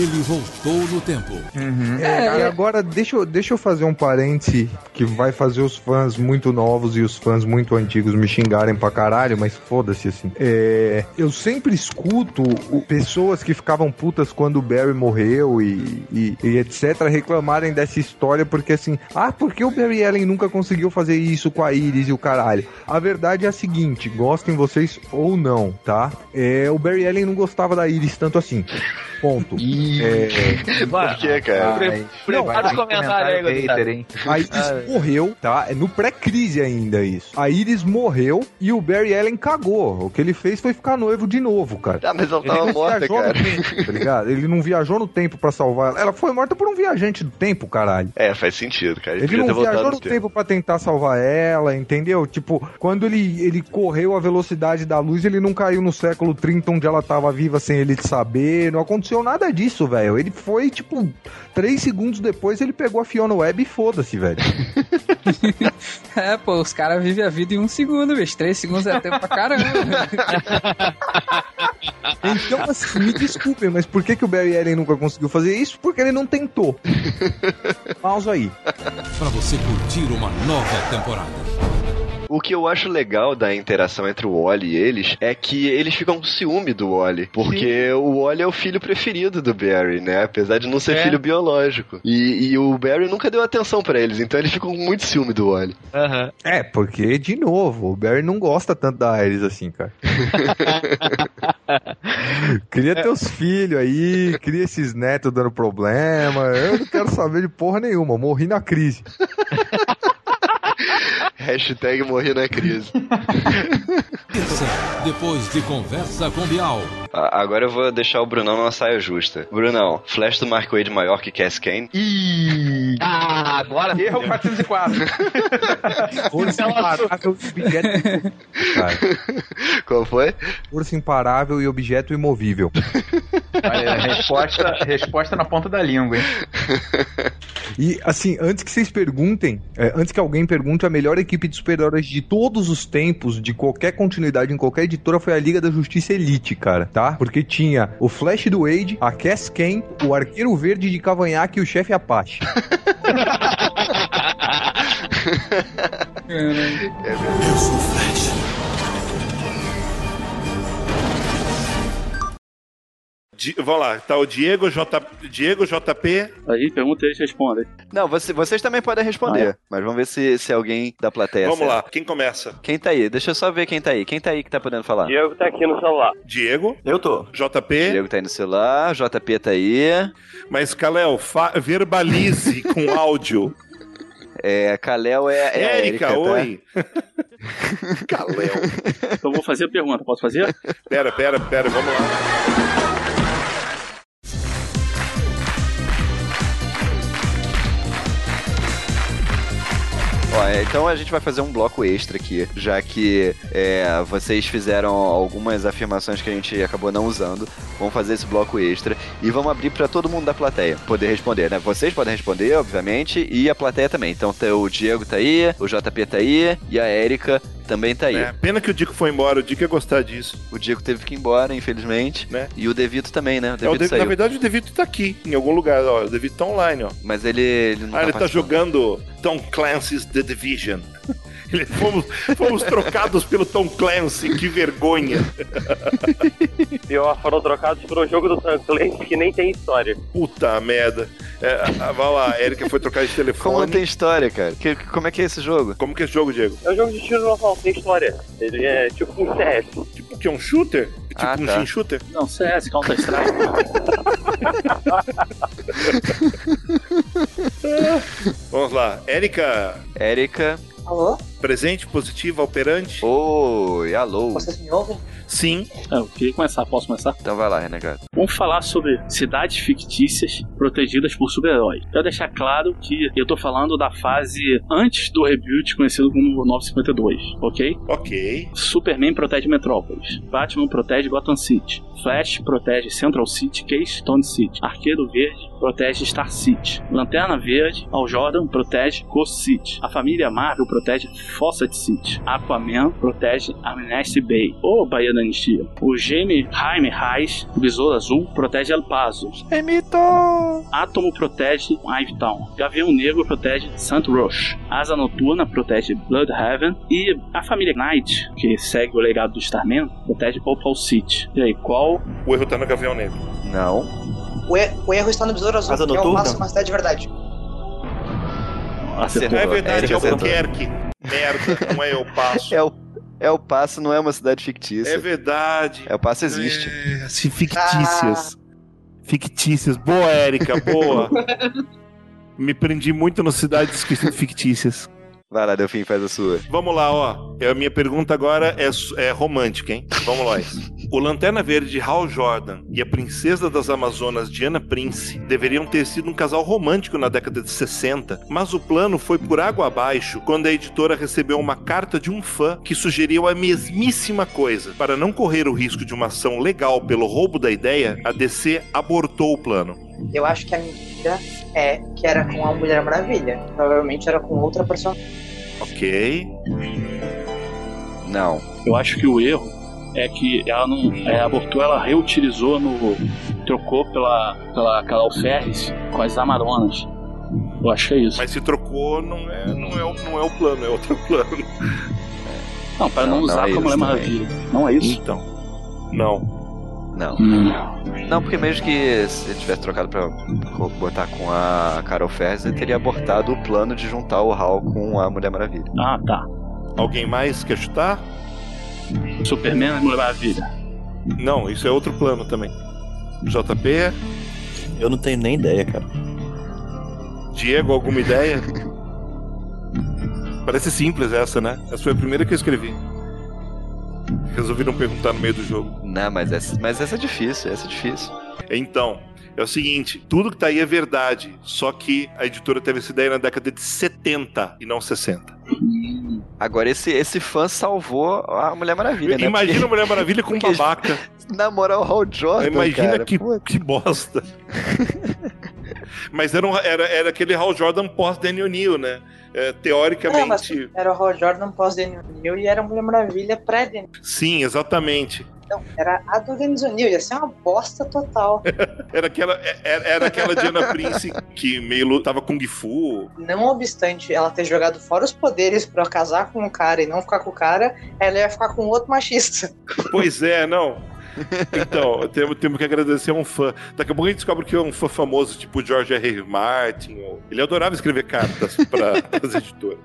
[SPEAKER 22] Ele voltou no tempo.
[SPEAKER 27] É, e agora deixa eu, deixa eu fazer um parêntese que vai fazer os fãs muito novos e os fãs muito antigos me xingarem pra caralho, mas foda-se assim. É, eu sempre escuto o- pessoas que ficavam putas quando o Barry morreu e, e- e etc. reclamarem dessa história porque assim, ah, por que o Barry Allen nunca conseguiu fazer isso com a Iris e o caralho? A verdade é a seguinte, gostem vocês ou não, tá? É, o Barry Allen não gostava da Iris tanto assim. Ponto. É,
[SPEAKER 2] Por que, cara?
[SPEAKER 27] Ai,
[SPEAKER 10] Prepara os comentários aí, Gustavo.
[SPEAKER 27] a Iris morreu, tá? É no pré-crise ainda isso. A Iris morreu e o Barry Allen cagou. O que ele fez foi ficar noivo de novo, cara.
[SPEAKER 2] Ah, mas ela
[SPEAKER 27] Ele
[SPEAKER 2] tava
[SPEAKER 27] não
[SPEAKER 2] morta,
[SPEAKER 27] viajou no
[SPEAKER 2] cara.
[SPEAKER 27] tempo, tá ligado? Ele não viajou no tempo pra salvar ela. Ela foi morta por um viajante do tempo, caralho.
[SPEAKER 2] É, faz sentido, cara. Ele,
[SPEAKER 27] Ele não viajou
[SPEAKER 2] no
[SPEAKER 27] no tempo pra tentar salvar ela, entendeu? Tipo, quando ele, ele correu a velocidade da luz, ele não caiu no século 30 onde ela tava viva sem ele saber. Não aconteceu nada disso, velho. Ele foi, tipo, três segundos depois ele pegou a Fiona Webb e foda-se, velho.
[SPEAKER 30] É, pô, os caras vivem a vida em um segundo, bicho. Três segundos é tempo pra caramba.
[SPEAKER 27] Então, assim, me desculpem, mas por que, que o Barry Allen nunca conseguiu fazer isso? Porque ele não tentou. Pausa aí.
[SPEAKER 22] Pra você curtir uma nova temporada.
[SPEAKER 2] O que eu acho legal da interação entre o Wally e eles é que eles ficam com ciúme do Wally. Porque o Wally é o filho preferido do Barry, né? Apesar de não ser
[SPEAKER 23] É.
[SPEAKER 2] filho biológico. E, e o Barry nunca deu atenção pra eles, então eles ficam com muito ciúme do Wally.
[SPEAKER 27] É, porque, de novo, o Barry não gosta tanto da Iris assim, cara. Cria teus filhos aí, cria esses netos dando problema. Eu não quero saber de porra nenhuma, morri na crise.
[SPEAKER 2] Hashtag morri na crise.
[SPEAKER 22] Depois de conversa com Bial.
[SPEAKER 2] A- Agora eu vou deixar o Brunão numa saia justa. Brunão, flash do Mark Wade maior que Cass Kane?
[SPEAKER 10] Ah, agora
[SPEAKER 31] Erro 404.
[SPEAKER 27] Força imparável e objeto.
[SPEAKER 2] Qual foi?
[SPEAKER 27] força imparável e objeto imóvel.
[SPEAKER 31] Olha, resposta, resposta na ponta da língua, hein?
[SPEAKER 27] E assim, antes que vocês perguntem, é, antes que alguém pergunte, a melhor equipe de super-heróis de todos os tempos, de qualquer continuidade em qualquer editora, foi a Liga da Justiça Elite, cara, tá? Porque tinha o Flash do Wade, a Cass Kane, o Arqueiro Verde de Cavanhaque e o chefe Apache.
[SPEAKER 22] Eu sou o Flash.
[SPEAKER 3] Di- vamos lá, tá o Diego, J, Diego JP.
[SPEAKER 4] Aí pergunta e eles respondem.
[SPEAKER 2] Não, você- vocês também podem responder.
[SPEAKER 4] Ah, é?
[SPEAKER 2] Mas vamos ver se, se alguém da plateia
[SPEAKER 3] Vamos lá, quem começa?
[SPEAKER 2] Quem tá aí? Deixa eu só ver quem tá aí. Quem tá aí que tá podendo falar?
[SPEAKER 32] Diego tá aqui no celular.
[SPEAKER 3] Diego.
[SPEAKER 32] Eu tô.
[SPEAKER 3] JP.
[SPEAKER 2] Diego tá aí no celular, JP tá aí.
[SPEAKER 3] Mas, Kalel, fa- verbalize com áudio.
[SPEAKER 2] É, Kalel é, é a
[SPEAKER 3] Érica,
[SPEAKER 2] tá?
[SPEAKER 3] oi. Kalel.
[SPEAKER 4] Então eu vou fazer a pergunta, posso fazer?
[SPEAKER 3] Pera, pera, pera, vamos lá.
[SPEAKER 2] Ó, é, então a gente vai fazer um bloco extra aqui, já que é, vocês fizeram algumas afirmações que a gente acabou não usando. Vamos fazer esse bloco extra e vamos abrir para todo mundo da plateia poder responder, né? Vocês podem responder, obviamente, e a plateia também. Então tá- o Diego tá aí, o JP tá aí e a Érica também tá aí.
[SPEAKER 3] É, pena que o Dico foi embora, o Dico ia gostar disso.
[SPEAKER 2] O Diego teve que ir embora, infelizmente.
[SPEAKER 3] Né?
[SPEAKER 2] E o Devito também, né? O
[SPEAKER 3] É, o
[SPEAKER 2] Devito
[SPEAKER 3] De-
[SPEAKER 2] saiu.
[SPEAKER 3] Na verdade, o Devito tá aqui, em algum lugar. Ó, o Devito tá online, ó.
[SPEAKER 2] Mas ele, ele não
[SPEAKER 3] ah,
[SPEAKER 2] tá
[SPEAKER 3] ele tá jogando Tom Clancy's The Division. Fomos, fomos trocados pelo Tom Clancy, que vergonha.
[SPEAKER 33] Pior, foram trocados por um jogo do Tom Clancy que nem tem história.
[SPEAKER 3] Puta merda. É, ah, vai lá, a Erika foi trocar de telefone.
[SPEAKER 2] Como não tem história, cara? Que- como é que é esse jogo?
[SPEAKER 3] Como que é esse jogo, Diego?
[SPEAKER 33] É um jogo de tiro normal, tem história. Ele é tipo um CS.
[SPEAKER 3] Tipo que é um shooter? Tipo
[SPEAKER 2] Ah,
[SPEAKER 3] um
[SPEAKER 2] tá.
[SPEAKER 3] shooter?
[SPEAKER 4] Não, CS, Counter-Strike.
[SPEAKER 3] Vamos lá. Erika,
[SPEAKER 2] Érica.
[SPEAKER 34] Alô?
[SPEAKER 3] Presente, positivo, operante?
[SPEAKER 2] Oi, alô.
[SPEAKER 34] Vocês me ouvem?
[SPEAKER 3] Sim.
[SPEAKER 4] É, eu queria começar, posso começar?
[SPEAKER 2] Então vai lá, Renegado.
[SPEAKER 4] Vamos falar sobre cidades fictícias protegidas por super-heróis. Quero deixar claro que eu tô falando da fase antes do reboot, conhecido como 952, ok?
[SPEAKER 3] Ok.
[SPEAKER 4] Superman protege Metrópolis. Batman protege Gotham City. Flash protege Central City, Keystone City. Arqueiro Verde protege Star City. Lanterna Verde, Al Jordan protege Coast City. A família Marvel protege Fawcett City. Aquaman protege Amnesty Bay, ou Baía da Anistia. O Jaime Jaime Reis, o Besouro Azul, protege El Paso.
[SPEAKER 2] É mito!
[SPEAKER 4] Átomo protege Ivetown. Gavião Negro protege St. Roche. Asa Noturna protege Bloodhaven. E a família Knight, que segue o legado do Starman, protege Opal City. E aí, qual?
[SPEAKER 3] O erro tá no Gavião Negro.
[SPEAKER 2] Não.
[SPEAKER 34] O, e- o erro está no Besouro Azul,
[SPEAKER 17] Asa
[SPEAKER 34] que é o
[SPEAKER 17] Noturna?
[SPEAKER 34] uma cidade de verdade.
[SPEAKER 2] Acertou.
[SPEAKER 3] É verdade, é o
[SPEAKER 2] acertou.
[SPEAKER 3] Albuquerque. Merda, não é eu passo.
[SPEAKER 2] É o, é o Passo, não é uma cidade fictícia.
[SPEAKER 3] É verdade.
[SPEAKER 2] É o Passo existe.
[SPEAKER 3] É, assim, fictícias. Fictícias. Boa, Érica, boa. Me prendi muito nas cidades que- fictícias.
[SPEAKER 2] Vai lá, Delfim, faz a sua.
[SPEAKER 3] Vamos lá, ó. É, A minha pergunta agora é, é romântica, hein? Vamos lá. O Lanterna Verde de Hal Jordan e a Princesa das Amazonas Diana Prince deveriam ter sido um casal romântico na década de 60, mas o plano foi por água abaixo quando a editora recebeu uma carta de um fã que sugeriu a mesmíssima coisa. Para não correr o risco de uma ação legal pelo roubo da ideia, a DC abortou o plano.
[SPEAKER 34] Eu acho que a mentira é que era com a Mulher Maravilha. Provavelmente era com outra personagem.
[SPEAKER 3] Ok.
[SPEAKER 2] Não.
[SPEAKER 4] Eu acho que o erro é que ela não é, abortou, ela reutilizou no. trocou pela, pela Carol Ferris com as Amazonas. Eu acho que é isso.
[SPEAKER 3] Mas se trocou, não é, não é, o- não é o plano, é outro plano.
[SPEAKER 4] Não, para não,
[SPEAKER 2] Não, não
[SPEAKER 4] usar
[SPEAKER 2] é
[SPEAKER 4] como Mulher Maravilha. Não é isso?
[SPEAKER 3] Então. Não.
[SPEAKER 2] Não.
[SPEAKER 4] Hum.
[SPEAKER 2] Não, porque mesmo que se ele tivesse trocado pra botar com a Carol Ferris, ele teria abortado o plano de juntar o Hal com a Mulher Maravilha.
[SPEAKER 4] Ah, tá.
[SPEAKER 3] Alguém mais quer chutar?
[SPEAKER 4] Superman e Mulher Maravilha.
[SPEAKER 3] Não, isso é outro plano também. JP,
[SPEAKER 17] Eu não tenho nem ideia, cara.
[SPEAKER 3] Diego, alguma ideia? Parece simples essa, né? Essa foi a primeira que eu escrevi. Resolveram perguntar no meio do jogo.
[SPEAKER 2] Não, mas essa, mas essa é difícil, essa é difícil.
[SPEAKER 3] Então, é o seguinte: tudo que tá aí é verdade. Só que a editora teve essa ideia na década de 70 e não 60.
[SPEAKER 2] Agora, esse, esse fã salvou a Mulher Maravilha, né?
[SPEAKER 3] Imagina a
[SPEAKER 2] Porque-
[SPEAKER 3] Mulher Maravilha com um
[SPEAKER 2] porque-
[SPEAKER 3] babaca.
[SPEAKER 2] Namora o Hal Jordan,
[SPEAKER 3] Imagina
[SPEAKER 2] cara.
[SPEAKER 3] que,
[SPEAKER 2] Pô,
[SPEAKER 3] que bosta. Mas era, um- era, era aquele Hal Jordan pós-Daniel Neal, né? É, teoricamente.
[SPEAKER 34] Mas era o Hal Jordan pós Daniel O'Neill e era a Mulher Maravilha pré Daniel.
[SPEAKER 3] Sim, exatamente.
[SPEAKER 34] Então, era a do Dennis O'Neill, ia ser uma bosta total.
[SPEAKER 3] Era aquela, era, era aquela Diana Prince que meio lutava Kung Fu.
[SPEAKER 34] Não obstante ela ter jogado fora os poderes pra casar com o cara e não ficar com o cara, ela ia ficar com outro machista.
[SPEAKER 3] Pois é, não. Então, temos, temos que agradecer a um fã. Daqui a pouco a gente descobre que é um fã famoso, tipo o George R. R. Martin. ou- Ele adorava escrever cartas para as editoras.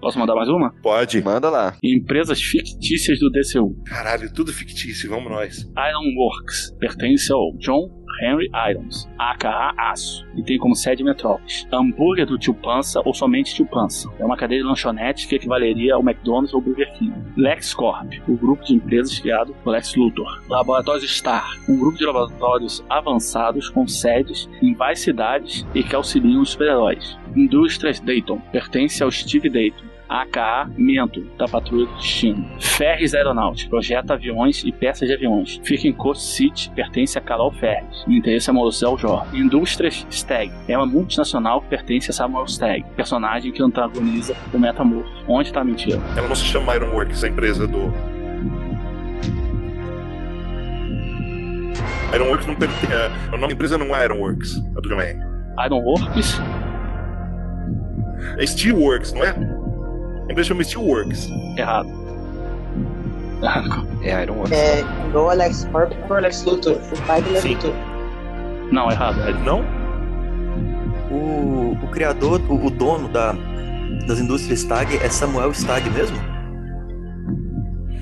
[SPEAKER 4] Posso mandar mais uma?
[SPEAKER 3] Pode.
[SPEAKER 2] Manda lá.
[SPEAKER 4] Empresas fictícias do DCU.
[SPEAKER 3] Caralho, tudo fictício, vamos nós.
[SPEAKER 4] Ironworks pertence ao John Henry Irons, aka Aço, e tem como sede Metrópolis. Hambúrguer do Tio Pança ou somente Tio Pança. É uma cadeia de lanchonetes que equivaleria ao McDonald's ou Burger King. LexCorp, o grupo de empresas criado por Lex Luthor. Laboratórios Star, um grupo de laboratórios avançados com sedes em várias cidades e que auxiliam os super-heróis. Indústrias Dayton, pertence ao Steve Dayton. AKA Mento, da Patrulha do Destino. Ferres Aeronáutica, projeta aviões e peças de aviões. Fica em Coast City, pertence a Carol Ferres. O interesse amoroso é o Jor. Indústrias Stag, é uma multinacional que pertence a Samuel Stag, personagem que antagoniza o Metamorfo. Onde tá a mentira?
[SPEAKER 3] Ela não se chama Ironworks, a empresa do. Ironworks não pertence. O nome da empresa não é Ironworks, a do John
[SPEAKER 4] Ironworks?
[SPEAKER 3] É Steelworks, não é? A empresa chama Steelworks.
[SPEAKER 4] Errado.
[SPEAKER 2] É Ironworks.
[SPEAKER 34] É, igual Alex Corp por Alex Luthor, o pai do Lex Luthor.
[SPEAKER 4] Não, errado.
[SPEAKER 3] Não?
[SPEAKER 17] O, o criador, o, o dono da, das indústrias Stag é Samuel Stag mesmo?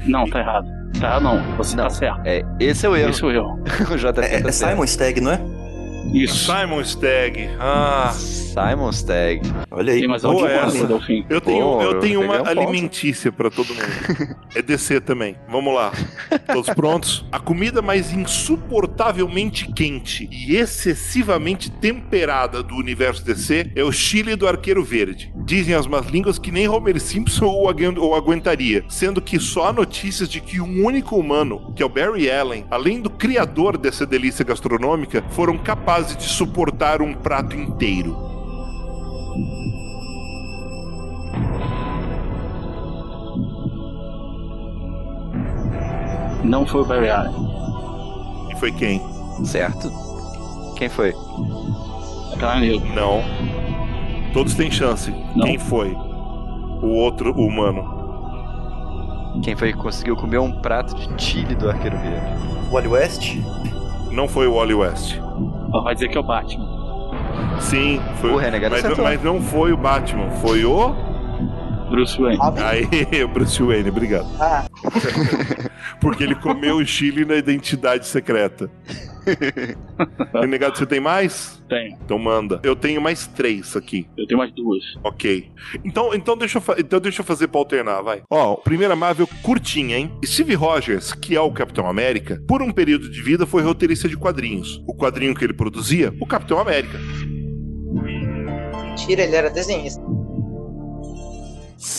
[SPEAKER 4] Não, tá errado. Tá, não. Você tá certo.
[SPEAKER 2] É, esse é o erro.
[SPEAKER 4] Esse é o erro.
[SPEAKER 2] o JP
[SPEAKER 17] É,
[SPEAKER 2] tá
[SPEAKER 17] é. Simon Stag, não é?
[SPEAKER 4] Isso.
[SPEAKER 3] Simon Stag. Ah.
[SPEAKER 2] Simon Stag.
[SPEAKER 17] Olha aí.
[SPEAKER 4] Tem mais alguma
[SPEAKER 3] essa.
[SPEAKER 4] Delfim?
[SPEAKER 3] Eu tenho,
[SPEAKER 2] Pô,
[SPEAKER 3] eu
[SPEAKER 2] eu
[SPEAKER 3] tenho uma
[SPEAKER 2] um
[SPEAKER 3] alimentícia pra todo mundo. É DC também. Vamos lá. Todos prontos? A comida mais insuportavelmente quente e excessivamente temperada do universo DC é o chile do Arqueiro Verde. Dizem as más línguas que nem Homer Simpson o agu- o aguentaria, sendo que só há notícias de que um único humano, que é o Barry Allen, além do criador dessa delícia gastronômica, foram capazes de suportar um prato inteiro.
[SPEAKER 4] Não foi o Barry Allen.
[SPEAKER 3] E foi quem?
[SPEAKER 2] Certo. Quem foi?
[SPEAKER 4] Aquela negro.
[SPEAKER 3] Não. Todos têm chance. Quem foi? O outro humano.
[SPEAKER 2] Quem foi que conseguiu comer um prato de chile do Arqueiro Verde?
[SPEAKER 17] Wally West?
[SPEAKER 3] Não foi o Wally West.
[SPEAKER 4] Vai dizer que é o Batman.
[SPEAKER 3] Sim, foi
[SPEAKER 2] O Renegado
[SPEAKER 3] mas,
[SPEAKER 2] acertou.
[SPEAKER 3] mas não foi o Batman, foi o.
[SPEAKER 4] Bruce Wayne.
[SPEAKER 3] Aí, o Bruce Wayne, obrigado.
[SPEAKER 34] Ah,
[SPEAKER 3] Porque ele comeu o Chile na identidade secreta. Renegado, você tem mais?
[SPEAKER 4] Tenho.
[SPEAKER 3] Então manda. Eu tenho mais três aqui.
[SPEAKER 4] Eu tenho mais duas.
[SPEAKER 3] Ok. Então, então, deixa, eu então deixa eu fazer pra alternar, vai. Ó, primeira Marvel curtinha, hein? Steve Rogers, que é o Capitão América, por um período de vida foi roteirista de quadrinhos. O quadrinho que ele produzia, o Capitão América.
[SPEAKER 34] mentira, ele era desenhista.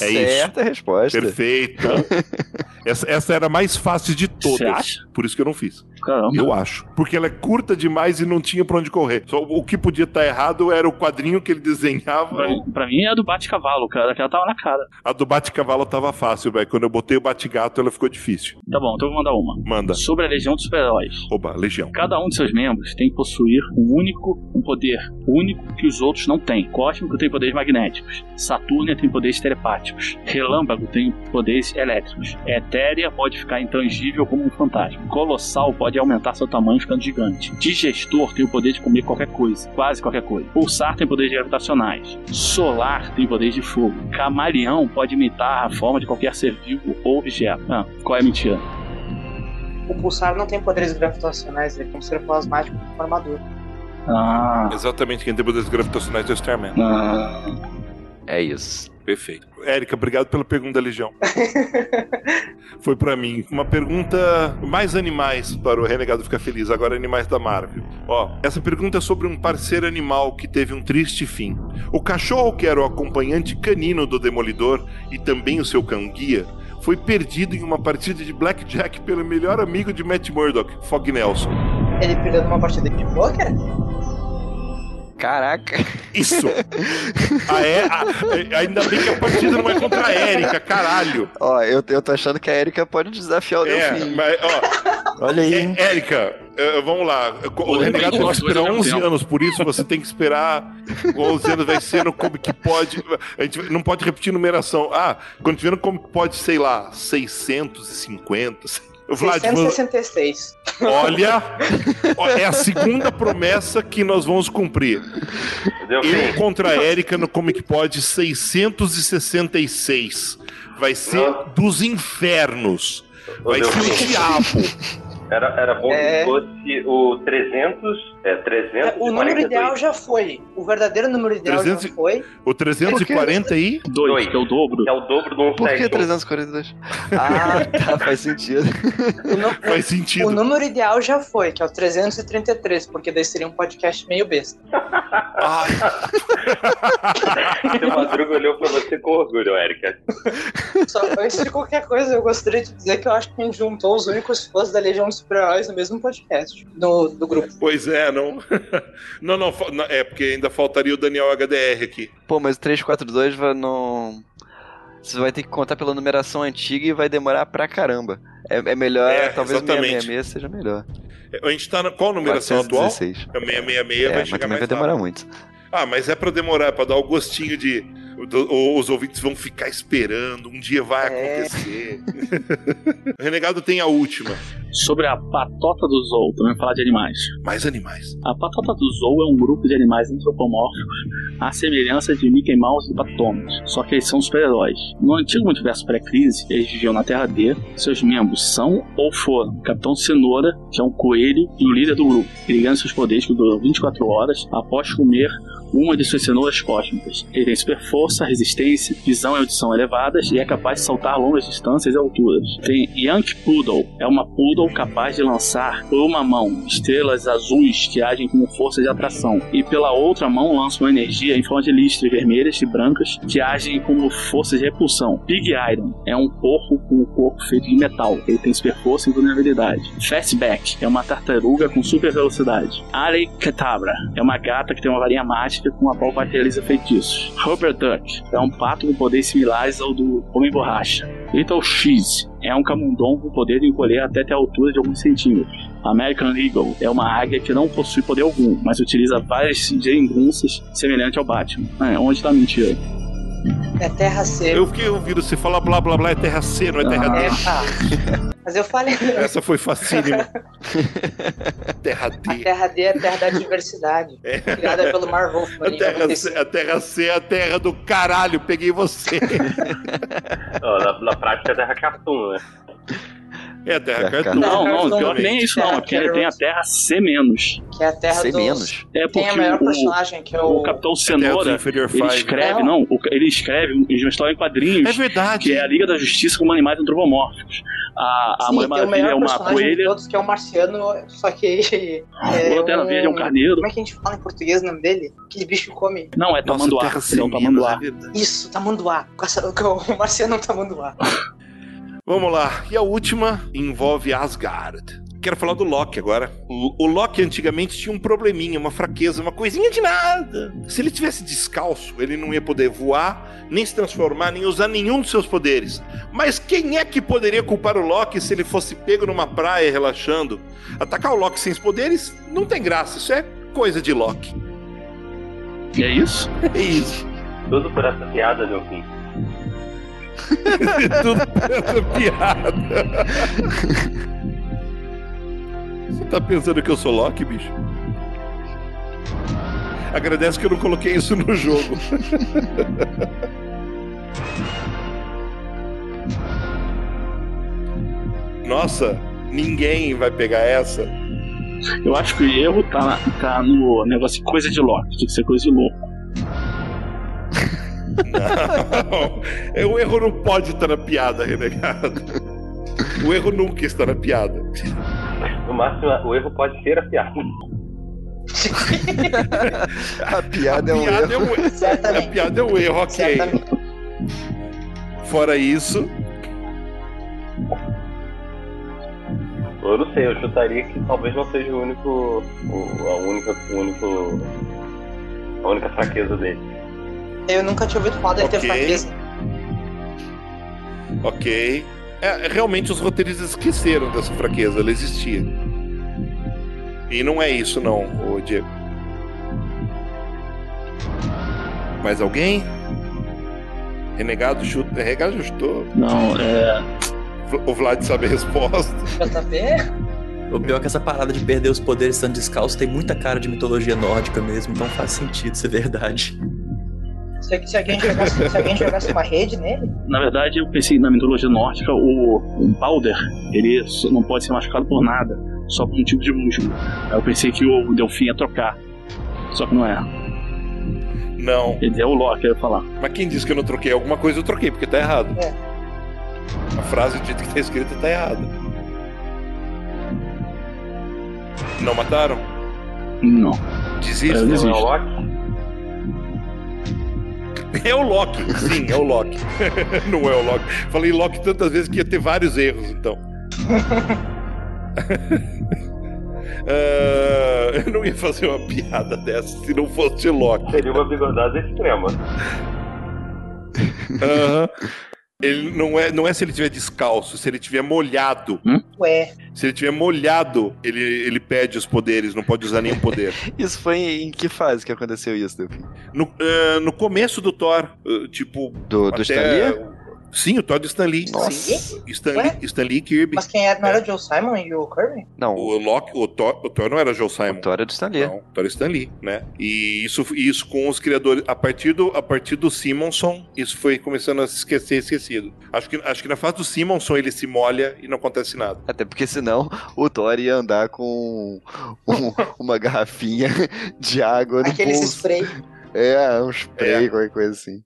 [SPEAKER 3] É isso.
[SPEAKER 2] Certa resposta.
[SPEAKER 3] Perfeito. essa, essa era a mais fácil de
[SPEAKER 4] Você
[SPEAKER 3] todas.
[SPEAKER 4] acha?
[SPEAKER 3] Por isso que eu não fiz.
[SPEAKER 4] Caramba.
[SPEAKER 3] Eu acho. Porque ela é curta demais e não tinha pra onde correr. Só o que podia estar errado era o quadrinho que ele desenhava.
[SPEAKER 4] Pra, pra mim é a do Bate-Cavalo, cara. Que ela tava na cara.
[SPEAKER 3] A do Bate-Cavalo tava fácil, velho. Quando eu botei o Bate-Gato, ela ficou difícil.
[SPEAKER 4] Tá bom, então eu vou mandar uma.
[SPEAKER 3] Manda.
[SPEAKER 4] Sobre a Legião dos Super-Heróis.
[SPEAKER 3] Oba, Legião.
[SPEAKER 4] Cada um de seus membros tem que possuir um único, um poder único que os outros não têm. Cósmico tem poderes magnéticos. Saturnia tem poderes telepáticos. Relâmpago tem poderes elétricos. Etérea pode ficar intangível como um fantasma. Colossal pode aumentar seu tamanho ficando gigante. Digestor tem o poder de comer qualquer coisa, quase qualquer coisa. Pulsar tem poderes gravitacionais. Solar tem poderes de fogo. Camaleão pode imitar a forma de qualquer ser vivo ou objeto. Ah, qual é a mentira?
[SPEAKER 34] O pulsar não tem poderes gravitacionais, ele é um ser plasmático com armadura.
[SPEAKER 4] Ah.
[SPEAKER 3] Exatamente, quem tem poderes gravitacionais é o Starman.
[SPEAKER 2] É isso.
[SPEAKER 3] Perfeito. Érica, obrigado pela pergunta, Legião. Foi pra mim. Uma pergunta mais animais para o Renegado ficar feliz. Agora animais da Marvel. Ó, essa pergunta é sobre um parceiro animal que teve um triste fim. O cachorro que era o acompanhante canino do Demolidor e também o seu cão-guia foi perdido em uma partida de blackjack pelo melhor amigo de Matt Murdock, Fog Nelson.
[SPEAKER 34] Ele perdeu numa partida de poker?
[SPEAKER 2] Caraca.
[SPEAKER 3] Isso! Ah, é? Ah, ainda bem que a partida não é contra a Erika, caralho!
[SPEAKER 2] Ó, eu, eu tô achando que a Erika pode desafiar o
[SPEAKER 3] É,
[SPEAKER 2] Delfim.
[SPEAKER 3] mas, ó.
[SPEAKER 2] Olha aí.
[SPEAKER 3] É, Érica, é, vamos lá. O Renegado tem que esperar 11 anos, por isso você tem que esperar. 11 anos vai ser no Como que pode. A gente não pode repetir numeração. Ah, quando tiver no Como que pode, sei lá, 650. Vlad,
[SPEAKER 34] 666.
[SPEAKER 3] olha, é a segunda promessa que nós vamos cumprir. Eu contra a Érica no Comic Pod 666. Vai ser dos infernos. Vai ser o diabo.
[SPEAKER 33] Era, era bom
[SPEAKER 34] É.
[SPEAKER 33] que fosse o 300. É, 300.
[SPEAKER 34] O número ideal já foi. O verdadeiro número ideal
[SPEAKER 3] 300
[SPEAKER 34] já foi.
[SPEAKER 3] O 340 aí?
[SPEAKER 4] Dois, que é o dobro.
[SPEAKER 33] É o dobro do
[SPEAKER 2] Por que 342? Ah, tá, faz sentido.
[SPEAKER 3] Faz sentido.
[SPEAKER 34] O número ideal já foi, que é o 333, porque daí seria um podcast meio besta.
[SPEAKER 33] O Madruga olhou pra você com orgulho, Erika.
[SPEAKER 34] Só antes de qualquer coisa, eu gostaria de dizer que eu acho que a gente juntou os únicos fãs da Legião dos Super-Heróis no mesmo podcast, no, do grupo.
[SPEAKER 3] Pois é, não. Não, não, é porque ainda faltaria o Daniel HDR aqui.
[SPEAKER 2] Pô, mas o 342 vai não. Você vai ter que contar pela numeração antiga e vai demorar pra caramba. É, é melhor,
[SPEAKER 3] É,
[SPEAKER 2] talvez o
[SPEAKER 3] exatamente.
[SPEAKER 2] 666 seja melhor.
[SPEAKER 3] A gente tá na qual numeração atual?
[SPEAKER 2] 416.
[SPEAKER 3] É 666,
[SPEAKER 2] É,
[SPEAKER 3] vai
[SPEAKER 2] mas
[SPEAKER 3] chegar
[SPEAKER 2] também
[SPEAKER 3] mais
[SPEAKER 2] vai demorar
[SPEAKER 3] rápido.
[SPEAKER 2] muito.
[SPEAKER 3] Ah, mas é pra demorar, é pra dar o gostinho de. do- os ouvintes vão ficar esperando, um dia vai acontecer. o Renegado tem a última.
[SPEAKER 4] Sobre a patota do Zou, também falar de animais.
[SPEAKER 3] Mais animais.
[SPEAKER 4] A patota do Zou é um grupo de animais antropomórficos à semelhança de Mickey Mouse e Pato Thomas, só que eles são super-heróis. No antigo multiverso pré-crise, eles viviam na Terra D, seus membros são ou foram Capitão Cenoura, que é um coelho e o líder do grupo. Ele ganha seus poderes que duram 24 horas após comer uma de suas cenouras cósmicas. Ele tem super força, resistência, visão e audição elevadas e é capaz de saltar longas distâncias e alturas. Tem Yankee Poodle, é uma poodle capaz de lançar por uma mão estrelas azuis que agem como força de atração e pela outra mão lança uma energia em forma de listras vermelhas e brancas que agem como forças de repulsão. Pig Iron é um porco com o corpo feito de metal. Ele tem super força e vulnerabilidade. Fastback é uma tartaruga com super velocidade. Ari Ketabra é uma gata que tem uma varinha mágica com a qual materializa feitiços. Rubber Duck é um pato com poderes similares ao do Homem Borracha. Little X é um camundongo de encolher até ter a altura de alguns centímetros. American Eagle é uma águia que não possui poder algum, mas utiliza várias geringonças semelhante ao Batman. É, onde tá a mentira?
[SPEAKER 34] É Terra C.
[SPEAKER 3] Eu fiquei ouvindo você falar blá blá blá, é terra C, não é terra D.
[SPEAKER 34] É, ah. Mas eu falei.
[SPEAKER 3] Essa foi facílima. terra
[SPEAKER 34] A
[SPEAKER 3] D.
[SPEAKER 34] Terra D é a Terra da diversidade. Criada pelo Marvel.
[SPEAKER 3] A terra, C, a terra C é a terra do caralho, peguei você.
[SPEAKER 33] Ó, na, na prática é terra cartoon, né?
[SPEAKER 3] É a terra cartoon.
[SPEAKER 4] Não, não, pior que nem é isso não, é porque ele tem a Terra C-.
[SPEAKER 34] Que é a Terra
[SPEAKER 2] C
[SPEAKER 34] dos...
[SPEAKER 2] menos?
[SPEAKER 4] É
[SPEAKER 34] Tem a
[SPEAKER 4] porque
[SPEAKER 34] maior
[SPEAKER 4] o-
[SPEAKER 34] personagem, que é o...
[SPEAKER 4] O Capitão Cenoura,
[SPEAKER 3] Inferior
[SPEAKER 4] ele escreve, não, o- ele escreve um- uma história em quadrinhos.
[SPEAKER 3] É verdade.
[SPEAKER 4] Que é a Liga da Justiça com animais antropomórficos. A, a
[SPEAKER 34] Sim, o
[SPEAKER 4] Maravilha é uma coelha.
[SPEAKER 34] todos, que é o Marciano, só que...
[SPEAKER 4] O Lanterna Verde é um carneiro.
[SPEAKER 34] Como é que a gente fala em português o nome dele? Aquele bicho que come...
[SPEAKER 4] Não, é Tamanduá. É um
[SPEAKER 3] C
[SPEAKER 4] Tamanduá.
[SPEAKER 3] é
[SPEAKER 34] Isso, Tamanduá. O Marciano é um Tamanduá.
[SPEAKER 3] Vamos lá. E a última envolve Asgard. Quero falar do Loki agora. O, o Loki antigamente tinha um probleminha, uma fraqueza, uma coisinha de nada. Se ele tivesse descalço, ele não ia poder voar, nem se transformar, nem usar nenhum dos seus poderes. Mas quem é que poderia culpar o Loki se ele fosse pego numa praia relaxando? Atacar o Loki sem os poderes não tem graça, isso é coisa de Loki.
[SPEAKER 4] E é isso?
[SPEAKER 3] É isso.
[SPEAKER 33] Tudo por essa piada, meu fim.
[SPEAKER 3] Tudo essa piada. Você tá pensando que eu sou Loki, bicho? Agradece que eu não coloquei isso no jogo. Nossa, ninguém vai pegar essa.
[SPEAKER 4] Eu acho que o erro tá, tá no negócio de coisa de Loki. Tinha que ser coisa de louco.
[SPEAKER 3] Não, o erro não pode estar na piada, renegado. O erro nunca está na piada.
[SPEAKER 33] No máximo, o erro pode ser a piada.
[SPEAKER 2] A piada é um
[SPEAKER 3] piada é
[SPEAKER 2] erro.
[SPEAKER 3] um erro. A piada é um erro, ok. Fora isso,
[SPEAKER 33] Eu não sei, eu chutaria que talvez não seja o único. O, a única. O único. A única fraqueza dele.
[SPEAKER 34] Eu nunca tinha ouvido falar dele ter
[SPEAKER 3] Ok.
[SPEAKER 34] fraqueza.
[SPEAKER 3] ok. É, realmente os roteiristas esqueceram dessa fraqueza, ela existia. E não é isso não, ô Diego. Mais alguém? Renegado chuta. Renegado chutou.
[SPEAKER 4] Não, é.
[SPEAKER 3] O Vlad sabe a resposta.
[SPEAKER 34] JP?
[SPEAKER 17] O pior é que essa parada de perder os poderes estando descalço tem muita cara de mitologia nórdica mesmo, então faz sentido ser verdade.
[SPEAKER 34] Se, se alguém jogasse, se alguém jogasse uma rede nele,
[SPEAKER 4] Na verdade, eu pensei na mitologia nórdica, o, o Balder, ele não pode ser machucado por nada, só por motivo de músculo. Aí eu pensei que o Delfim ia trocar. Só que não é.
[SPEAKER 3] Não.
[SPEAKER 4] Ele é o Loki, eu ia falar.
[SPEAKER 3] Mas quem disse que eu não troquei? Alguma coisa eu troquei, porque tá errado.
[SPEAKER 34] É.
[SPEAKER 3] A frase do jeito que tá escrita tá errada. Não mataram?
[SPEAKER 4] Não.
[SPEAKER 3] Desiste. Não é o Loki? É o Loki, sim, é o Loki. não é o Loki. Falei Loki tantas vezes que ia ter vários erros, então. Ah, eu não ia fazer uma piada dessa se não fosse Loki.
[SPEAKER 33] Seria uma bigodada extrema.
[SPEAKER 3] Aham. Ele não é, não é se ele tiver descalço, se ele tiver molhado.
[SPEAKER 34] Ué.
[SPEAKER 3] Se ele tiver molhado, ele, ele perde os poderes, não pode usar nenhum poder.
[SPEAKER 2] Isso foi em que fase que aconteceu isso, Delfim?
[SPEAKER 3] No, ah, no começo do Thor, ah, tipo.
[SPEAKER 2] Do, do
[SPEAKER 3] até-? Sim, o Thor do Stan Lee.
[SPEAKER 34] Nossa.
[SPEAKER 3] Sim. Stan, Lee, Stan Lee e Kirby.
[SPEAKER 34] mas quem era, não era o Joe Simon e o Kirby?
[SPEAKER 2] Não.
[SPEAKER 3] O Loki, o Thor, o Thor não era Joe Simon. O
[SPEAKER 2] Thor é do Stan Lee.
[SPEAKER 3] Não, o Thor é Stan Lee, né? E isso, isso com os criadores. A partir do, a partir do Simonson, isso foi começando a se esquecer, esquecido. Acho que, acho que na fase do Simonson ele se molha e não acontece nada.
[SPEAKER 2] Até porque senão o Thor ia andar com um- uma garrafinha de água no
[SPEAKER 34] Aqueles
[SPEAKER 2] bolso.
[SPEAKER 34] spray.
[SPEAKER 2] É, um spray,
[SPEAKER 3] É.
[SPEAKER 2] qualquer coisa assim.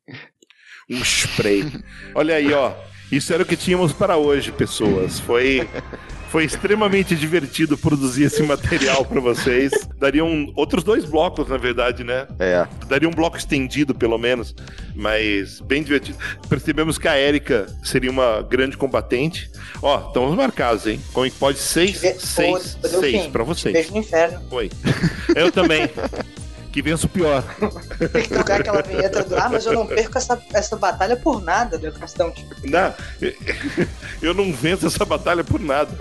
[SPEAKER 3] Um spray. Olha aí, ó. Isso era o que tínhamos para hoje, pessoas. Foi. Foi extremamente divertido produzir esse material para vocês. Dariam outros dois blocos, na verdade, né?
[SPEAKER 2] É.
[SPEAKER 3] Daria um bloco estendido, pelo menos. Mas bem divertido. Percebemos que a Erika seria uma grande combatente. Ó, estamos marcados, hein? Como que pode? Seis, seis,
[SPEAKER 34] Ô, Delfim,
[SPEAKER 3] seis para vocês.
[SPEAKER 34] Beijo no inferno.
[SPEAKER 3] Oi. Eu também. Que vença o pior.
[SPEAKER 34] Tem que tocar aquela vinheta do Ah, mas eu não perco essa, essa batalha por nada, Del Castão. Tipo,
[SPEAKER 3] Não, eu não venço essa batalha por nada.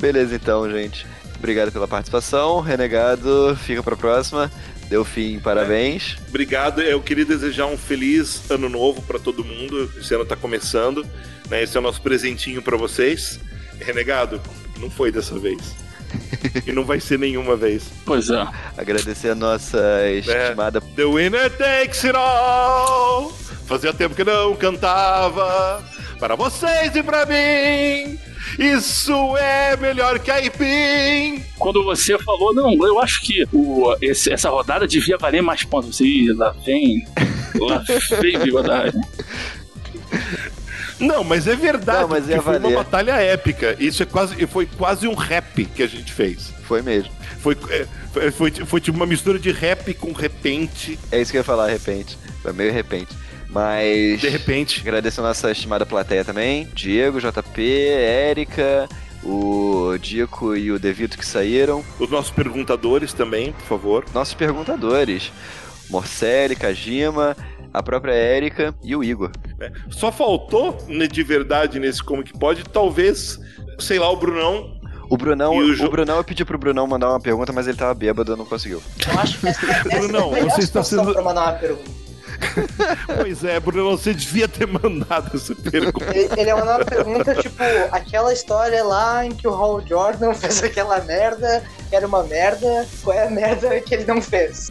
[SPEAKER 2] Beleza, então, gente. Obrigado pela participação. Renegado, fica pra próxima. Delfim, parabéns.
[SPEAKER 3] Obrigado. Eu queria desejar um feliz ano novo para todo mundo. Esse ano tá começando. Né? Esse é o nosso presentinho para vocês. Renegado, não foi dessa vez. e não vai ser nenhuma vez.
[SPEAKER 4] Pois é.
[SPEAKER 2] Agradecer a nossa estimada.
[SPEAKER 3] The winner takes it all. Fazia tempo que não cantava. Para vocês e para mim. Isso é melhor que aipim.
[SPEAKER 4] Quando você falou, não, eu acho que o, esse- essa rodada devia valer mais pontos. Você, Ih, lá vem. Lá vem bigodagem.
[SPEAKER 3] Não, mas é verdade.
[SPEAKER 2] Não, mas ia
[SPEAKER 3] foi
[SPEAKER 2] valer.
[SPEAKER 3] uma batalha épica. Isso é quase, foi quase um rap que a gente fez.
[SPEAKER 2] Foi mesmo.
[SPEAKER 3] Foi, é, foi, foi, foi tipo uma mistura de rap com repente.
[SPEAKER 2] É isso que eu ia falar, repente. Foi meio repente. Mas.
[SPEAKER 3] De repente.
[SPEAKER 2] Agradecer a nossa estimada plateia também. Diego, JP, Érica, o Dico e o Devito que saíram.
[SPEAKER 3] Os nossos perguntadores também, por favor.
[SPEAKER 2] Nossos perguntadores. Morcelli, Kajima, a própria Érica e o Igor.
[SPEAKER 3] né? Só faltou, né, de verdade, nesse Como Que Pode, talvez, sei lá, o Brunão.
[SPEAKER 2] O Brunão,
[SPEAKER 3] E o
[SPEAKER 2] o,
[SPEAKER 3] Jo-
[SPEAKER 2] Brunão, eu pedi pro Brunão mandar uma pergunta, mas ele tava bêbado e não conseguiu.
[SPEAKER 34] eu acho que essa, essa
[SPEAKER 3] Brunão,
[SPEAKER 34] é
[SPEAKER 3] você está sendo-
[SPEAKER 34] pra mandar uma pergunta.
[SPEAKER 3] Pois é, Brunão, você devia ter mandado essa pergunta.
[SPEAKER 34] Ele, ele é uma pergunta, tipo, aquela história lá em que o Hal Jordan fez aquela merda, que era uma merda, qual é a merda que ele não fez?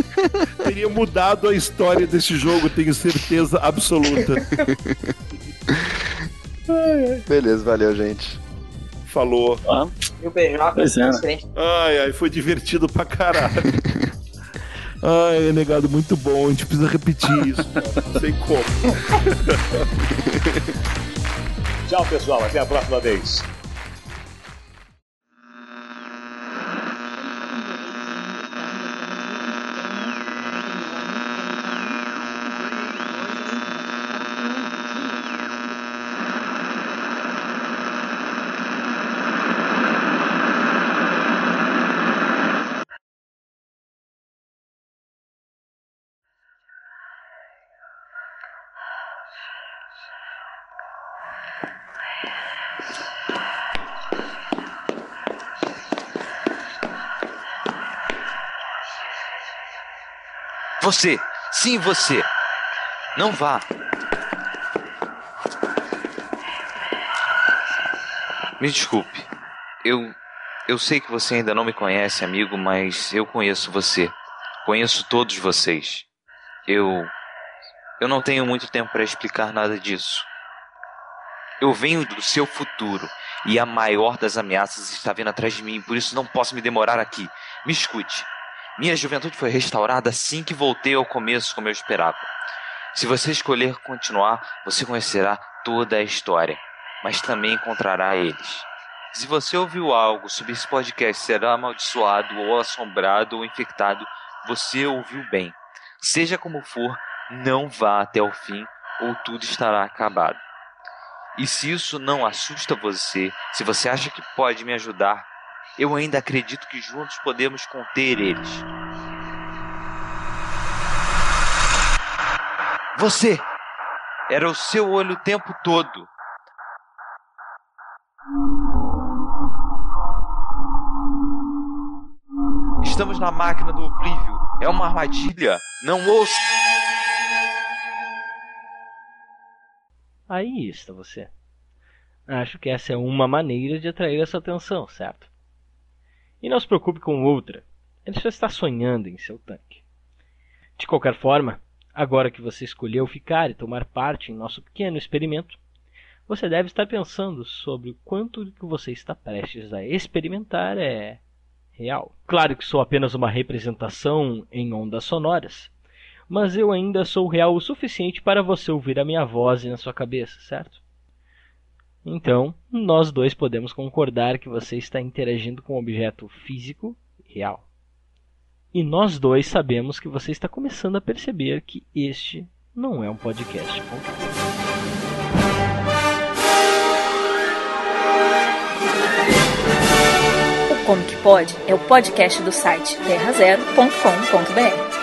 [SPEAKER 3] Teria mudado a história desse jogo, tenho certeza absoluta.
[SPEAKER 2] Beleza, valeu, gente.
[SPEAKER 3] Falou.
[SPEAKER 34] E o beijoca
[SPEAKER 3] Pois é. Ai, ai, foi divertido pra caralho. Ai, negado, muito bom. A gente precisa repetir isso. Não sei como.
[SPEAKER 35] Tchau, pessoal. Até a próxima vez.
[SPEAKER 28] Você! Sim, você! Não vá! Me desculpe. Eu. Eu sei que você ainda não me conhece, amigo, mas eu conheço você. Conheço todos vocês. Eu. Eu não tenho muito tempo para explicar nada disso. Eu venho do seu futuro e a maior das ameaças está vindo atrás de mim, por isso não posso me demorar aqui. Me escute. Minha juventude foi restaurada assim que voltei ao começo, como eu esperava. Se você escolher continuar, você conhecerá toda a história, mas também encontrará eles. Se você ouviu algo sobre esse podcast será amaldiçoado ou assombrado ou infectado, você ouviu bem. Seja como for, não vá até o fim ou tudo estará acabado. E se isso não assusta você, se você acha que pode me ajudar, eu ainda acredito que juntos podemos conter eles. Você! Era o seu olho o tempo todo. Estamos na máquina do oblívio. É uma armadilha. Não ouça.
[SPEAKER 29] Aí está você. Acho que essa é uma maneira de atrair essa atenção, certo? E não se preocupe com outra. Ele só está sonhando em seu tanque. De qualquer forma, agora que você escolheu ficar e tomar parte em nosso pequeno experimento, você deve estar pensando sobre o quanto que você está prestes a experimentar é real. Claro que sou apenas uma representação em ondas sonoras, mas eu ainda sou real o suficiente para você ouvir a minha voz na sua cabeça, certo? Então, nós dois podemos concordar que você está interagindo com um objeto físico real. E nós dois sabemos que você está começando a perceber que este não é um podcast
[SPEAKER 32] O Como que Pode é o podcast do site terrazero.com.br.